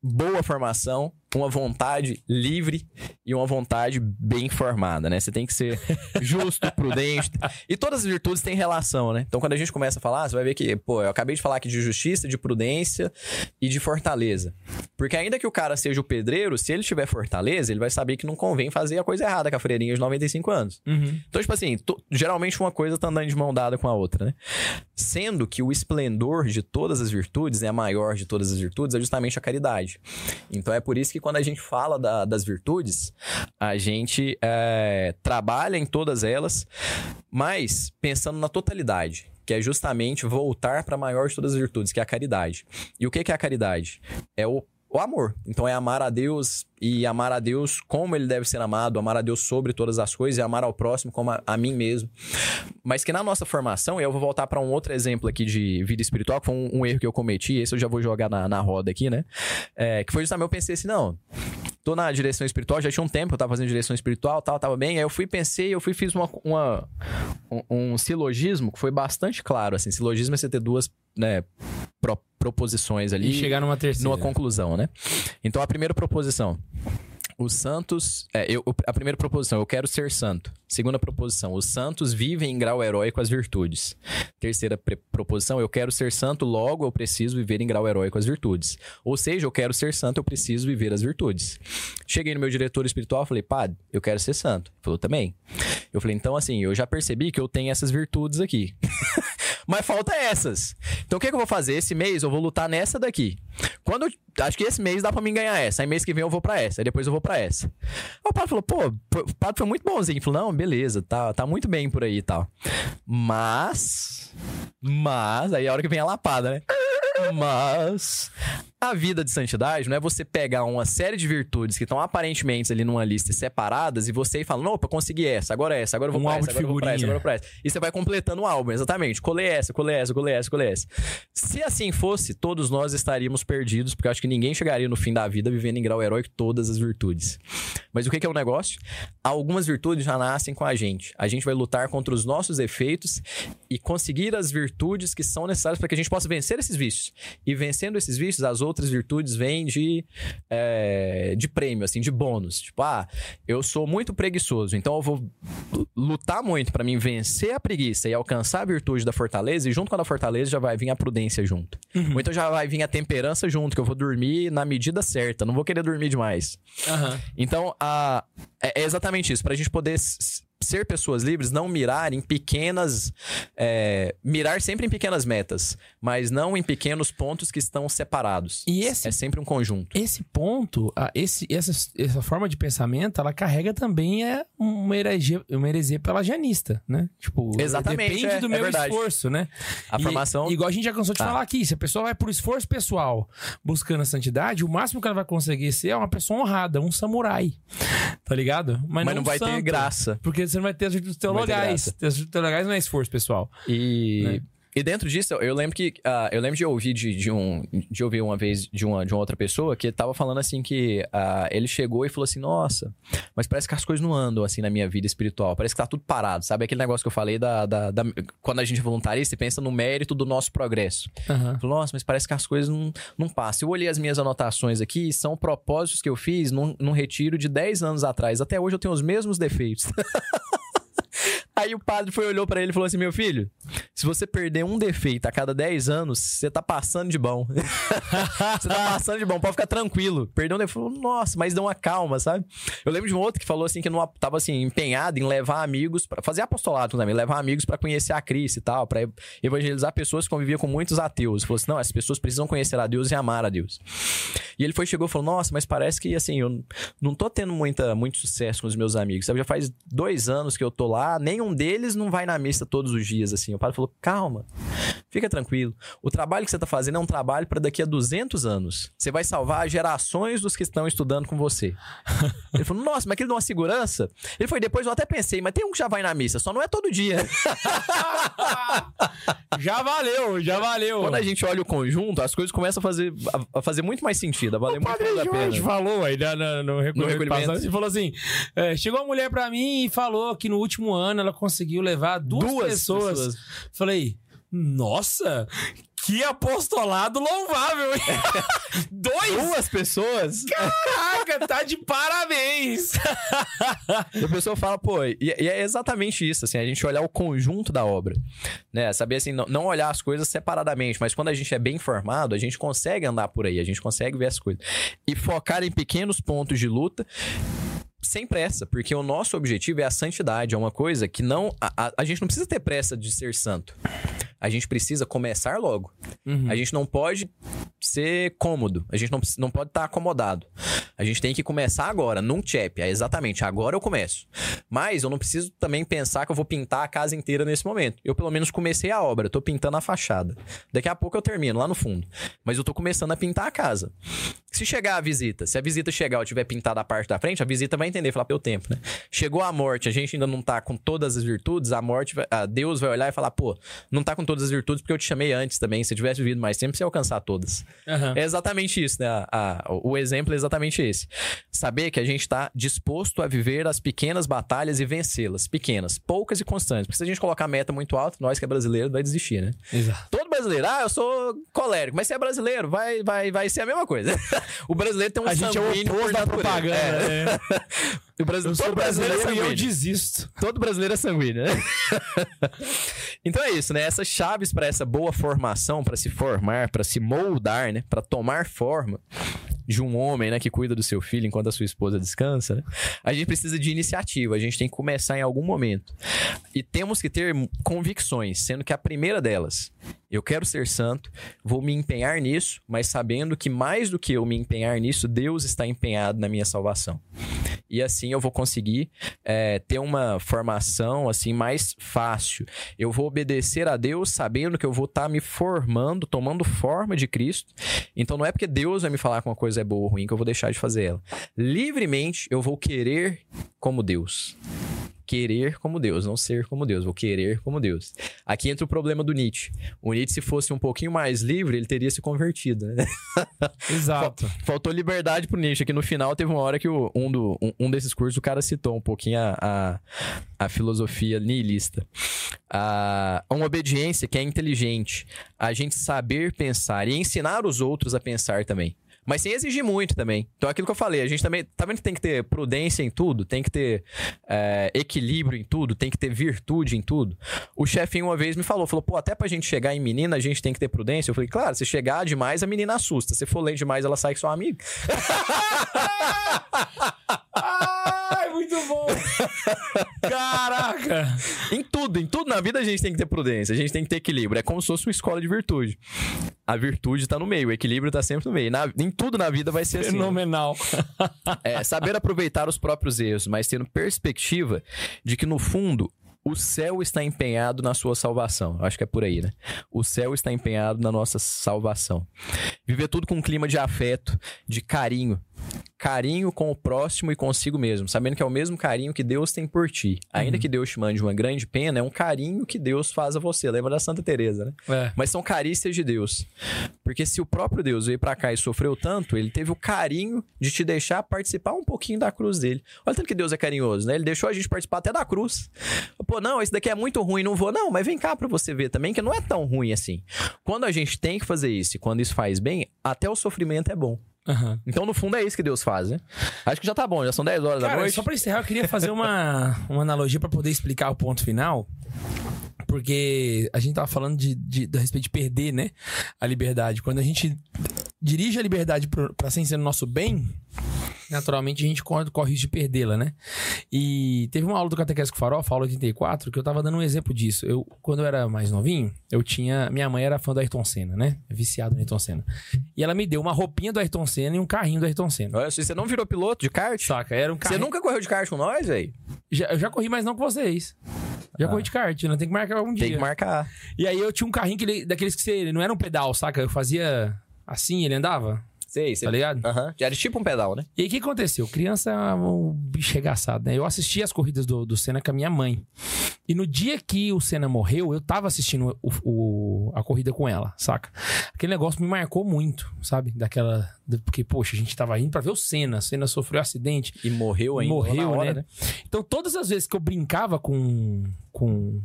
boa formação, uma vontade livre e uma vontade bem formada, né? Você tem que ser justo, prudente. E todas as virtudes têm relação, né? Então, quando a gente começa a falar, você vai ver que, pô, eu acabei de falar aqui de justiça, de prudência e de fortaleza. Porque ainda que o cara seja o pedreiro, se ele tiver fortaleza, ele vai saber que não convém fazer a coisa errada com a freirinha de 95 anos. Uhum. Então, tipo assim, geralmente uma coisa tá andando de mão dada com a outra, né? Sendo que o esplendor de todas as virtudes, né, a maior de todas as virtudes, é justamente a caridade. Então é por isso que quando a gente fala da- das virtudes, a gente é, trabalha em todas elas, mas pensando na totalidade. Que é justamente voltar para a maior de todas as virtudes, que é a caridade. E o que que é a caridade? É o o amor. Então é amar a Deus e amar a Deus como ele deve ser amado, amar a Deus sobre todas as coisas e amar ao próximo como a, a mim mesmo. Mas que na nossa formação, eu vou voltar para um outro exemplo aqui de vida espiritual, que foi um, um erro que eu cometi, esse eu já vou jogar na, na roda aqui, né? É, que foi justamente eu pensei assim, não, tô na direção espiritual, já tinha um tempo que eu tava fazendo direção espiritual, tal, tava bem. Aí eu fui, pensei, eu fui, fiz uma, uma- um, um silogismo que foi bastante claro, assim. Silogismo é você ter duas, né, pro- proposições ali E chegar numa terceira. numa conclusão, né? Então a primeira proposição. Os santos. É, eu, a primeira proposição, eu quero ser santo. Segunda proposição, os santos vivem em grau heróico as virtudes. Terceira proposição, eu quero ser santo, logo eu preciso viver em grau heróico as virtudes. Ou seja, eu quero ser santo, eu preciso viver as virtudes. Cheguei no meu diretor espiritual, falei, padre, eu quero ser santo. Ele falou, também. Eu falei, então assim, eu já percebi que eu tenho essas virtudes aqui. Mas falta essas. Então o que, que eu vou fazer? Esse mês eu vou lutar nessa daqui. Quando acho que esse mês dá pra mim ganhar essa. Aí mês que vem eu vou pra essa. Aí depois eu vou pra essa. Aí o padre falou, pô, o padre foi muito bonzinho. Ele falou, não, beleza, tá, tá muito bem por aí e tal. Mas. Mas. Aí é a hora que vem a lapada, né? Mas a vida de santidade não é você pegar uma série de virtudes que estão aparentemente ali numa lista separadas e você ir falando, opa, consegui essa, agora essa, agora eu vou Um pra álbum essa, de agora eu vou pra essa, agora eu vou pra essa. E você vai completando o álbum, exatamente. Colei essa, colei essa, colei essa, colei essa. Se assim fosse, todos nós estaríamos perdidos, porque eu acho que ninguém chegaria no fim da vida vivendo em grau heróico todas as virtudes. Mas o que que é o negócio? Algumas virtudes já nascem com a gente. A gente vai lutar contra os nossos efeitos e conseguir as virtudes que são necessárias para que a gente possa vencer esses vícios. E vencendo esses vícios, as outras virtudes vêm de, é, de prêmio, assim, de bônus. Tipo, ah, eu sou muito preguiçoso, então eu vou lutar muito para mim vencer a preguiça e alcançar a virtude da fortaleza, e junto com a da fortaleza já vai vir a prudência junto. Ou então já vai vir a temperança junto, que eu vou dormir na medida certa, não vou querer dormir demais. Aham. Então, a, é, é exatamente isso. Pra gente poder ser pessoas livres, não mirar em pequenas. é, mirar sempre em pequenas metas, mas não em pequenos pontos que estão separados. E esse- É sempre um conjunto. Esse ponto, esse, essa, essa forma de pensamento, ela carrega também é uma heresia, uma heresia pelagianista, né? Tipo, Exatamente, depende é, do é meu verdade. esforço, né? A E- formação. Igual a gente já cansou de Ah. falar aqui, se a pessoa vai por esforço pessoal buscando a santidade, o máximo que ela vai conseguir ser é uma pessoa honrada, um samurai. Tá ligado? mas não um vai ter santo. graça. Porque você não vai ter as virtudes teologais. graça. As virtudes teologais não é esforço pessoal. E, Né? E dentro disso, eu lembro que ah, eu lembro de ouvir de, de um de ouvir uma vez de uma, de uma outra pessoa que tava falando assim que ah, ele chegou e falou assim, nossa, mas parece que as coisas não andam assim na minha vida espiritual, parece que tá tudo parado, sabe aquele negócio que eu falei da, da, da- quando a gente é voluntarista e pensa no mérito do nosso progresso. Aham. Falou, nossa, mas parece que as coisas não, não passam. Eu olhei as minhas anotações aqui, são propósitos que eu fiz num, num retiro de 10 anos atrás. Até hoje eu tenho os mesmos defeitos. Aí o padre foi olhou pra ele e falou assim: Meu filho, se você perder um defeito a cada 10 anos, você tá passando de bom. você tá passando de bom, pode ficar tranquilo. Perdeu um defeito. Nossa, mas deu uma calma, sabe? Eu lembro de um outro que falou assim que não tava assim, empenhado em levar amigos, pra fazer apostolado também, levar amigos pra conhecer a Cristo e tal, pra evangelizar pessoas que conviviam com muitos ateus. Ele falou assim: não, essas pessoas precisam conhecer a Deus e amar a Deus. E ele foi, chegou e falou: Nossa, mas parece que assim, eu não tô tendo muita, muito sucesso com os meus amigos. Sabe? Já faz dois anos que eu tô lá, nenhum deles não vai na missa todos os dias, assim. O padre falou: calma, fica tranquilo. O trabalho que você tá fazendo é um trabalho para daqui a 200 anos. Você vai salvar gerações dos que estão estudando com você. Ele falou: Nossa, mas aquele dá uma segurança. Ele foi depois, eu até pensei, mas tem um que já vai na missa, só não é todo dia. Já valeu, já valeu. Quando a gente olha o conjunto, as coisas começam a fazer, a- a fazer muito mais sentido, a valer O muito mais a Jorge pena. falou aí né, no, no, recolhimento passado, ele falou assim: é, chegou uma mulher pra mim e falou que no último ano ela conseguiu levar duas, Duas pessoas. pessoas. Falei, nossa, que apostolado louvável, hein? Dois? Duas pessoas. Caraca, tá de parabéns! E a pessoa fala, pô, e, e é exatamente isso, assim, a gente olhar o conjunto da obra, né? Saber, assim, não, não olhar as coisas separadamente, mas quando a gente é bem informado, a gente consegue andar por aí, a gente consegue ver as coisas. E focar em pequenos pontos de luta sem pressa, porque o nosso objetivo é a santidade, é uma coisa que não... A, a- a gente não precisa ter pressa de ser santo. A gente precisa começar logo. A gente não pode ser cômodo. A gente não, não pode estar acomodado. A gente tem que começar agora, num chap. É exatamente, agora eu começo. Mas eu não preciso também pensar que eu vou pintar a casa inteira nesse momento. Eu pelo menos comecei a obra, tô pintando a fachada. Daqui a pouco eu termino, lá no fundo. Mas eu tô começando a pintar a casa. Se chegar a visita, se a visita chegar e eu tiver pintado a parte da frente, a visita vai entender, falar pelo tempo, né? Chegou a morte, a gente ainda não tá com todas as virtudes, a morte, vai- a Deus vai olhar e falar, pô, não tá com todas as virtudes porque eu te chamei antes também. Se eu tivesse vivido mais tempo, você ia alcançar todas. Aham. É exatamente isso, né? A- a- o exemplo é exatamente esse. Saber que a gente está disposto a viver as pequenas batalhas e vencê-las. Pequenas, poucas e constantes. Porque se a gente colocar a meta muito alta, nós que é brasileiro, vai desistir, né? Exato. Brasileiro, ah, eu sou colérico, mas se é brasileiro, vai, vai, vai ser a mesma coisa. o brasileiro tem um A gente é o oposto da propaganda. É. né? O Brasil, Eu sou todo brasileiro é brasileiro e eu desisto. Todo brasileiro é sanguíneo, né? então é isso, né? Essas chaves para essa boa formação, para se formar, para se moldar, né? Para tomar forma de um homem, né, que cuida do seu filho enquanto a sua esposa descansa, né? A gente precisa de iniciativa, a gente tem que começar em algum momento. E temos que ter convicções, sendo que a primeira delas, eu quero ser santo, vou me empenhar nisso, mas sabendo que mais do que eu me empenhar nisso, Deus está empenhado na minha salvação. E assim eu vou conseguir é, ter uma formação assim mais fácil. Eu vou obedecer a Deus sabendo que eu vou estar me formando, tomando forma de Cristo. Então não é porque Deus vai me falar que uma coisa é boa ou ruim que eu vou deixar de fazer ela. Livremente eu vou querer como Deus. Querer como Deus, não ser como Deus, vou querer como Deus. Aqui entra o problema do Nietzsche. O Nietzsche, se fosse um pouquinho mais livre, ele teria se convertido, né? Exato. Faltou liberdade pro Nietzsche. Aqui no final teve uma hora que o- um, do, um, um desses cursos o cara citou um pouquinho a, a, a filosofia nihilista. A, uma obediência que é inteligente. A gente saber pensar e ensinar os outros a pensar também. Mas sem exigir muito também. Então, aquilo que eu falei, a gente também. Tá vendo que tem que ter prudência em tudo, tem que ter é, equilíbrio em tudo, tem que ter virtude em tudo. O chefinho uma vez me falou: falou, pô, até pra gente chegar em menina, a gente tem que ter prudência. Eu falei, claro, se chegar demais, a menina assusta. Se for lento demais, ela sai com sua amiga. Ai, muito bom! Caraca! Em tudo, em tudo na vida a gente tem que ter prudência, a gente tem que ter equilíbrio. É como se fosse uma escola de virtude. A virtude tá no meio, o equilíbrio tá sempre no meio. Na- em tudo na vida vai ser assim. Fenomenal. É, saber aproveitar os próprios erros, mas tendo perspectiva de que, no fundo, o céu está empenhado na sua salvação. Eu acho que é por aí, né? O céu está empenhado na nossa salvação. Viver tudo com um clima de afeto, de carinho. Carinho com o próximo e consigo mesmo, sabendo que é o mesmo carinho que Deus tem por ti. Ainda que Deus te mande uma grande pena, é um carinho que Deus faz a você. Lembra da Santa Teresa, né? É. Mas são carícias de Deus. Porque se o próprio Deus veio pra cá e sofreu tanto, ele teve o carinho de te deixar participar um pouquinho da cruz dele. Olha tanto que Deus é carinhoso, né? Ele deixou a gente participar até da cruz. Pô, não, esse daqui é muito ruim, não vou. Não, mas vem cá pra você ver também que não é tão ruim assim. Quando a gente tem que fazer isso e quando isso faz bem, até o sofrimento é bom. Aham. Então, no fundo, é isso que Deus faz, né? Acho que já tá bom, já são 10 horas da Cara, noite. só pra encerrar, eu queria fazer uma, uma analogia pra poder explicar o ponto final. Porque a gente tava falando de, de, a respeito de perder, né? A liberdade. Quando a gente dirige a liberdade pro- pra ser no nosso bem, naturalmente a gente corre, corre o risco de perdê-la, né? E teve uma aula do Catequese com Farofa, aula 84, que eu tava dando um exemplo disso. Eu, quando eu era mais novinho, eu tinha. Minha mãe era fã do Ayrton Senna, né? Viciada no Ayrton Senna. E ela me deu uma roupinha do Ayrton Senna e um carrinho do Ayrton Senna. Olha, você não virou piloto de kart, Saca? Era um você carrinho. nunca correu de kart com nós, velho? Já, eu já corri, mas não com vocês. Já corri de kart, não tem que marcar algum dia. Ah. Tem que marcar. E aí eu tinha um carrinho que ele, daqueles que você. Não era um pedal, saca? Eu fazia assim, ele andava, Sei, sei. tá ligado? Aham. Já era tipo um pedal, né? E aí o que aconteceu? Criança, o bicho regaçado, né? Eu assisti as corridas do, do Senna com a minha mãe. E no dia que o Senna morreu, eu tava assistindo o- o- a corrida com ela, saca? Aquele negócio me marcou muito, sabe? Daquela. Porque, poxa, a gente tava indo pra ver o Senna. O Senna sofreu um acidente. E morreu ainda. Morreu, hora, né? Então, todas as vezes que eu brincava com, com.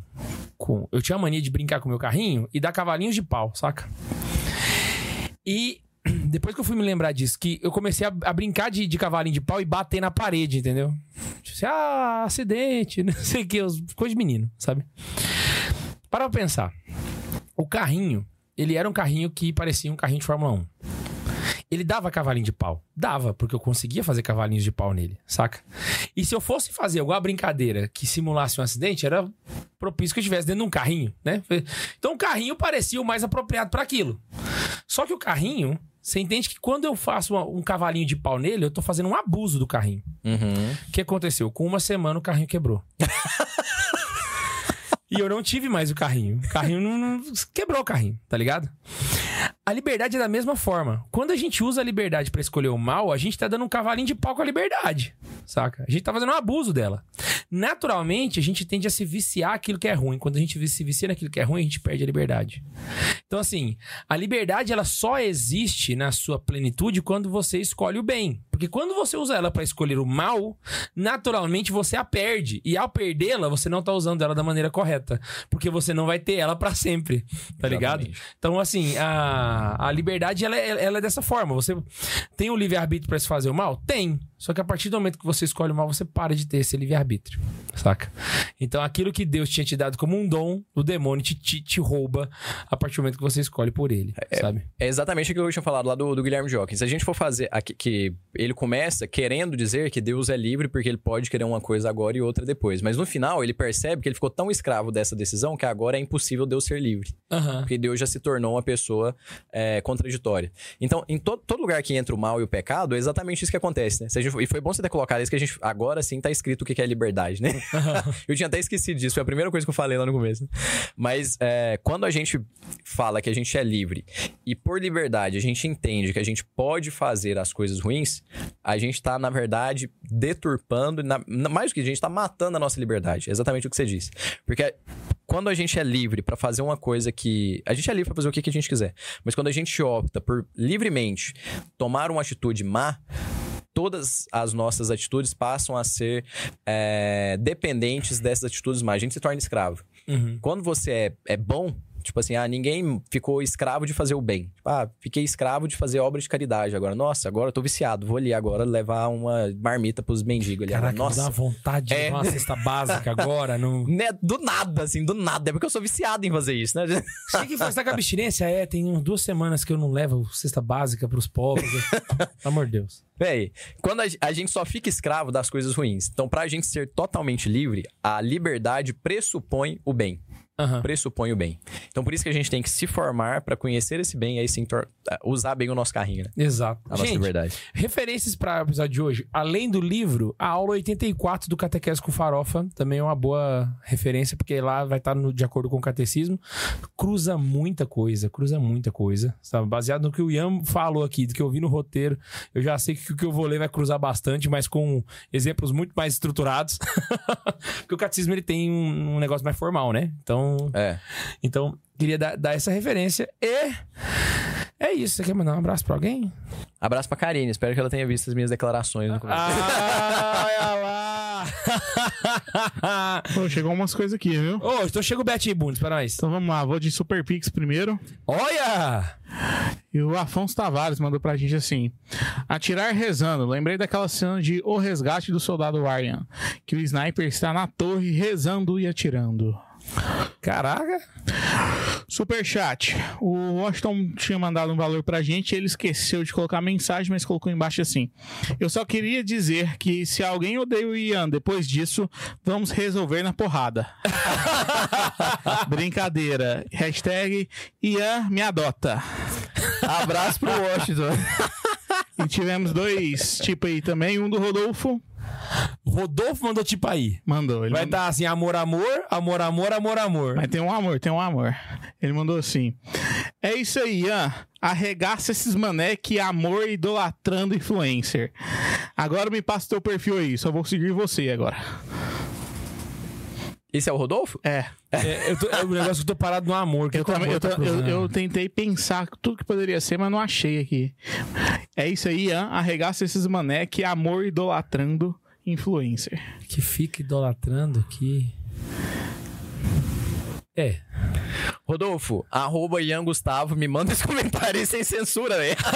com. Eu tinha a mania de brincar com o meu carrinho e dar cavalinhos de pau, saca? E depois que eu fui me lembrar disso, que eu comecei a, a brincar de, de cavalinho de pau e bater na parede, entendeu? Tipo ah, acidente, não sei o que, coisa de menino, sabe? Para pra pensar. O carrinho, ele era um carrinho que parecia um carrinho de Fórmula 1. Ele dava cavalinho de pau? Dava, porque eu conseguia fazer cavalinhos de pau nele, saca? E se eu fosse fazer alguma brincadeira que simulasse um acidente, era propício que eu estivesse dentro de um carrinho, né? Então o carrinho parecia o mais apropriado para aquilo. Só que o carrinho, você entende que quando eu faço uma- um cavalinho de pau nele, eu tô fazendo um abuso do carrinho. Uhum. O que aconteceu? Com uma semana o carrinho quebrou. e eu não tive mais o carrinho. O carrinho não, não- quebrou o carrinho, tá ligado? A liberdade é da mesma forma. Quando a gente usa a liberdade pra escolher o mal, a gente tá dando um cavalinho de pau com a liberdade, saca? A gente tá fazendo um abuso dela. Naturalmente, a gente tende a se viciar aquilo que é ruim. Quando a gente se vicia naquilo que é ruim, a gente perde a liberdade. Então, assim, a liberdade ela só existe na sua plenitude quando você escolhe o bem. Porque quando você usa ela pra escolher o mal, naturalmente você a perde. E ao perdê-la, você não tá usando ela da maneira correta. Porque você não vai ter ela pra sempre. Tá ligado? Exatamente. Então, assim, a, a liberdade ela é, ela é dessa forma. Você tem o livre-arbítrio pra se fazer o mal? Tem. Só que a partir do momento que você escolhe o mal, você para de ter esse livre-arbítrio. Saca? Então, aquilo que Deus tinha te dado como um dom, o demônio te, te, te rouba a partir do momento que você escolhe por ele. sabe? É exatamente aquilo que eu tinha falado lá do, do Guilherme Jockins. Se a gente for fazer aqui, que ele começa querendo dizer que Deus é livre porque ele pode querer uma coisa agora e outra depois. Mas no final ele percebe que ele ficou tão escravo dessa decisão que agora é impossível Deus ser livre. Aham. Porque Deus já se tornou uma pessoa é, contraditória. Então, em to- todo lugar que entra o mal e o pecado, é exatamente isso que acontece, né? Se a gente- e foi bom você ter colocado isso, que a gente agora sim tá escrito o que é liberdade, né? eu tinha até esquecido disso, foi a primeira coisa que eu falei lá no começo. né? Mas é, quando a gente fala que a gente é livre e por liberdade a gente entende que a gente pode fazer as coisas ruins, a gente tá, na verdade, deturpando, na- mais do que a gente tá matando a nossa liberdade. É exatamente o que você disse. Porque quando a gente é livre pra fazer uma coisa que. A gente é livre pra fazer o que, que a gente quiser. Mas quando a gente opta por livremente tomar uma atitude má, todas as nossas atitudes passam a ser é, dependentes dessas atitudes más. A gente se torna escravo. Uhum. Quando você é, é bom, tipo assim, ah, ninguém ficou escravo de fazer o bem. Tipo, ah, fiquei escravo de fazer obra de caridade agora. Nossa, agora eu tô viciado. Vou ali agora levar uma marmita pros mendigos ali. Caraca, Nossa. dá vontade de É. levar uma cesta básica agora. No... Né, do nada, assim, do nada. É porque eu sou viciado em fazer isso, né? O que? Você tá com abstinência? É, tem duas semanas que eu não levo cesta básica pros pobres. Pelo amor de Deus. Véi, quando a, a gente só fica escravo das coisas ruins. Então, pra gente ser totalmente livre, a liberdade pressupõe o bem. Aham. Pressupõe o bem. Então, por isso que a gente tem que se formar pra conhecer esse bem e aí sim tor- usar bem o nosso carrinho, né? Exato. A nossa Gente, liberdade. referências para o episódio de hoje. Além do livro, a aula 84 do Catequese com Farofa também é uma boa referência, porque lá vai estar no- de acordo com o catecismo. Cruza muita coisa, cruza muita coisa. Sabe? Baseado no que o Ian falou aqui, do que eu vi no roteiro, eu já sei que o que eu vou ler vai cruzar bastante, mas com exemplos muito mais estruturados. porque o catecismo ele tem um, um negócio mais formal, né? Então, É. então queria dar, dar essa referência. E é isso. Você quer mandar um abraço pra alguém? Abraço pra Karine. Espero que ela tenha visto as minhas declarações no começo. Ah, olha lá! Pô, chegou umas coisas aqui, viu? Ô, então chega o Bet aí, Bundes, pra nós. Então vamos lá, vou de Super Pix primeiro. Olha! E o Afonso Tavares mandou pra gente assim: Atirar rezando. Lembrei daquela cena de O Resgate do Soldado Ryan, que o sniper está na torre rezando e atirando. Caraca. Superchat. O Washington tinha mandado um valor pra gente, ele esqueceu de colocar mensagem, mas colocou embaixo assim: Eu só queria dizer que se alguém odeia o Ian depois disso, vamos resolver na porrada. Brincadeira. Hashtag Ian me adota. Abraço pro Washington. E tivemos dois tipos aí também. Um do Rodolfo. Rodolfo mandou tipo aí. Mandou. Ele Vai mandou- estar assim, amor, amor, amor, amor, amor, amor. Mas tem um amor, tem um amor. Ele mandou assim. É isso aí, Ian. Arregaça esses mané que é amor idolatrando influencer. Agora me passa teu perfil aí. Só vou seguir você agora. Esse é o Rodolfo? É. É, eu tô- é o negócio que eu tô parado no amor. Que Eu, o também, eu, tô- eu- eu tentei pensar tudo que poderia ser, mas não achei aqui. É isso aí, Ian. Arregaça esses mané que é amor idolatrando influencer. Que fica idolatrando aqui. É. Rodolfo, arroba Ian Gustavo, me manda esse comentário aí sem censura, velho.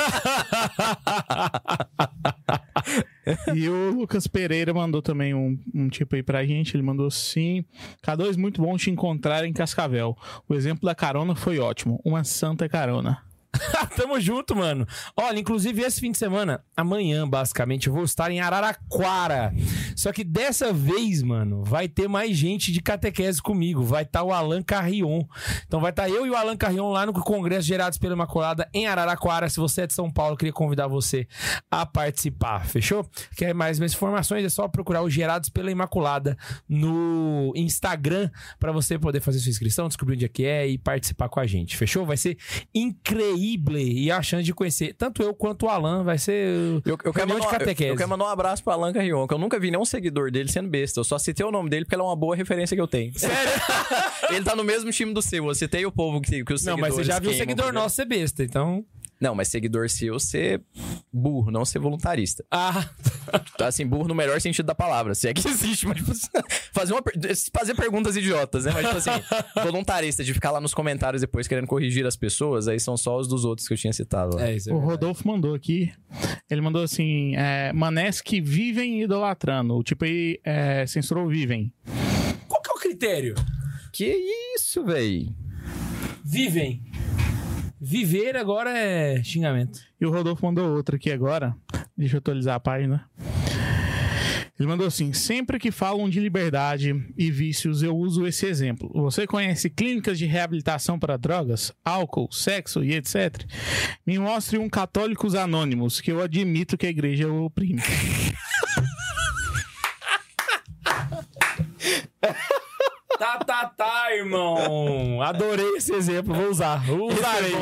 E o Lucas Pereira mandou também um, um tipo aí pra gente. Ele mandou sim. K2, muito bom te encontrar em Cascavel. O exemplo da carona foi ótimo. Uma santa carona. Tamo junto, mano. Olha, inclusive esse fim de semana, amanhã, basicamente, eu vou estar em Araraquara. Só que dessa vez, mano, vai ter mais gente de catequese comigo. Vai estar o Alan Carrion. Então vai estar eu e o Alan Carrion lá no Congresso Gerados pela Imaculada em Araraquara. Se você é de São Paulo, queria convidar você a participar. Fechou? Quer mais mais informações? É só procurar o Gerados pela Imaculada no Instagram para você poder fazer sua inscrição, descobrir onde é que é e participar com a gente. Fechou? Vai ser incrível e a chance de conhecer tanto eu quanto o Alan vai ser Eu, eu, quero reunião de mandar, eu, eu quero mandar um abraço pro Alan Carrion, que eu nunca vi nenhum seguidor dele sendo besta. Eu só citei o nome dele porque ele é uma boa referência que eu tenho. Sério? ele tá no mesmo time do seu. Eu citei o povo que, que os Não, mas você já viu o seguidor nosso ser besta, então. Não, mas seguidor seu ser burro, não ser voluntarista. Ah, Tá assim, burro no melhor sentido da palavra. Se é que existe, mas tipo, fazer, uma, fazer perguntas idiotas, né? Mas tipo assim, voluntarista de ficar lá nos comentários depois querendo corrigir as pessoas, aí são só os dos outros que eu tinha citado lá. é isso. é O. Rodolfo mandou aqui. Ele mandou assim: é, manés que vivem idolatrando. O tipo aí é, censurou vivem. Qual que é o critério? Que isso, véi? Vivem. Viver agora é xingamento. E o Rodolfo mandou outra aqui agora. Deixa eu atualizar a página. Ele mandou assim: sempre que falam de liberdade e vícios, eu uso esse exemplo. Você conhece clínicas de reabilitação para drogas, álcool, sexo e etc? Me mostre um católicos anônimos que eu admito que a igreja oprime. Tá, tá, tá, irmão. Adorei esse exemplo. Vou usar. Usarei.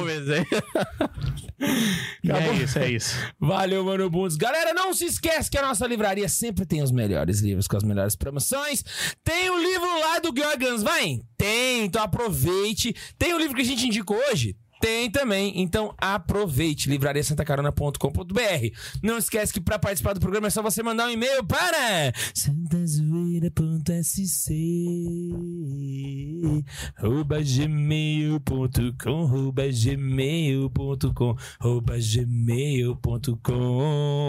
E é isso, é isso. Valeu, mano Bundes. Galera, não se esquece que a nossa livraria sempre tem os melhores livros com as melhores promoções. Tem o livro lá do Gorgans, vai? Tem, então aproveite. Tem o livro que a gente indicou hoje? Tem também, então aproveite, livrariasantacarona.com.br. Não esquece que para participar do programa é só você mandar um e-mail para santazoeira.sc gmail.com arroba gmail.com arroba gmail.com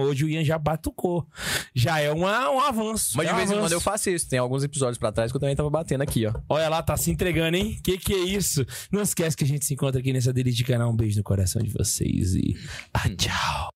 Hoje o Ian já batucou. Já é uma, um avanço. Mas é de um vez em quando eu faço isso. Tem alguns episódios pra trás que eu também tava batendo aqui, ó. Olha lá, tá se entregando, hein? Que que é isso? Não esquece que a gente se encontra aqui nessa delícia de canal. Um beijo no coração de vocês e ah, tchau.